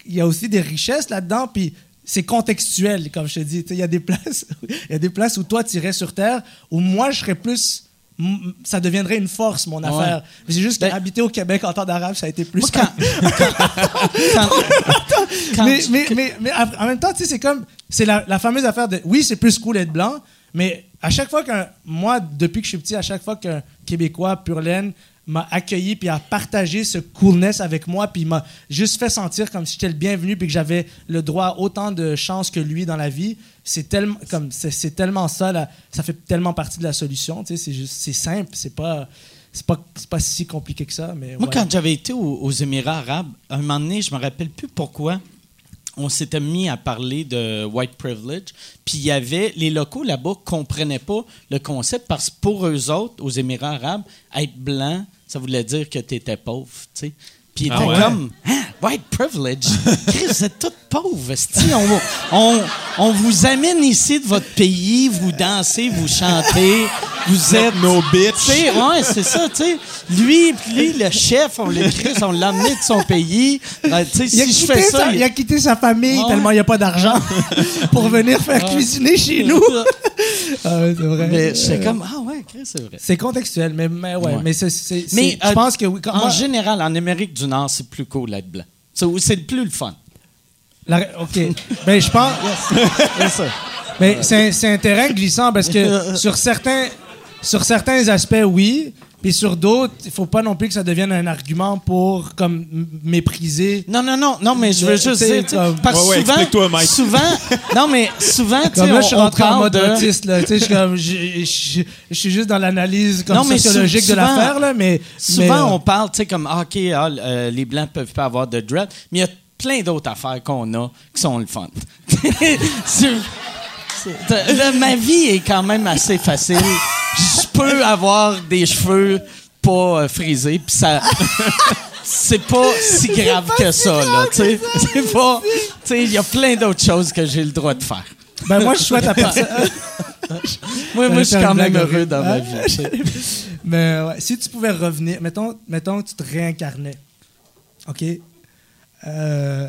il y a aussi des richesses là-dedans puis c'est contextuel comme je te dis il y a des places y a des places où toi tu irais sur terre où moi je serais plus ça deviendrait une force mon Ah Ouais. affaire mais c'est juste Ben- qu'habiter au Québec en temps d'arabe ça a été plus Moi, quand, quand- quand- mais, mais, mais, mais en même temps, c'est comme. C'est la, la fameuse affaire de. Oui, c'est plus cool d'être blanc, mais à chaque fois qu'un. Moi, depuis que je suis petit, à chaque fois qu'un Québécois pur laine m'a accueilli puis a partagé ce coolness avec moi puis m'a juste fait sentir comme si j'étais le bienvenu puis que j'avais le droit à autant de chances que lui dans la vie c'est tellement comme c'est tellement ça là, ça fait tellement partie de la solution tu sais c'est juste c'est simple c'est pas c'est pas pas si compliqué que ça mais Moi, ouais. quand j'avais été aux, aux Émirats arabes, un moment donné, je me rappelle plus pourquoi, on s'était mis à parler de white privilege. Puis il y avait, les locaux là-bas comprenaient pas le concept parce que pour eux autres, aux Émirats arabes, être blanc, ça voulait dire que tu étais pauvre, tu sais. Puis Ah étaient ouais? comme, Hein, white privilege? Chris, vous êtes tous pauvres. On, on, on vous amène ici de votre pays, vous dansez, vous chantez, vous êtes nos bitches. ouais, c'est ça, tu sais. Lui, puis lui, le chef, on l'a Chris, on l'a amené de son pays. Euh, tu sais, Il a, si je quitté fais ça, sa, il- il a quitté sa famille Ouais. tellement il n'y a pas d'argent pour venir faire cuisiner chez nous. Ah ouais, c'est vrai. Mais Euh, comme, ah ouais, Chris, c'est vrai. C'est contextuel, mais, mais ouais, Ouais. mais c'est, c'est- c'est- Mais je euh, pense que oui. quand en moi- général, en Amérique du Nord, c'est plus cool d'être blanc. C'est le plus le fun. la- ok. ben, je pense. Ça. Mais c'est, c'est un terrain glissant parce que sur certains, sur certains aspects, oui. Puis sur d'autres, il faut pas non plus que ça devienne un argument pour comme mépriser. Non, non, non, non, mais je veux juste dire, comme- parce que Ouais, ouais, souvent, Mike. souvent, non, mais souvent, tu sais, là, je suis rentré en mode de... autiste, là. Tu sais, je suis comme, je, je- je suis juste dans l'analyse comme Non, mais sociologique sou- de souvent- l'affaire, là, mais. Souvent, mais, euh, on parle, tu sais, comme, ah, OK, ah, euh, les Blancs peuvent pas avoir de dread, mais il y a plein d'autres affaires qu'on a qui sont le fun. Ma vie est quand même assez facile. Je peux avoir des cheveux pas euh, frisés, puis ça... C'est pas si grave que ça, là, tu sais. C'est pas... Tu sais, il y a plein d'autres choses que j'ai le droit de faire. Ben, moi, je souhaite à personne. Moi, moi je suis quand même heureux dans ma vie. Mais ouais, si tu pouvais revenir, mettons, mettons que tu te réincarnais, OK? Euh,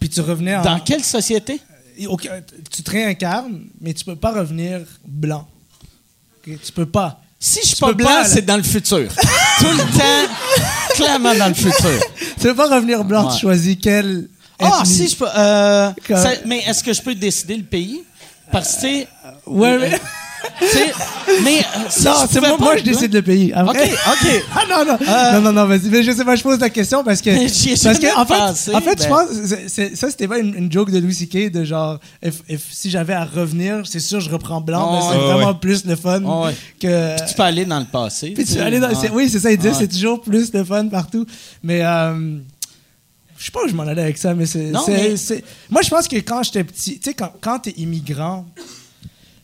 puis tu revenais en... Dans quelle société? Ok, tu te réincarnes, mais tu peux pas revenir blanc. Tu peux pas. Si je suis pas peux blanc, c'est dans le futur. Tout le temps, clairement dans le futur. Tu peux pas revenir blanc, tu choisis quel... Ah, ethnie? si je peux. euh, Comme- ça- mais est-ce que je peux décider le pays? Parce que, Ouais, mais... mais. euh, non, je c'est moi, je décide le pays. Après- OK, OK. Ah non, non, non, non, non, vas-y. Mais je sais pas, je pose la question parce que. Parce que, en fait, pensé, en fait je ben. pense. c'est- c'est- ça, c'était pas une, une joke de Louis C.K. de genre, if- if- si j'avais à revenir, c'est sûr, je reprends blanc, Oh, mais c'est vraiment ouais. plus le fun Oh, ouais. que. Tu peux aller dans le passé. Puis tu aller dans, c'est- oui, c'est ça, il disait, Ouais. c'est toujours plus le fun partout. Mais euh, je sais pas où je m'en allais avec ça, mais c'est. Non, mais- c'est- Moi, je pense que quand j'étais petit, tu sais, quand, quand t'es immigrant,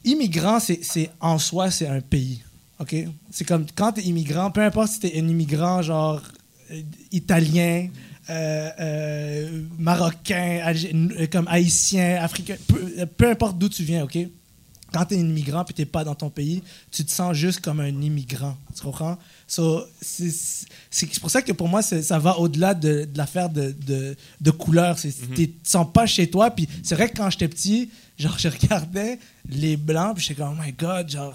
immigrant, c'est c'est- en soi, c'est un pays. OK? C'est comme quand t'es immigrant, peu importe si t'es un immigrant, genre euh, italien, euh, euh, marocain, Algé- comme haïtien, africain, peu, peu importe d'où tu viens, OK? quand tu es un immigrant puis tu pas dans ton pays, tu te sens juste comme un immigrant. Tu comprends? So, c'est c'est pour ça que pour moi, ça va au-delà de, de l'affaire de, de, de couleur. C'est- Tu te sens pas chez toi. Puis c'est vrai que quand j'étais petit, genre, je regardais les blancs puis j'étais comme, oh my god, genre,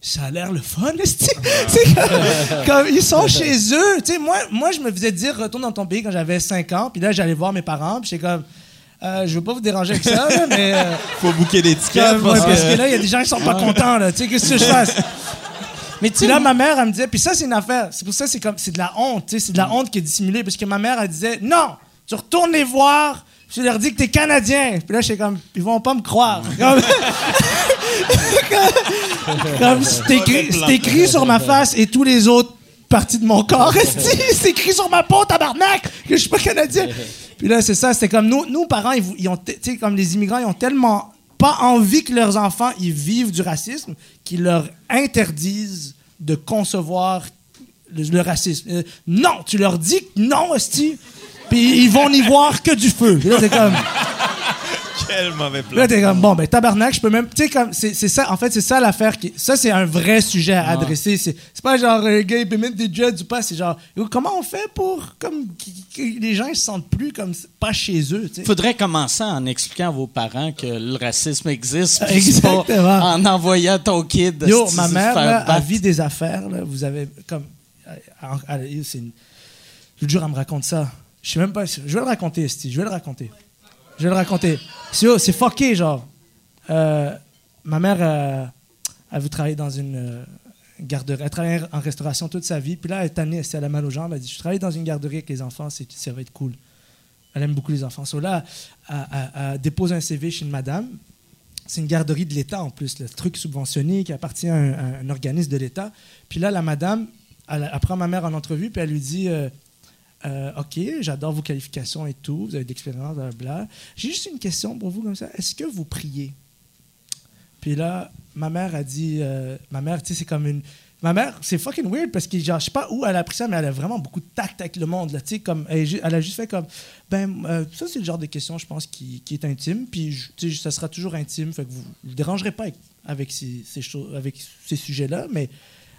ça a l'air le fun. C'est comme, comme ils sont chez eux. Tu sais, moi, moi, je me faisais dire, retourne dans ton pays quand j'avais 5 ans. Puis là, j'allais voir mes parents. Puis j'étais comme, euh, je veux pas vous déranger avec ça, mais. euh, Faut booker des tickets comme, ouais, parce parce que là, il y a des gens qui sont pas contents, là. Tu sais, qu'est-ce que je fasse? Mais tu sais, là, ma mère, elle me disait, puis ça, c'est une affaire. C'est pour ça, c'est comme, c'est de la honte, tu sais, c'est de la honte qui est dissimulée, parce que ma mère, elle disait, non, tu retournes les voir, je leur dis que t'es Canadien. Puis là, je suis comme, ils vont pas me croire. Comme, comme c'est écrit, c'est écrit sur ma face et tous les autres parties de mon corps. c'est écrit sur ma peau, tabarnak, que je suis pas Canadien. Puis là, c'est ça, c'était comme nous, nous parents, ils, ont, tu sais, comme les immigrants, ils ont tellement pas envie que leurs enfants ils vivent du racisme qu'ils leur interdisent de concevoir le, le racisme. Euh, non, tu leur dis que non, esti. Puis ils vont n'y voir que du feu. Puis là, c'est comme. Quel mauvais Puis Là, t'es comme, bon, ben, tabarnak, je peux même. Tu sais, comme, c'est c'est ça, en fait, c'est ça l'affaire. qui Ça, c'est un vrai sujet à adresser. C'est c'est pas genre, un gars, il peut mettre des dreads ou pas. C'est genre, yo, comment on fait pour, comme, que- les gens ils se sentent plus comme, pas chez eux, tu sais? faudrait commencer en expliquant à vos parents que le racisme existe. puis c'est pas Exactement. En envoyant ton kid. Yo, se ma faire mère, battre. elle vit des affaires, là. Vous avez, comme. c'est une- Je vous jure, elle me raconte ça. Je sais même pas. Je vais le raconter, Esti. Je vais le raconter. Je vais le raconter. C'est c'est fucké, genre. Euh, ma mère, euh, elle veut travailler dans une euh, garderie. Elle travaille en restauration toute sa vie. Puis là, elle est tannée, elle a mal aux jambes. Elle dit Je travaille dans une garderie avec les enfants, ça va être cool. Elle aime beaucoup les enfants. So là, elle, dépose un CV chez une madame. C'est une garderie de l'État en plus, le truc subventionné qui appartient à un, organisme de l'État. Puis là, la madame, elle, elle prend ma mère en entrevue, puis elle lui dit euh, OK, j'adore vos qualifications et tout, vous avez de l'expérience, blablabla. J'ai juste une question pour vous comme ça. Est-ce que vous priez? Puis là, ma mère a dit euh, Ma mère, tu sais, c'est comme une. Ma mère, c'est fucking weird parce que, genre, je sais pas où elle a appris ça, mais elle a vraiment beaucoup de tact avec le monde, là, tu sais, comme, elle, a juste fait comme, ben, euh, ça, c'est le genre de question, je pense, qui, qui est intime, puis, tu sais, ça sera toujours intime, fait que vous ne dérangerez pas avec, avec ces, avec ces sujets-là, mais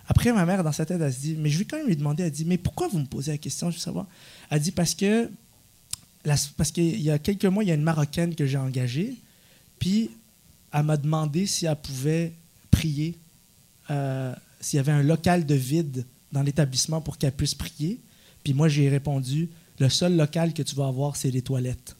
après, ma mère, dans sa tête, elle se dit, mais je vais quand même lui demander, elle dit, mais pourquoi vous me posez la question, je veux savoir? Elle dit, parce que, la- parce qu'il y a quelques mois, il y a une Marocaine que j'ai engagée, puis elle m'a demandé si elle pouvait prier, euh, s'il y avait un local de vide dans l'établissement pour qu'elle puisse prier. Puis moi, j'ai répondu, le seul local que tu vas avoir, c'est les toilettes.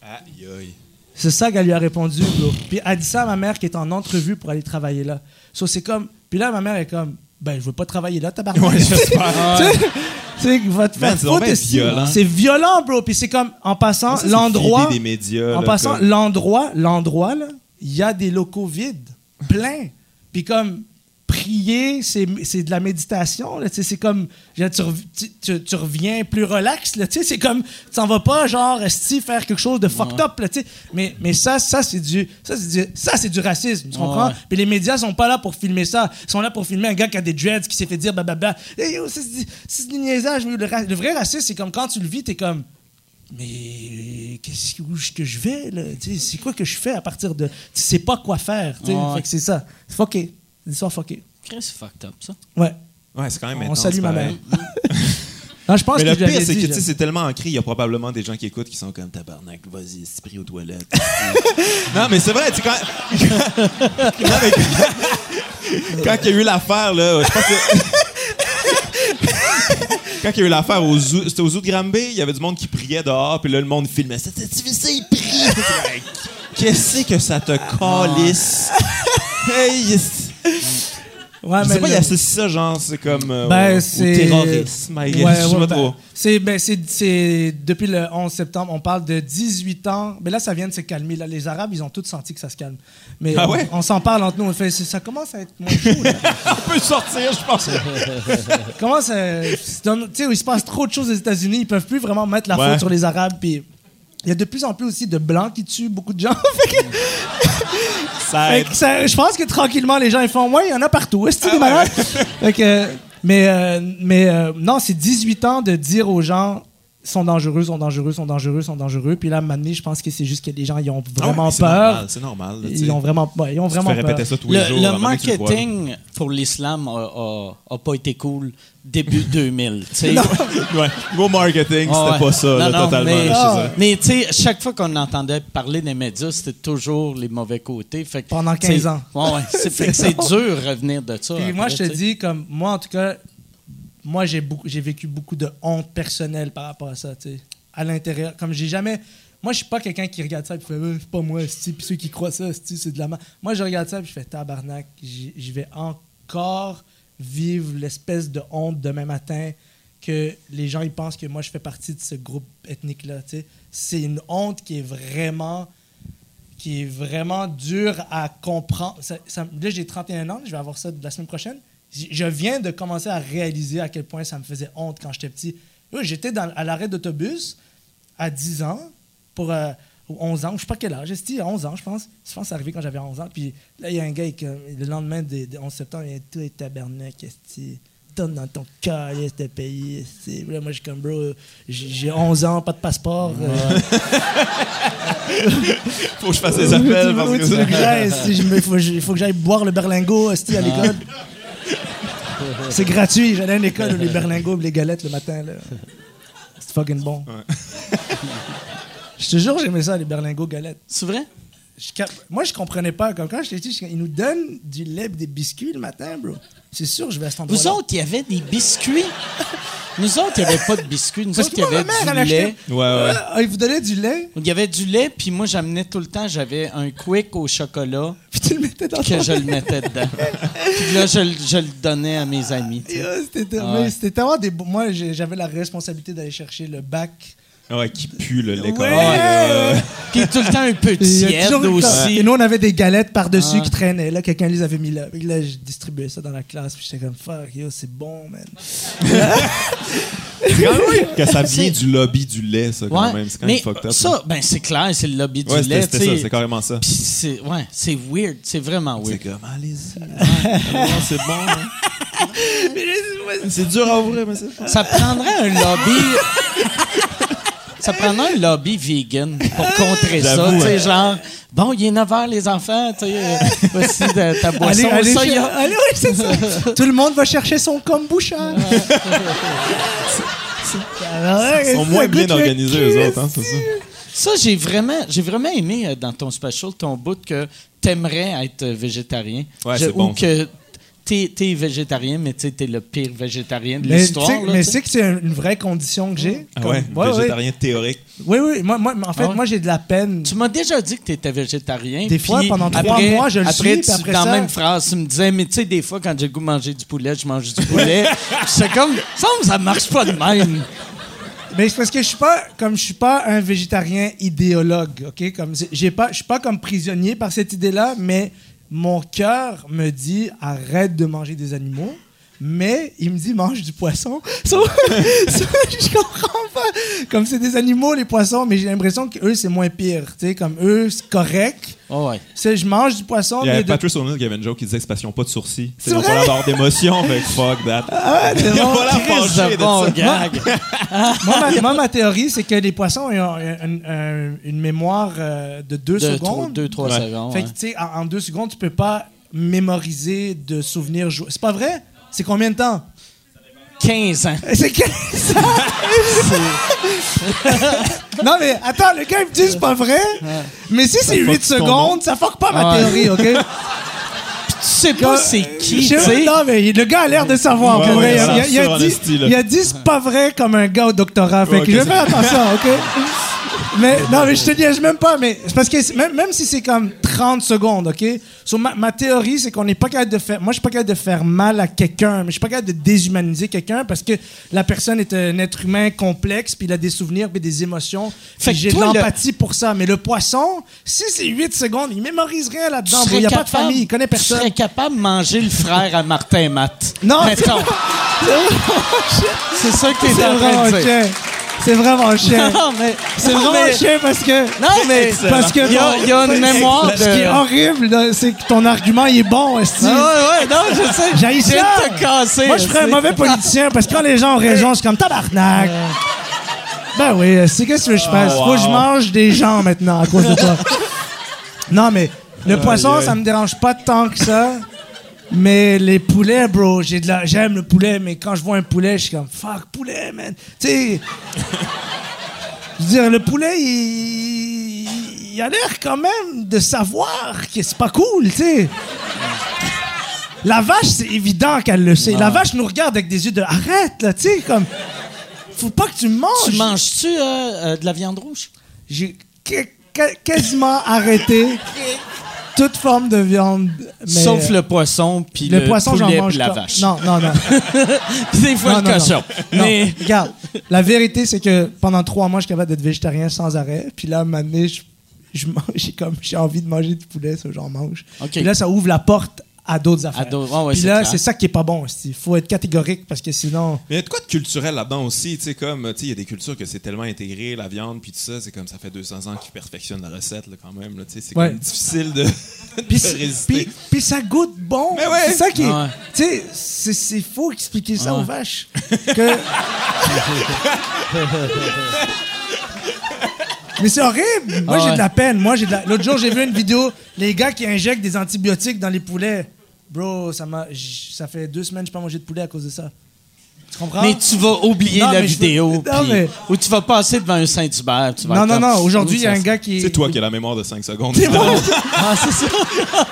Aïe, aïe. C'est ça qu'elle lui a répondu, bro. Puis elle dit ça à ma mère qui est en entrevue pour aller travailler là. So, c'est comme... Puis là, ma mère est comme, ben, je veux pas travailler là, tabarnak. Ouais, j'espère. Tu sais, tu sais, va te faire c'est foutre, violent. C'est violent, bro. Puis c'est comme, en passant, c'est l'endroit... filer des médias. En passant, l'endroit, l'endroit, là, il y a des locaux vides, pleins. Puis comme prier, c'est de la méditation. C'est comme, tu, rev- tu- tu- tu reviens plus relax. C'est comme, tu t'en vas pas genre esti, faire quelque chose de fucked up. là. Mais, mais ça, ça c'est du, ça, c'est du, ça, c'est du racisme. Tu comprends? Ouais. Puis les médias sont pas là pour filmer ça. Ils sont là pour filmer un gars qui a des dreads, qui s'est fait dire blablabla. Hey, yo, c'est du- niaisage. Le, le vrai racisme, c'est comme quand tu le vis, t'es comme mais qu'est-ce que, où est-ce que je vais là? C'est quoi que je fais à partir de tu sais pas quoi faire tu sais. Ouais. Fait que c'est ça c'est fucké l'histoire fucké Chris, c'est fucked up, ça. ouais Ouais, c'est quand même on intense, salue ma mère pareil. non je pense Mais que le je l'avais pire, c'est dit, que tu sais, je- c'est tellement ancré, il y a probablement des gens qui écoutent qui sont comme tabarnak, vas-y, c'est pris aux toilettes. non, mais c'est vrai, tu sais, quand. Non, mais quand- quand il y a eu l'affaire, là, je pense que. Quand il y a eu l'affaire au zoo, c'était au zoo de Granby, il y avait du monde qui priait dehors, puis là, le monde filmait. Vu ça, il prie! Hey, Qu'est-ce que ça te calisse? Hey, ouais, je sais pas, il associe ça, genre, c'est comme. euh, Ben, au- terrorisme. Ouais, ouais, ben, c'est ben, c'est depuis le 11 septembre on parle de 18 ans mais là ça vient de se calmer là les arabes ils ont tous senti que ça se calme mais Ah on- ouais? on, s'en parle entre nous on fait ça commence à être moins chaud. On peut sortir, je pense. Comment ça. Tu sais, il se passe trop de choses aux États-Unis, ils peuvent plus vraiment mettre la faute sur les Arabes. Puis il y a de plus en plus aussi de blancs qui tuent beaucoup de gens. Ça ça- je pense que tranquillement, les gens ils font Ouais, il y en a partout. Est-ce que Ah des malades? Fait que, mais euh, mais euh, non, c'est 18 ans de dire aux gens sont dangereux, sont dangereux, sont dangereux, sont dangereux. Puis là, à un moment donné, je pense que c'est juste que les gens ils ont Ah ouais, vraiment c'est peur. normal, C'est normal. là, tu sais. ils ont vraiment, ouais, ils ont Tu te vraiment fais peur. répéter ça tous les Le, jours. le marketing pour l'islam a, a- a pas été cool début 2000. tu sais. Ouais. Niveau marketing, Ah c'était ouais. pas ça, là, Non, non, totalement. Mais, tu sais, chaque fois qu'on entendait parler des médias, c'était toujours les mauvais côtés. Fait que, Pendant tu sais, 15 ans. Ouais, ouais. C'est, c'est dur de revenir de ça. Puis moi, je te dis, comme moi, en tout cas, moi, j'ai beaucoup, j'ai vécu beaucoup de honte personnelle par rapport à ça, tu sais. À l'intérieur. Comme j'ai jamais. Moi, je suis pas quelqu'un qui regarde ça et fait, Euh, c'est pas moi. Puis ceux qui croient ça, esti, c'est de la merde. Moi, je regarde ça et je fais, tabarnak, je vais encore vivre l'espèce de honte demain matin que les gens ils pensent que moi je fais partie de ce groupe ethnique là. tu sais. C'est une honte qui est vraiment qui est vraiment dure à comprendre. Ça- ça- là j'ai 31 ans, je vais avoir ça la semaine prochaine. Je viens de commencer à réaliser à quel point ça me faisait honte quand j'étais petit. J'étais dans- à l'arrêt d'autobus à 10 ans pour euh, ou 11 ans, je sais pas quel âge, j'étais à 11 ans, je pense. Je pense que c'est arrivé quand j'avais 11 ans. Puis là, il y a un gars, qui, le lendemain des des 11 septembre, il a tout est tabarnak, esti. Donne dans ton cœur, ce pays. Là, moi, je suis comme, bro, j'ai j'ai 11 ans, pas de passeport. euh, Faut que je fasse des appels parce que Il faut, il faut que j'aille boire le berlingot esti, à l'école. C'est gratuit. J'allais à une école où les berlingots et les galettes le matin. là. C'est fucking bon. Je te jure, j'aimais ça, les berlingots galettes. C'est vrai? Je cap- Moi, je comprenais pas. Comme quand j'étais petit, je- ils nous donnent du lait et des biscuits le matin, bro. C'est sûr, je vais à cet endroit Vous autres, il y avait des biscuits. Nous autres, il n'y avait pas de biscuits. Nous Parce autres, il y avait ma mère, du lait. Ouais, ouais. Ah, ils vous donnaient du lait, Il y avait du lait, puis moi, j'amenais tout le temps, j'avais un quick au chocolat puis tu le mettais dans que ton je le mettais dedans. puis là, je, le- je le donnais à mes amis. tu sais. Et, ah, C'était tellement- Ouais. mais c'était tellement des. beaux- Moi, j'ai- j'avais la responsabilité d'aller chercher le bac. Ouais, qui pue le lait. Puis tout le temps un peu tiède aussi. Et nous, on avait des galettes par-dessus Ah. qui traînaient. Là, quelqu'un les avait mis là. Et là, je distribuais ça dans la classe. Puis j'étais comme, fuck, yo, c'est bon, man. C'est quand même que ça vient du lobby du lait, ça, quand Ouais. même. C'est quand même Mais fucked up. ça, ben c'est clair, c'est le lobby du lait. c'était ça, c'est carrément ça. Puis c'est ouais, c'est weird, c'est vraiment C'est weird. comme, allez-y. Ouais, c'est bon. hein. C'est dur à ouvrir, mais c'est Ça prendrait un lobby. ça prendrait un lobby vegan pour contrer ça. J'avoue, Tu sais, hein. genre, bon, il est 9 h, les enfants, tu sais, euh, voici de- ta boisson. Allez, allez, Ça, il y cher- a- allez, oui, c'est ça. Tout le monde va chercher son kombucha. Ils sont moins bien organisés, eux autres, hein, c'est ça. Ça, j'ai vraiment, j'ai vraiment aimé euh, dans ton special ton bout que t'aimerais être euh, végétarien. Ouais, Je- c'est bon, Ou que t'es, t'es végétarien, mais tu sais, t'es le pire végétarien de l'histoire. mais tu sais. c'est que c'est un- une vraie condition que j'ai. Ah ouais, végétarien théorique. Oui, oui. Moi, moi, en fait, Ah ouais? moi, j'ai de la peine. Tu m'as déjà dit que tu étais végétarien. Des fois, pendant trois après- mois, je le après, suis, tu- après dans la même phrase, tu me disais, mais tu sais, des fois, quand j'ai le goût de manger du poulet, je mange du poulet. c'est comme, ça, ça marche pas de même. Mais c'est parce que je suis pas comme je suis pas un végétarien idéologue, ok? Comme j'ai pas, je suis pas comme prisonnier par cette idée-là, mais mon cœur me dit arrête de manger des animaux. Mais il me dit mange du poisson. So- so, je comprends pas. Comme c'est des animaux les poissons, mais j'ai l'impression que eux c'est moins pire. Tu sais, comme eux c'est correct. Oh, ouais. C'est je mange du poisson, Il y avait Patrice O'Neill qui avait une joke qui disait que c'est parce qu'ils n'ont pas de sourcils. C'est Ils n'ont pas l'air d'émotion, fait que fuck that. Ah, c'est Ils bon. ont pas l'air fâchés de bon ça. gag. moi, ma, moi, ma théorie, c'est que les poissons ont un- un- une mémoire euh, de deux Deux, secondes. trois- deux, trois Ouais. secondes. Fait ouais. que, tu sais, en, en deux secondes, tu peux pas mémoriser de souvenirs. C'est pas vrai? C'est combien de temps? 15 ans. C'est 15 Non, mais attends, le gars, il me dit c'est pas vrai. Mais si c'est fuck 8 ton secondes, ça fuck pas ma Ouais. théorie, OK? Tu sais pas c'est qui, tu sais. Non, mais le gars a l'air de savoir. Ouais, pour ouais, vrai. il, a, dit, esti, là. il a dit c'est pas vrai comme un gars au doctorat. Fait Ouais, que je vais faire attention, OK? Mais non, mais je te dis, même pas, mais c'est parce que même, même si c'est comme 30 secondes, OK? So, ma, ma théorie, c'est qu'on n'est pas capable de faire. Moi, je suis pas capable de faire mal à quelqu'un, mais je suis pas capable de déshumaniser quelqu'un parce que la personne est un être humain complexe, puis il a des souvenirs, puis des émotions. Fait j'ai de le- l'empathie pour ça. Mais le poisson, si c'est 8 secondes, il mémorise rien Tu là-dedans. Il n'y a pas de famille, il connaît Tu personne. serais capable de manger le frère à Martin Matt. Non, Mettons. C'est ça que t'es en train de dire. chien. C'est vraiment chien. Non, mais. C'est vraiment mais- chien parce que. Non, mais. Parce que Il y a, il y a une mémoire Ce qui est horrible, c'est que ton argument il est bon, esti. Ah ouais, ouais, non, je sais. Je viens ça. de te casser. Moi, je ferais un mauvais politicien parce que quand les gens ont raison, c'est comme tabarnak. Ben oui, c'est qu'est-ce que je fasse? Faut que je mange des gens maintenant à cause de toi. non, mais le poisson, ça me dérange pas tant que ça. Mais les poulets, bro, j'ai de la, j'aime le poulet, mais quand je vois un poulet, je suis comme fuck poulet, man. Tu sais, je veux dire, le poulet, il, il a l'air quand même de savoir que c'est pas cool, tu sais. La vache, c'est évident qu'elle le sait. La vache nous regarde avec des yeux de arrête, là, tu sais, comme. Faut pas que tu manges. Tu manges-tu euh, euh, de la viande rouge? J'ai qu- qu- quasiment arrêté. Toute forme de viande. mais- Sauf le poisson, puis le le, poisson, j'en poulet, mange la vache. Non, non, non. Puis des fois Non, le non, non. cochon. Non, Mais regarde, la vérité, c'est que pendant trois mois, je suis capable d'être végétarien sans arrêt. Puis là, donné, je, j'ai comme, j'ai envie de manger du poulet, ça, j'en mange. Puis là, ça ouvre la porte à d'autres affaires. ouais, Puis c'est là, c'est ça qui est pas bon. Il faut être catégorique parce que sinon. Mais il y a de quoi de culturel là-dedans aussi, tu sais, comme, tu sais, il y a des cultures que c'est tellement intégré, la viande, puis tout ça, c'est comme ça fait 200 ans qu'ils perfectionnent la recette, là, quand même, là, tu sais, c'est Ouais. difficile de, résister. puis, puis ça goûte bon. Mais ouais. C'est ça qui est. Tu sais, c'est, c'est faut expliquer ça Ouais. aux vaches. Que... Mais c'est horrible. Moi, Ah j'ai ouais. de la peine. Moi, j'ai de la- L'autre jour, j'ai vu une vidéo, les gars qui injectent des antibiotiques dans les poulets. Bro, ça m'a, ça fait deux semaines que je pas mangé de poulet à cause de ça. Tu comprends? Mais tu vas oublier Non, la veux- vidéo. Non, puis- mais- Ou tu vas passer devant un Saint-Hubert. tu vas Non, non, comme, non. Aujourd'hui, Oui, il y a un gars qui. C'est toi qui as la mémoire de 5 secondes. C'est moi. Ah, c'est ça.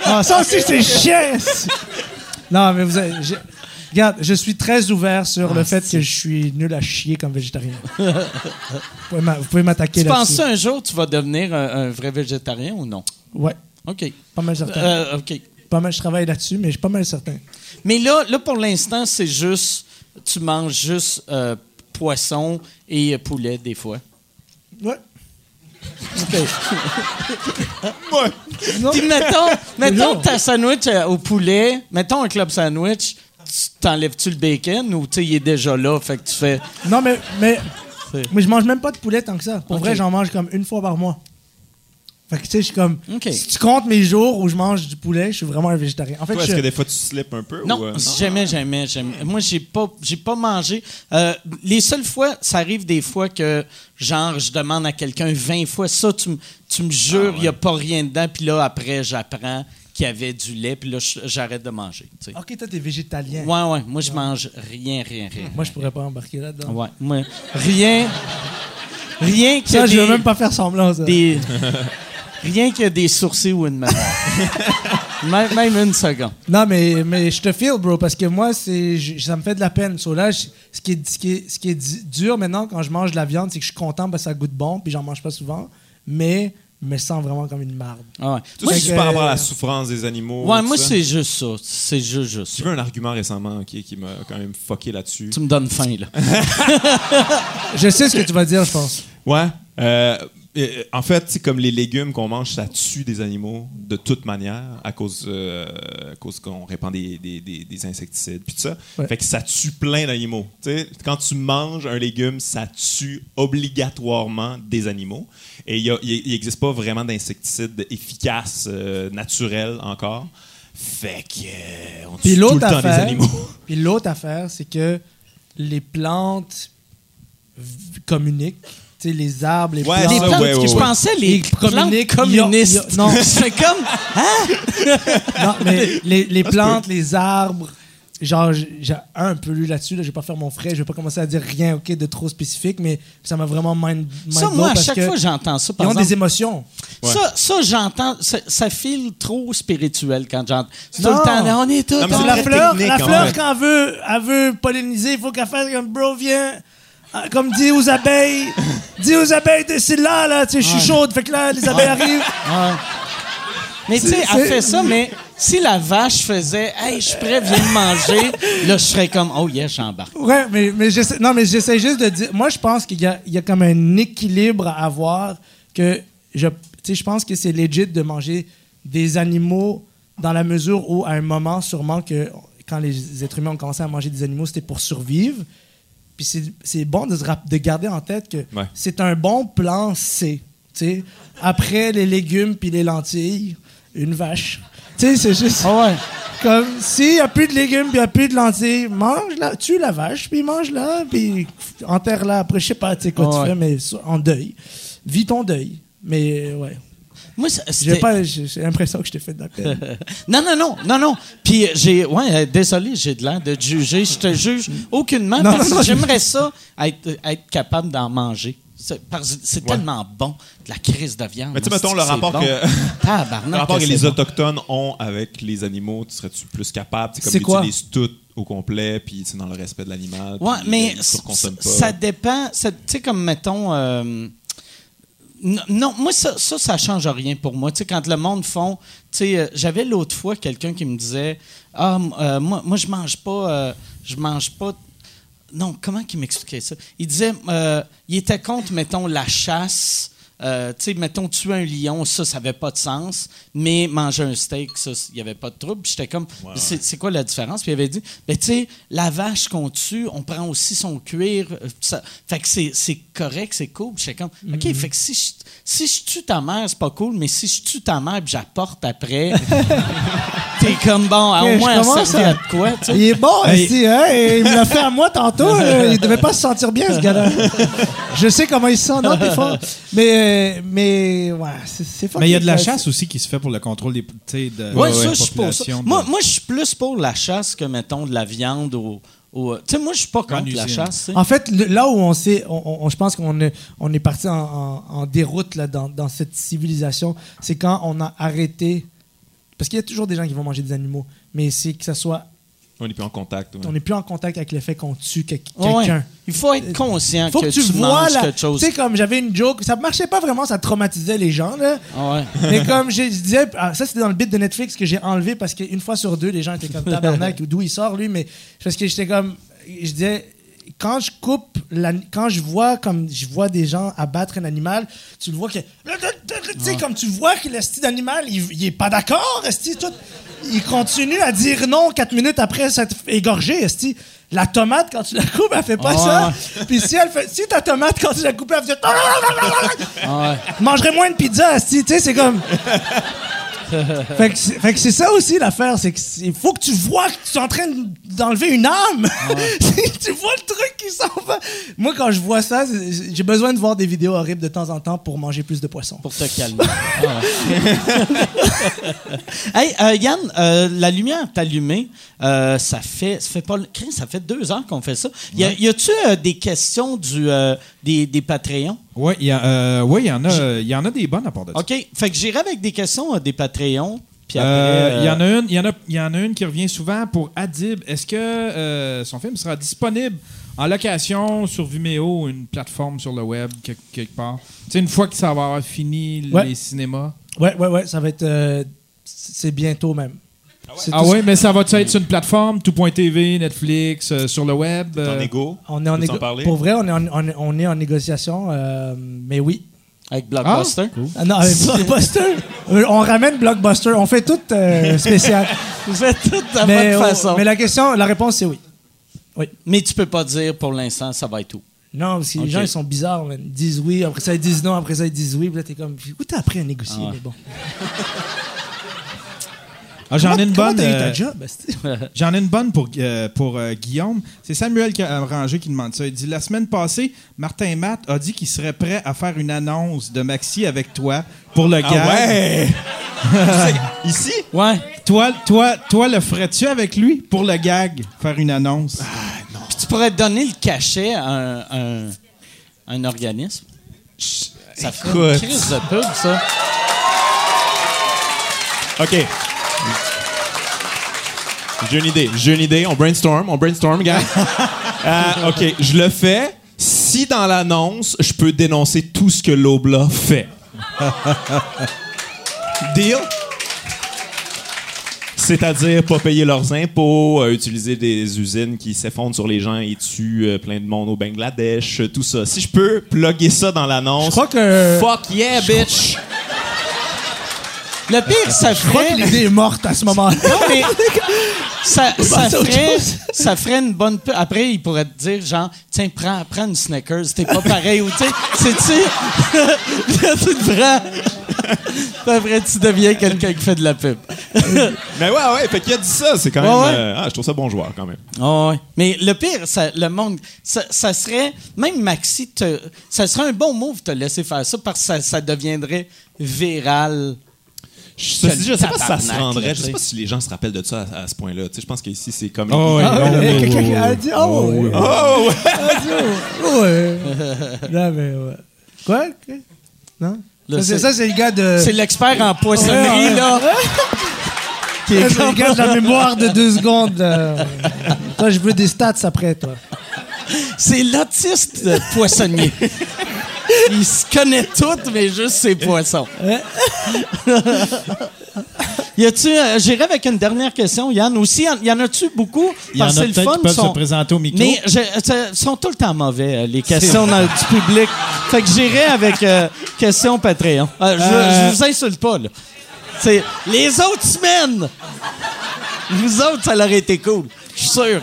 Ah, ça aussi, c'est chiant. Non, mais vous avez- je- Regarde, je suis très ouvert sur Ah, le fait que je suis nul à chier comme végétarien. vous pouvez m'attaquer Tu là-dessus. penses un jour tu vas devenir un, un vrai végétarien ou non? Ouais, OK. pas mal certain. Euh, OK. Pas mal, je travaille là-dessus, mais je suis pas mal certain. Mais là, là pour l'instant, c'est juste. Tu manges juste euh, poisson et euh, poulet des fois. Ouais. OK. Non. Puis mettons, mettons Non. ta sandwich euh, au poulet, mettons un club sandwich, tu t'enlèves-tu le bacon ou tu sais, il est déjà là, fait que tu fais. Non, mais, mais, C'est- mais je mange même pas de poulet tant que ça. Pour Ok. vrai, j'en mange comme une fois par mois. Fait que tu sais, je suis comme. Ok. Si tu comptes mes jours où je mange du poulet, je suis vraiment un végétarien. En fait, je- est-ce que des fois tu slips un peu? Non, ou, euh, jamais, jamais, jamais. Moi, j'ai pas, j'ai pas mangé. Euh, les seules fois, ça arrive des fois que, genre, je demande à quelqu'un 20 fois, ça, tu, me- tu me jures, il y a pas rien dedans, puis là, après, j'apprends qu'il y avait du lait, puis là, j'arrête de manger. tu sais. Ok, toi, t'es végétalien. Ouais, ouais, moi, je mange rien, rien, rien. Moi, je pourrais pas embarquer là-dedans. Ouais, moi, rien. Rien que Ça, je veux même pas faire semblant, ça. des- rien que des sourcils ou une main. même, même une seconde. Non, mais, mais je te feel, bro, parce que moi, c'est, ça me fait de la peine. So, là, je- ce, qui est, ce, qui est, ce qui est di- dur maintenant quand je mange de la viande, c'est que je suis content parce que ça goûte bon, puis j'en mange pas souvent, mais je me sens vraiment comme une marde. Ah ouais. Tout c'est par rapport à la souffrance des animaux. ouais, moi, c'est juste ça. C'est juste, juste J'ai vu un argument récemment ok, qui m'a quand même fucké là-dessus? Tu me donnes faim, là. Je sais ce que tu vas dire, je pense. Ouais. Euh, euh, en fait, c'est comme les légumes qu'on mange, ça tue des animaux de toute manière à cause, euh, à cause qu'on répand des, des- des- des insecticides puis tout ça. Ouais. Fait que ça tue plein d'animaux. Quand tu manges un légume, ça tue obligatoirement des animaux. Et il n'existe pas vraiment d'insecticides efficaces, euh, naturels encore. Fait que euh, on tue tout le temps des animaux. puis l'autre affaire, c'est que les plantes communiquent. Sais, les arbres, les Ouais, plantes. Les plantes, ouais, ouais, je pensais les Ils plantes communiquent, communistes. ils ont- ils ont- non. c'est comme... Non, mais les, les plantes, les arbres, genre, j'ai un peu lu là-dessus, là, je vais pas faire mon frais, je vais pas commencer à dire rien ok, de trop spécifique, mais ça m'a vraiment mind, mind Ça, moi, à parce chaque que fois, j'entends ça. ils Par ont exemple, des émotions. Ouais. Ça, ça j'entends. Ça, ça file trop spirituel quand j'entends. C'est tout Non. le temps, là, on est tous. Non, la fleur, la fleur quand elle veut, elle veut polliniser, il faut qu'elle fasse comme bro, viens. Ah, Comme dit aux abeilles, dis aux abeilles c'est là, là, tu sais, je suis chaude, fait que là, les abeilles arrivent. Mais tu sais, elle fait ça, mais si la vache faisait Hey, je suis prêt, viens me manger, là, je serais comme Oh, yeah, j'embarque. Ouais, mais, mais j'essaie, non, mais j'essaie juste de dire. Moi, je pense qu'il y a, il y a comme un équilibre à avoir que je, tu sais, je pense que c'est legit de manger des animaux dans la mesure où, à un moment, sûrement que quand les êtres humains ont commencé à manger des animaux, c'était pour survivre. Puis c'est, c'est bon de, se de garder en tête que Ouais. c'est un bon plan C. tu sais. Après les légumes puis les lentilles, une vache. Tu sais, c'est juste. Ah ouais. Comme s'il n'y a plus de légumes puis il n'y a plus de lentilles, mange-la, tue la vache, puis mange-la, puis enterre-la. Après, je sais pas tu sais quoi Ouais. tu fais, mais en deuil. Vis ton deuil. Mais ouais. Moi, J'ai pas, j'ai l'impression que je t'ai fait de la peine. Non, non, non, non, non. Puis euh, j'ai, ouais, euh, désolé, j'ai de l'air de te juger. Je te juge aucunement Non, parce non, que j'aimerais ça être, être capable d'en manger. C'est, parce que c'est Ouais. tellement bon, de la crise de viande. Mais tu sais, mettons, le rapport bon. que- Le rapport que les bon. Autochtones ont avec les animaux, tu serais-tu plus capable? C'est C'est comme quoi? ils tout au complet, puis c'est dans le respect de l'animal. Ouais, mais ça dépend. Tu sais, comme mettons. euh, Non, moi, ça, ça, ça change rien pour moi. Tu sais, quand le monde font. Tu sais, euh, j'avais l'autre fois quelqu'un qui me disait Ah, euh, moi, moi, je mange pas. euh, je mange pas. Non, comment qu'il m'expliquait ça? Il disait il était contre, mettons, la chasse. Euh, tu sais, mettons, tuer un lion, ça, ça n'avait pas de sens. Mais manger un steak, ça, il n'y avait pas de trouble. Puis j'étais comme, c'est c'est quoi la différence? Puis il avait dit, ben, tu sais, la vache qu'on tue, on prend aussi son cuir. euh, ça- fait que c'est correct, c'est cool. J'étais comme, OK, fait que si je, si je tue ta mère, c'est pas cool, mais si je tue ta mère j'apporte après, t'es comme, bon, au moins, à- de quoi, tu sais? Il est bon, Hey. ici, hein? il me l'a fait à moi tantôt. Il devait pas se sentir bien, ce gars-là. Je sais comment il se sent. Non, t'es fort. Mais, mais, ouais, c'est fort. Mais il y a de la chasse aussi qui se fait pour le contrôle des, de ça, je suis pour ça. Moi, moi je suis plus pour la chasse que, mettons, de la viande ou. ou- tu sais, moi, je suis pas contre la chasse. En fait, le- là où on sait, on, on- je pense qu'on est, on est parti en, en- en déroute là, dans, dans cette civilisation, c'est quand on a arrêté. Parce qu'il y a toujours des gens qui vont manger des animaux, mais c'est que ça soit. On n'est plus en contact. ouais. On n'est plus en contact avec le fait qu'on tue Ouais. quelqu'un. Il faut être conscient Faut que, que, tu, vois manges la. quelque Tu chose. sais, comme j'avais une joke, ça marchait pas vraiment, ça traumatisait les gens, là. Ah ouais. Mais comme je disais, ah, ça c'était dans le bit de Netflix que j'ai enlevé parce qu'une fois sur deux, les gens étaient comme tabarnak, d'où il sort lui, mais parce que j'étais comme, je disais, quand je coupe, la- quand je vois comme je vois des gens abattre un animal, tu le vois que, tu sais, comme tu vois que le style d'animal, il, il est pas d'accord, esti, tout, il continue à dire non quatre minutes après s'être égorgé, esti. La tomate, quand tu la coupes, elle fait pas ça. Puis si elle fait, si ta tomate, quand tu la coupes, elle fait ouais. je mangerais moins de pizza, asti, tu sais, c'est comme. fait que c'est fait que c'est ça aussi l'affaire, c'est qu'il faut que tu vois que tu es en train d'enlever une âme. tu vois le truc qui s'en va. Moi, quand je vois ça, j'ai besoin de voir des vidéos horribles de temps en temps pour manger plus de poissons. Pour te calmer. Hey, euh, Yann, euh, la lumière est allumée. Euh, ça fait, ça fait pas, ça fait deux heures qu'on fait ça. Y, a, y a-tu euh, des questions du, euh, des, des Patreons? Ouais, il y, euh, ouais, y en a, y en a des bonnes à part de ça. OK. Fait que j'irai avec des questions euh, des Patreons. Puis après, Euh, Il y en a une, il y en a, il y en a une qui revient souvent pour Adib. Est-ce que son film sera disponible en location sur Vimeo, une plateforme sur le web quelque, quelque part? Tu sais, une fois que ça va avoir fini Ouais. les cinémas? Ouais, ouais, ouais, ça va être. c'est bientôt même. Ah tout- ouais, mais ça va être sur une plateforme, tout.tv, Netflix, euh, sur le web. T'es en euh, égo? On est en parler? Pour vrai, on est en, on est- on est en négociation, euh, mais oui. avec Blockbuster? Ah non, avec Blockbuster? Euh, on ramène Blockbuster. On fait tout euh, spécial. Vous faites tout mais, votre oh, façon. mais la question, la réponse, c'est oui. Mais tu peux pas dire pour l'instant, ça va être où? Non, parce que Ok. les gens, ils sont bizarres. man. Ils disent oui, après ça, ils disent non, après ça, ils disent oui. Puis là, t'es comme, où t'as appris à négocier, Ah ouais. mais bon. ah, J'en ai une bonne. euh? J'en ai une bonne pour, euh, pour euh, Guillaume. C'est Samuel qui a rangé qui demande ça. Il dit La semaine passée, Martin Matt a dit qu'il serait prêt à faire une annonce de Maxi avec toi pour le gars. ouais! Ici? Ouais. Toi, toi, toi, le ferais-tu avec lui pour le gag, faire une annonce? Puis tu pourrais donner le cachet à un, un, un organisme? Ça fait une Écoute. crise de pub, ça. OK. J'ai une idée. J'ai une idée. On brainstorm. On brainstorm, gars. Euh, OK. Je le fais si dans l'annonce, je peux dénoncer tout ce que l'Obla fait. Deal? C'est-à-dire pas payer leurs impôts, euh, utiliser des usines qui s'effondrent sur les gens et tuent euh, plein de monde au Bangladesh, euh, tout ça. Si je peux plugger ça dans l'annonce, Je crois que. fuck yeah, bitch! Le pire, ça Je crois ferait. que l'idée est morte à ce moment-là. Non, mais ça, ferait, ça ferait une bonne. pu- Après, il pourrait te dire, genre, tiens, prends, prends une Snickers, t'es pas pareil. Ou, tu sais, c'est, tu sais, là, tu te prends. Puis après, tu deviens quelqu'un qui fait de la pub. Mais ouais, ouais, fait qu'il a dit ça, c'est quand Ouais, même. ouais. euh, ah, je trouve ça bon joueur quand même. Ah ouais. Mais le pire, ça, le monde, ça, ça serait. Même Maxi, te, ça serait un bon move de te laisser faire ça parce que ça, ça deviendrait viral. Je, je sais pas si ça se rendrait. Je sais pas si les gens se rappellent de ça à, à ce point-là. Tu sais, je pense qu'ici, c'est comme. Oh, quelqu'un qui oh, a dit, oh, ouais. Oh, ouais. Ah, ouais. Non, mais ouais. Quoi? Non? Ça, c'est- ça, c'est le gars de. C'est l'expert en poissonnerie, là. Qui est le gars de la mémoire de deux secondes. euh. Toi, je veux des stats après, toi. C'est l'autiste poissonnier. il se connaît tout, mais juste ses poissons. y a-tu, euh, j'irai avec une dernière question, Yann. Aussi, y en- a-tu beaucoup? Il y en Parce a que c'est peut-être le fun. qui peuvent sont- se présenter au micro. Mais je, sont tout le temps mauvais, euh, les questions dans, du public. Fait que j'irai avec euh, question Patreon. Euh, je, Euh. je vous insulte pas, là. C'est les autres semaines. Vous autres, ça aurait été cool. Je suis sûr.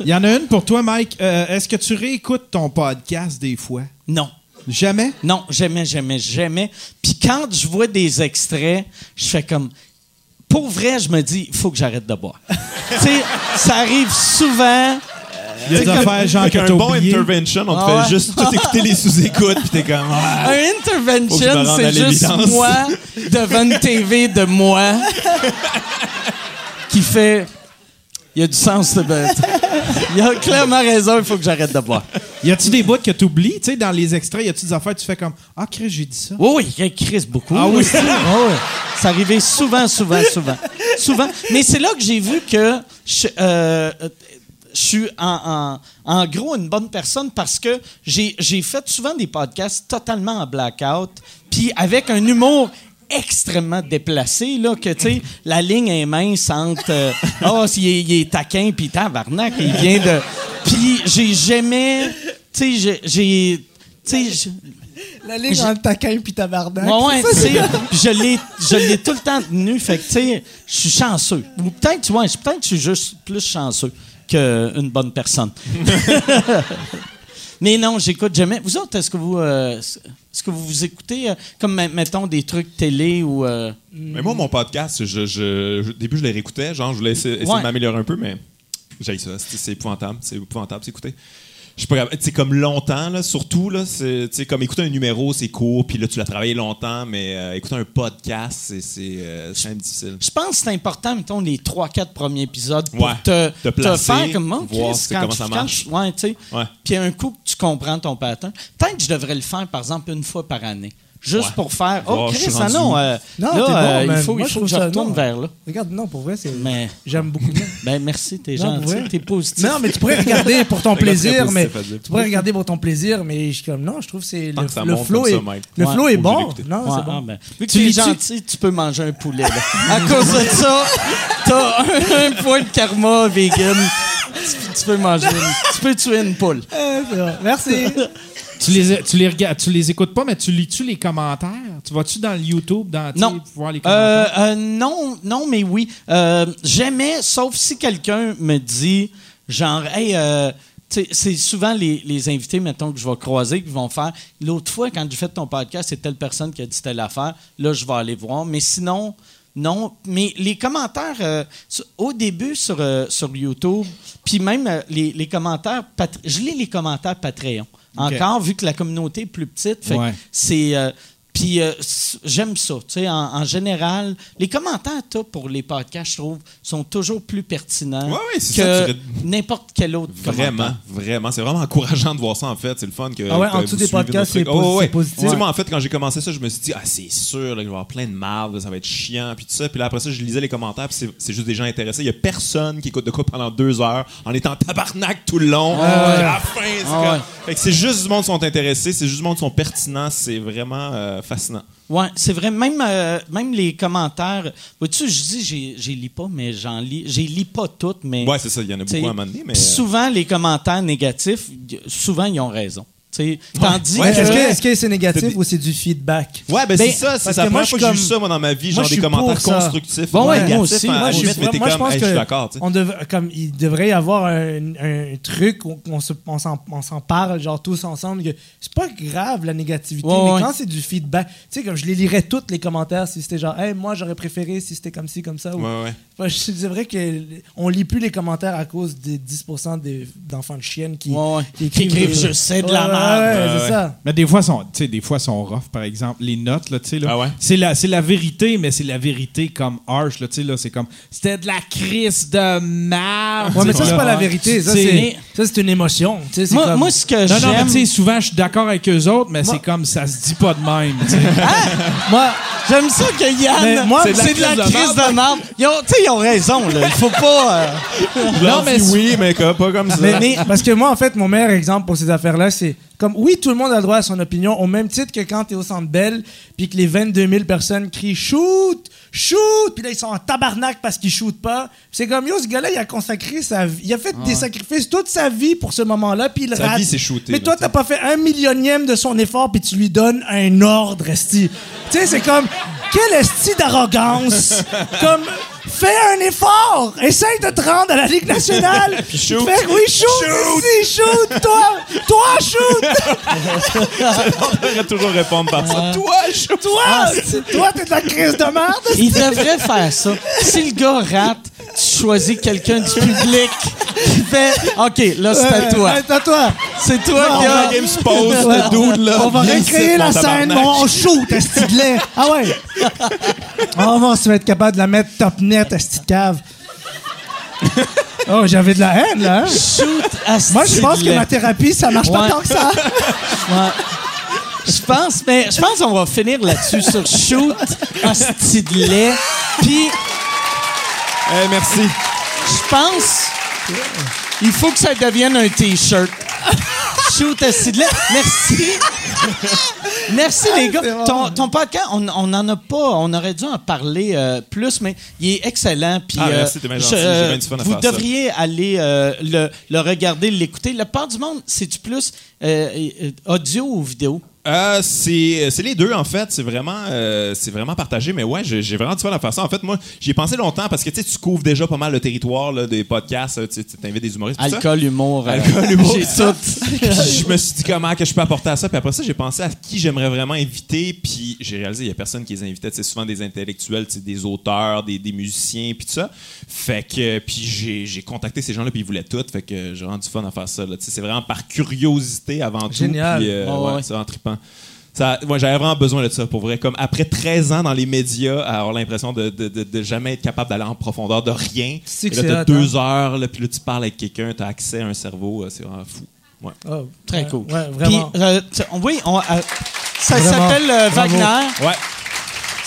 Il y en a une pour toi, Mike. Euh, Est-ce que tu réécoutes ton podcast des fois? Non. Jamais? Non, jamais, jamais, jamais. Puis quand je vois des extraits, je fais comme. Pour vrai, je me dis, il faut que j'arrête de boire. tu sais, ça arrive souvent. Il y a des affaires, genre, que un bon oublié. intervention, on te Ah fait juste tout écouter les sous-écoutes, puis t'es comme. ah. Un intervention, c'est juste moi devant une TV de moi qui fait. Il y a du sens, ce bête. Il a clairement raison, il faut que j'arrête de boire. Y a-tu des bouts que tu oublies? Tu sais, dans les extraits, y a-tu des affaires que tu fais comme Ah, Chris, j'ai dit ça? Oui, oui, il Chris beaucoup. Ah oui? Ah oui. Ça arrivait souvent, souvent, souvent. Souvent. Mais c'est là que j'ai vu que je, euh, je suis en, en- en gros une bonne personne parce que j'ai j'ai fait souvent des podcasts totalement en blackout, puis avec un humour extrêmement déplacé, là, que, tu sais, la ligne est mince entre... euh, Ah, s'il est- il est taquin, puis tabarnak, il vient de... Puis j'ai jamais... Tu sais, j'ai-. Tu sais, La ligne entre taquin puis tabarnak. Ouais, ouais, je l'ai, je l'ai tout le temps tenu. Fait que, tu sais, je suis chanceux. Ou peut-être, tu vois, peut-être que je suis juste plus chanceux qu'une bonne personne. Mais non, j'écoute jamais. Vous autres, est-ce que vous, euh, est-ce que vous vous écoutez, euh, comme, me- mettons, des trucs télé ou... euh, Mais moi, mon podcast, je, je- au début, je les réécoutais. Genre, je voulais essayer, essayer Ouais. de m'améliorer un peu, mais j'ai ça. C'est c'est épouvantable. C'est épouvantable, c'est écouter. Je suis pas capable. Tu sais, comme longtemps, là, surtout, là, c'est, comme écouter un numéro, c'est court, puis là, tu l'as travaillé longtemps, mais euh, écouter un podcast, c'est, c'est, euh, c'est quand même difficile. Je pense que c'est important, mettons, les 3-4 premiers épisodes pour Ouais. te, Te placer, faire comme moi. voir c'est quand comment tu- ça quand marche. tu- ouais, tu sais. Ouais. Puis un coup que tu comprends ton pattern, peut-être que je devrais le faire, par exemple, une fois par année. Juste Ouais. pour faire. Oh, je Chris, ah non, euh, Non, là, t'es bon, euh, il faut, Moi, il je que je retourne non. vers là. Regarde, non, pour vrai, c'est. Mais, J'aime beaucoup bien. ben merci, t'es gentil, t'es positif. Non, mais tu pourrais regarder pour ton plaisir, mais tu pourrais regarder pour ton plaisir, mais je suis comme non, je trouve que c'est le, le flow est le Ouais. flow est bon. Non, Ouais, c'est bon. ah, ben, vu que Tu es gentil, tu peux manger un poulet. à cause de ça, t'as un, un point de karma vegan. Tu, tu peux manger une- tu peux tuer une poule. Euh. Merci. Tu les, tu les regardes, tu les écoutes pas, mais tu lis-tu les commentaires? Tu vas-tu dans le YouTube, dans, Non. voir les Euh, commentaires? euh, non, non, mais oui. Euh, jamais, sauf si quelqu'un me dit, genre, hey, c'est souvent les, les invités, mettons, que je vais croiser, qui vont faire. L'autre fois, quand j'ai fait ton podcast, c'est telle personne qui a dit telle affaire. Là, je vais aller voir. Mais sinon, non. Mais les commentaires, euh, au début sur, euh, sur YouTube, puis même euh, les, les commentaires, je lis les commentaires Patreon. Encore, vu que la communauté est plus petite, fait que Ouais. c'est. euh, puis euh, j'aime ça. Tu sais, en, en général, les commentaires t'as, pour les podcasts, je trouve, sont toujours plus pertinents Ouais, ouais, c'est que n'importe quel autre Vraiment, commentaire. vraiment. C'est vraiment encourageant de voir ça, en fait. C'est le fun que. Ah ouais, que en dessous des podcasts, notre c'est. Oh, ouais. c'est positif. Tu sais, moi, en fait, quand j'ai commencé ça, je me suis dit, ah, c'est sûr, là, qu'il va y avoir plein de marde, ça va être chiant, puis tout ça. Puis là, après ça, je lisais les commentaires, puis c'est- c'est juste des gens intéressés. Il y a personne qui écoute de quoi pendant deux heures en étant tabarnak tout le long. Puis à la fin, c'est Ah comme- ouais. Fait que c'est juste du monde qui sont intéressés, c'est juste du monde qui sont pertinents. C'est vraiment euh, fascinant. Ouais, c'est vrai. Même, euh, même les commentaires. Vois-tu, je dis, j'ai- lis pas, mais j'en lis. J'ai lis pas toutes, mais. Ouais, c'est ça. Il y en a beaucoup à un moment donné, mais. Souvent, les commentaires négatifs, souvent, ils ont raison. T'sais, tandis Ouais, que. Est-ce que est-ce que c'est négatif ou c'est du feedback? Ouais, ben, Ben, c'est ça. C'est la moi, première je fois suis que j'ai vu comme- ça, moi, dans ma vie. moi, Genre je des suis commentaires constructifs. Bon, ou ouais, moi négatifs, aussi. hein, Moi, je suis moi, je comme, pense hey, que je suis d'accord, tu sais. on dev- comme il devrait y avoir un, un truc où on se- on s'en on s'en parle genre tous ensemble que c'est pas grave la négativité Ouais, mais ouais. quand c'est du feedback tu sais comme je les lirais toutes les commentaires si c'était genre hey moi j'aurais préféré si c'était comme ci comme ça ou- Ouais, ouais. Enfin, c'est vrai que on lit plus les commentaires à cause des 10% des- d'enfants de chiennes. Qui écrivent, Je sais de la Merde. ouais, Ouais, c'est ouais. ça Mais des fois, sont, tu sais, des fois, sont rough, par exemple. Les notes, là, tu sais, là. Ah ouais? C'est la, c'est la vérité, mais c'est la vérité comme harsh, là, tu sais, là. C'est comme, c'était de la crise de merde. ouais mais ça c'est pas la vérité ça C'est- ça c'est une émotion tu sais c'est Moi, comme- moi, ce que Non, non, mais j'aime. tu sais, souvent, je suis d'accord avec eux autres, mais Moi- c'est comme, ça se dit pas de même, tu sais. moi J'aime ça que Yann. Mais moi, c'est de la crise de ont, tu sais, ils ont raison, là. Il faut pas. euh, Non, mais oui, mais comme- pas comme ça. Mais, mais- parce que moi, en fait, mon meilleur exemple pour ces affaires-là, c'est comme, oui, tout le monde a le droit à son opinion, au même titre que quand t'es au Centre Bell, puis que les 22 000 personnes crient « Shoot! Shoot! » Puis là, ils sont en tabarnak parce qu'ils shootent pas. C'est comme, yo, ce gars-là, il a consacré sa vie. Il a fait des sacrifices toute sa vie pour ce moment-là, puis il Sa rate. vie, c'est shooter, Mais toi, t'as pas fait un millionième de son effort, puis tu lui donnes un ordre, esti. Tu sais, c'est comme, quel esti d'arrogance! comme, fais un effort! Essaye de te rendre à la Ligue nationale! Puis shoot. Fais, oui, shoot! Ici, shoot! Toi! Toi, shoot! On devrait toujours répondre par ça. Toi, je Toi! Toi, t'es de la crise de merde! Il devrait faire ça. Si le gars rate, tu choisis quelqu'un du public qui fait OK, là, c'est à toi. C'est à toi! C'est toi qui a. game se le dude, là. On va recréer la scène, mon shoot, esti de lait. Ah ouais. On va vas être capable de la mettre top net, esti de cave. Oh, j'avais de la haine, là. hein? Shoot à Moi, je pense que ma thérapie, ça marche pas tant que ça. Ouais. Je pense, mais je pense qu'on va finir là-dessus sur shoot, hostie de lait. Puis, merci. je pense, il faut que ça devienne un T-shirt. Shoot, hostie de lait. Merci. Merci, les gars. Ton, ton podcast, on n'en a pas. On aurait dû en parler euh, plus, mais il est excellent. Puis, Ah, euh, je- du à vous ça. devriez aller euh, le, le regarder, l'écouter. La part du monde, c'est-tu plus euh, euh, audio ou vidéo? Euh, c'est c'est les deux en fait, c'est vraiment euh, c'est vraiment partagé mais ouais, j'ai j'ai vraiment du fun à faire ça. En fait, moi, j'y ai pensé longtemps parce que tu sais tu couvres déjà pas mal le territoire là, des podcasts, euh, tu t'invites des humoristes ça. Alcool, humour. euh, Alcool, humour, J'ai tout je me suis dit comment que je peux apporter à ça. Puis après ça, j'ai pensé à qui j'aimerais vraiment inviter. Puis j'ai réalisé il y a personne qui les invitait. C'est souvent des intellectuels, des auteurs, des, des musiciens, puis tout ça. Fait que puis j'ai j'ai contacté ces gens-là, puis ils voulaient tout. Fait que j'ai vraiment du fun à faire ça. là. C'est vraiment par curiosité avant tout. Génial. Euh, Ouais, ouais, ouais. c'est vraiment trippant. Ça, moi, j'avais vraiment besoin de ça pour vrai. Comme après 13 ans dans les médias, à avoir l'impression de, de, de, de jamais être capable d'aller en profondeur de rien. C'est Et là, t'as deux heures, là, puis là, tu parles avec quelqu'un, t'as accès à un cerveau, euh, c'est vraiment fou. Ouais. Oh, Très cool. Ouais, vraiment. Puis, euh, oui, on, euh, ça s'appelle euh. Wagner. Ouais.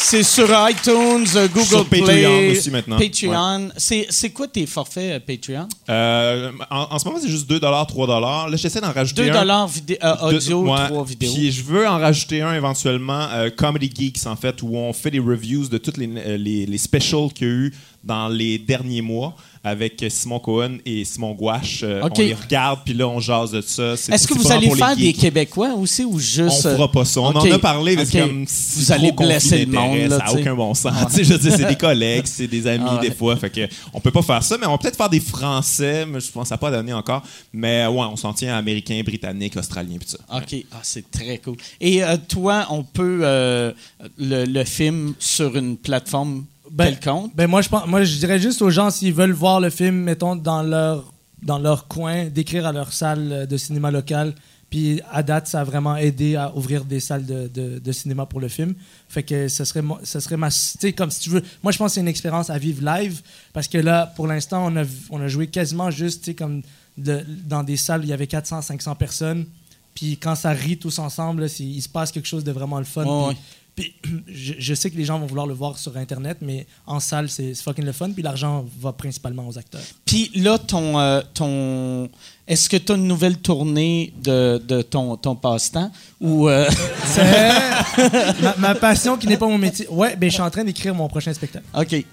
C'est sur iTunes, euh, Google Sur Play, Patreon aussi maintenant. Patreon. C'est, c'est quoi tes forfaits euh, Patreon? Euh, en, en ce moment, c'est juste 2 3 Là, j'essaie d'en rajouter 2 un. dollars vidé- euh, audio, Deux- ouais. 3 vidéos. Puis je veux en rajouter un éventuellement, euh, Comedy Geeks, en fait, où on fait des reviews de toutes les, les, les specials qu'il y a eu dans les derniers mois avec Simon Cohen et Simon Gouache. Euh. On les regarde, puis là, on jase de ça. Est-ce que vous allez faire des. Québécois aussi ou On juste. euh, fera pas ça. On en a parlé, mais c'est ok. comme Vous c'est allez blesser le monde, là, ça n'a aucun bon sens. Je c'est des collègues, c'est des amis Ah ouais. des fois. Fait que on peut pas faire ça, mais on va peut-être faire des Français, mais je pense que ça n'a pas donné encore. Mais ouais, on s'en tient à Américains, Britanniques, Australiens, puis ça. OK. Ah, c'est très cool. Et euh, toi, on peut euh, le, le film sur une plateforme Ben, quelconque? Ben moi je pense, moi je dirais juste aux gens s'ils veulent voir le film, mettons dans leur dans leur coin, d'écrire à leur salle de cinéma local. Puis à date, ça a vraiment aidé à ouvrir des salles de, de- de cinéma pour le film. Fait que ce serait, ce serait ma, tu sais, comme si tu veux. Moi, je pense que c'est une expérience à vivre live parce que là, pour l'instant, on a, on a joué quasiment juste, tu sais, comme de- dans des salles où il y avait 400, 500 personnes. Puis quand ça rit tous ensemble, là, il se passe quelque chose de vraiment le fun. Puis- puis je, je sais que les gens vont vouloir le voir sur Internet, mais en salle, c'est fucking le fun. Puis l'argent va principalement aux acteurs. Puis là, ton, euh, ton est-ce que tu as une nouvelle tournée de, de ton, ton passe-temps? Ou euh, ma, ma passion qui n'est pas mon métier. Ouais, ben je suis en train d'écrire mon prochain spectacle. OK.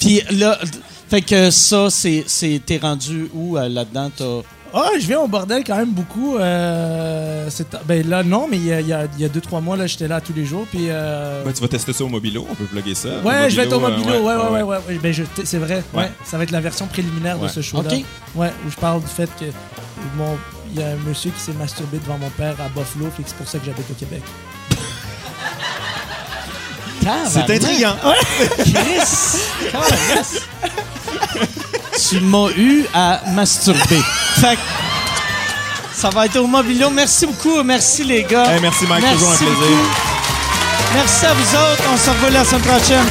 Puis là, fait que ça, c'est, c'est t'es rendu où euh, là-dedans? Ah, je viens au bordel quand même beaucoup. Euh, ben là, non, mais il y a, y a- y a deux, trois mois, là, j'étais là tous les jours. Puis. euh, Ben, tu vas tester ça au Mobilo, on peut plugger ça. Ouais, je vais être au euh, Mobilo. Ouais, ouais, ouais, ouais. ouais. Ben, c'est vrai. Ouais. Ouais. Ça va être la version préliminaire de ce show-là. OK. Ouais, où je parle du fait que mon, il y a un monsieur qui s'est masturbé devant mon père à Buffalo, que c'est pour ça que j'habite au Québec. C'est intriguant. Chris! Tu m'as eu à masturber. Fait que ça va être au Mobilo. Merci beaucoup. Merci, les gars. Hey, merci, Mike. Toujours un Merci plaisir. beaucoup. Merci à vous autres. On se revoit la semaine prochaine.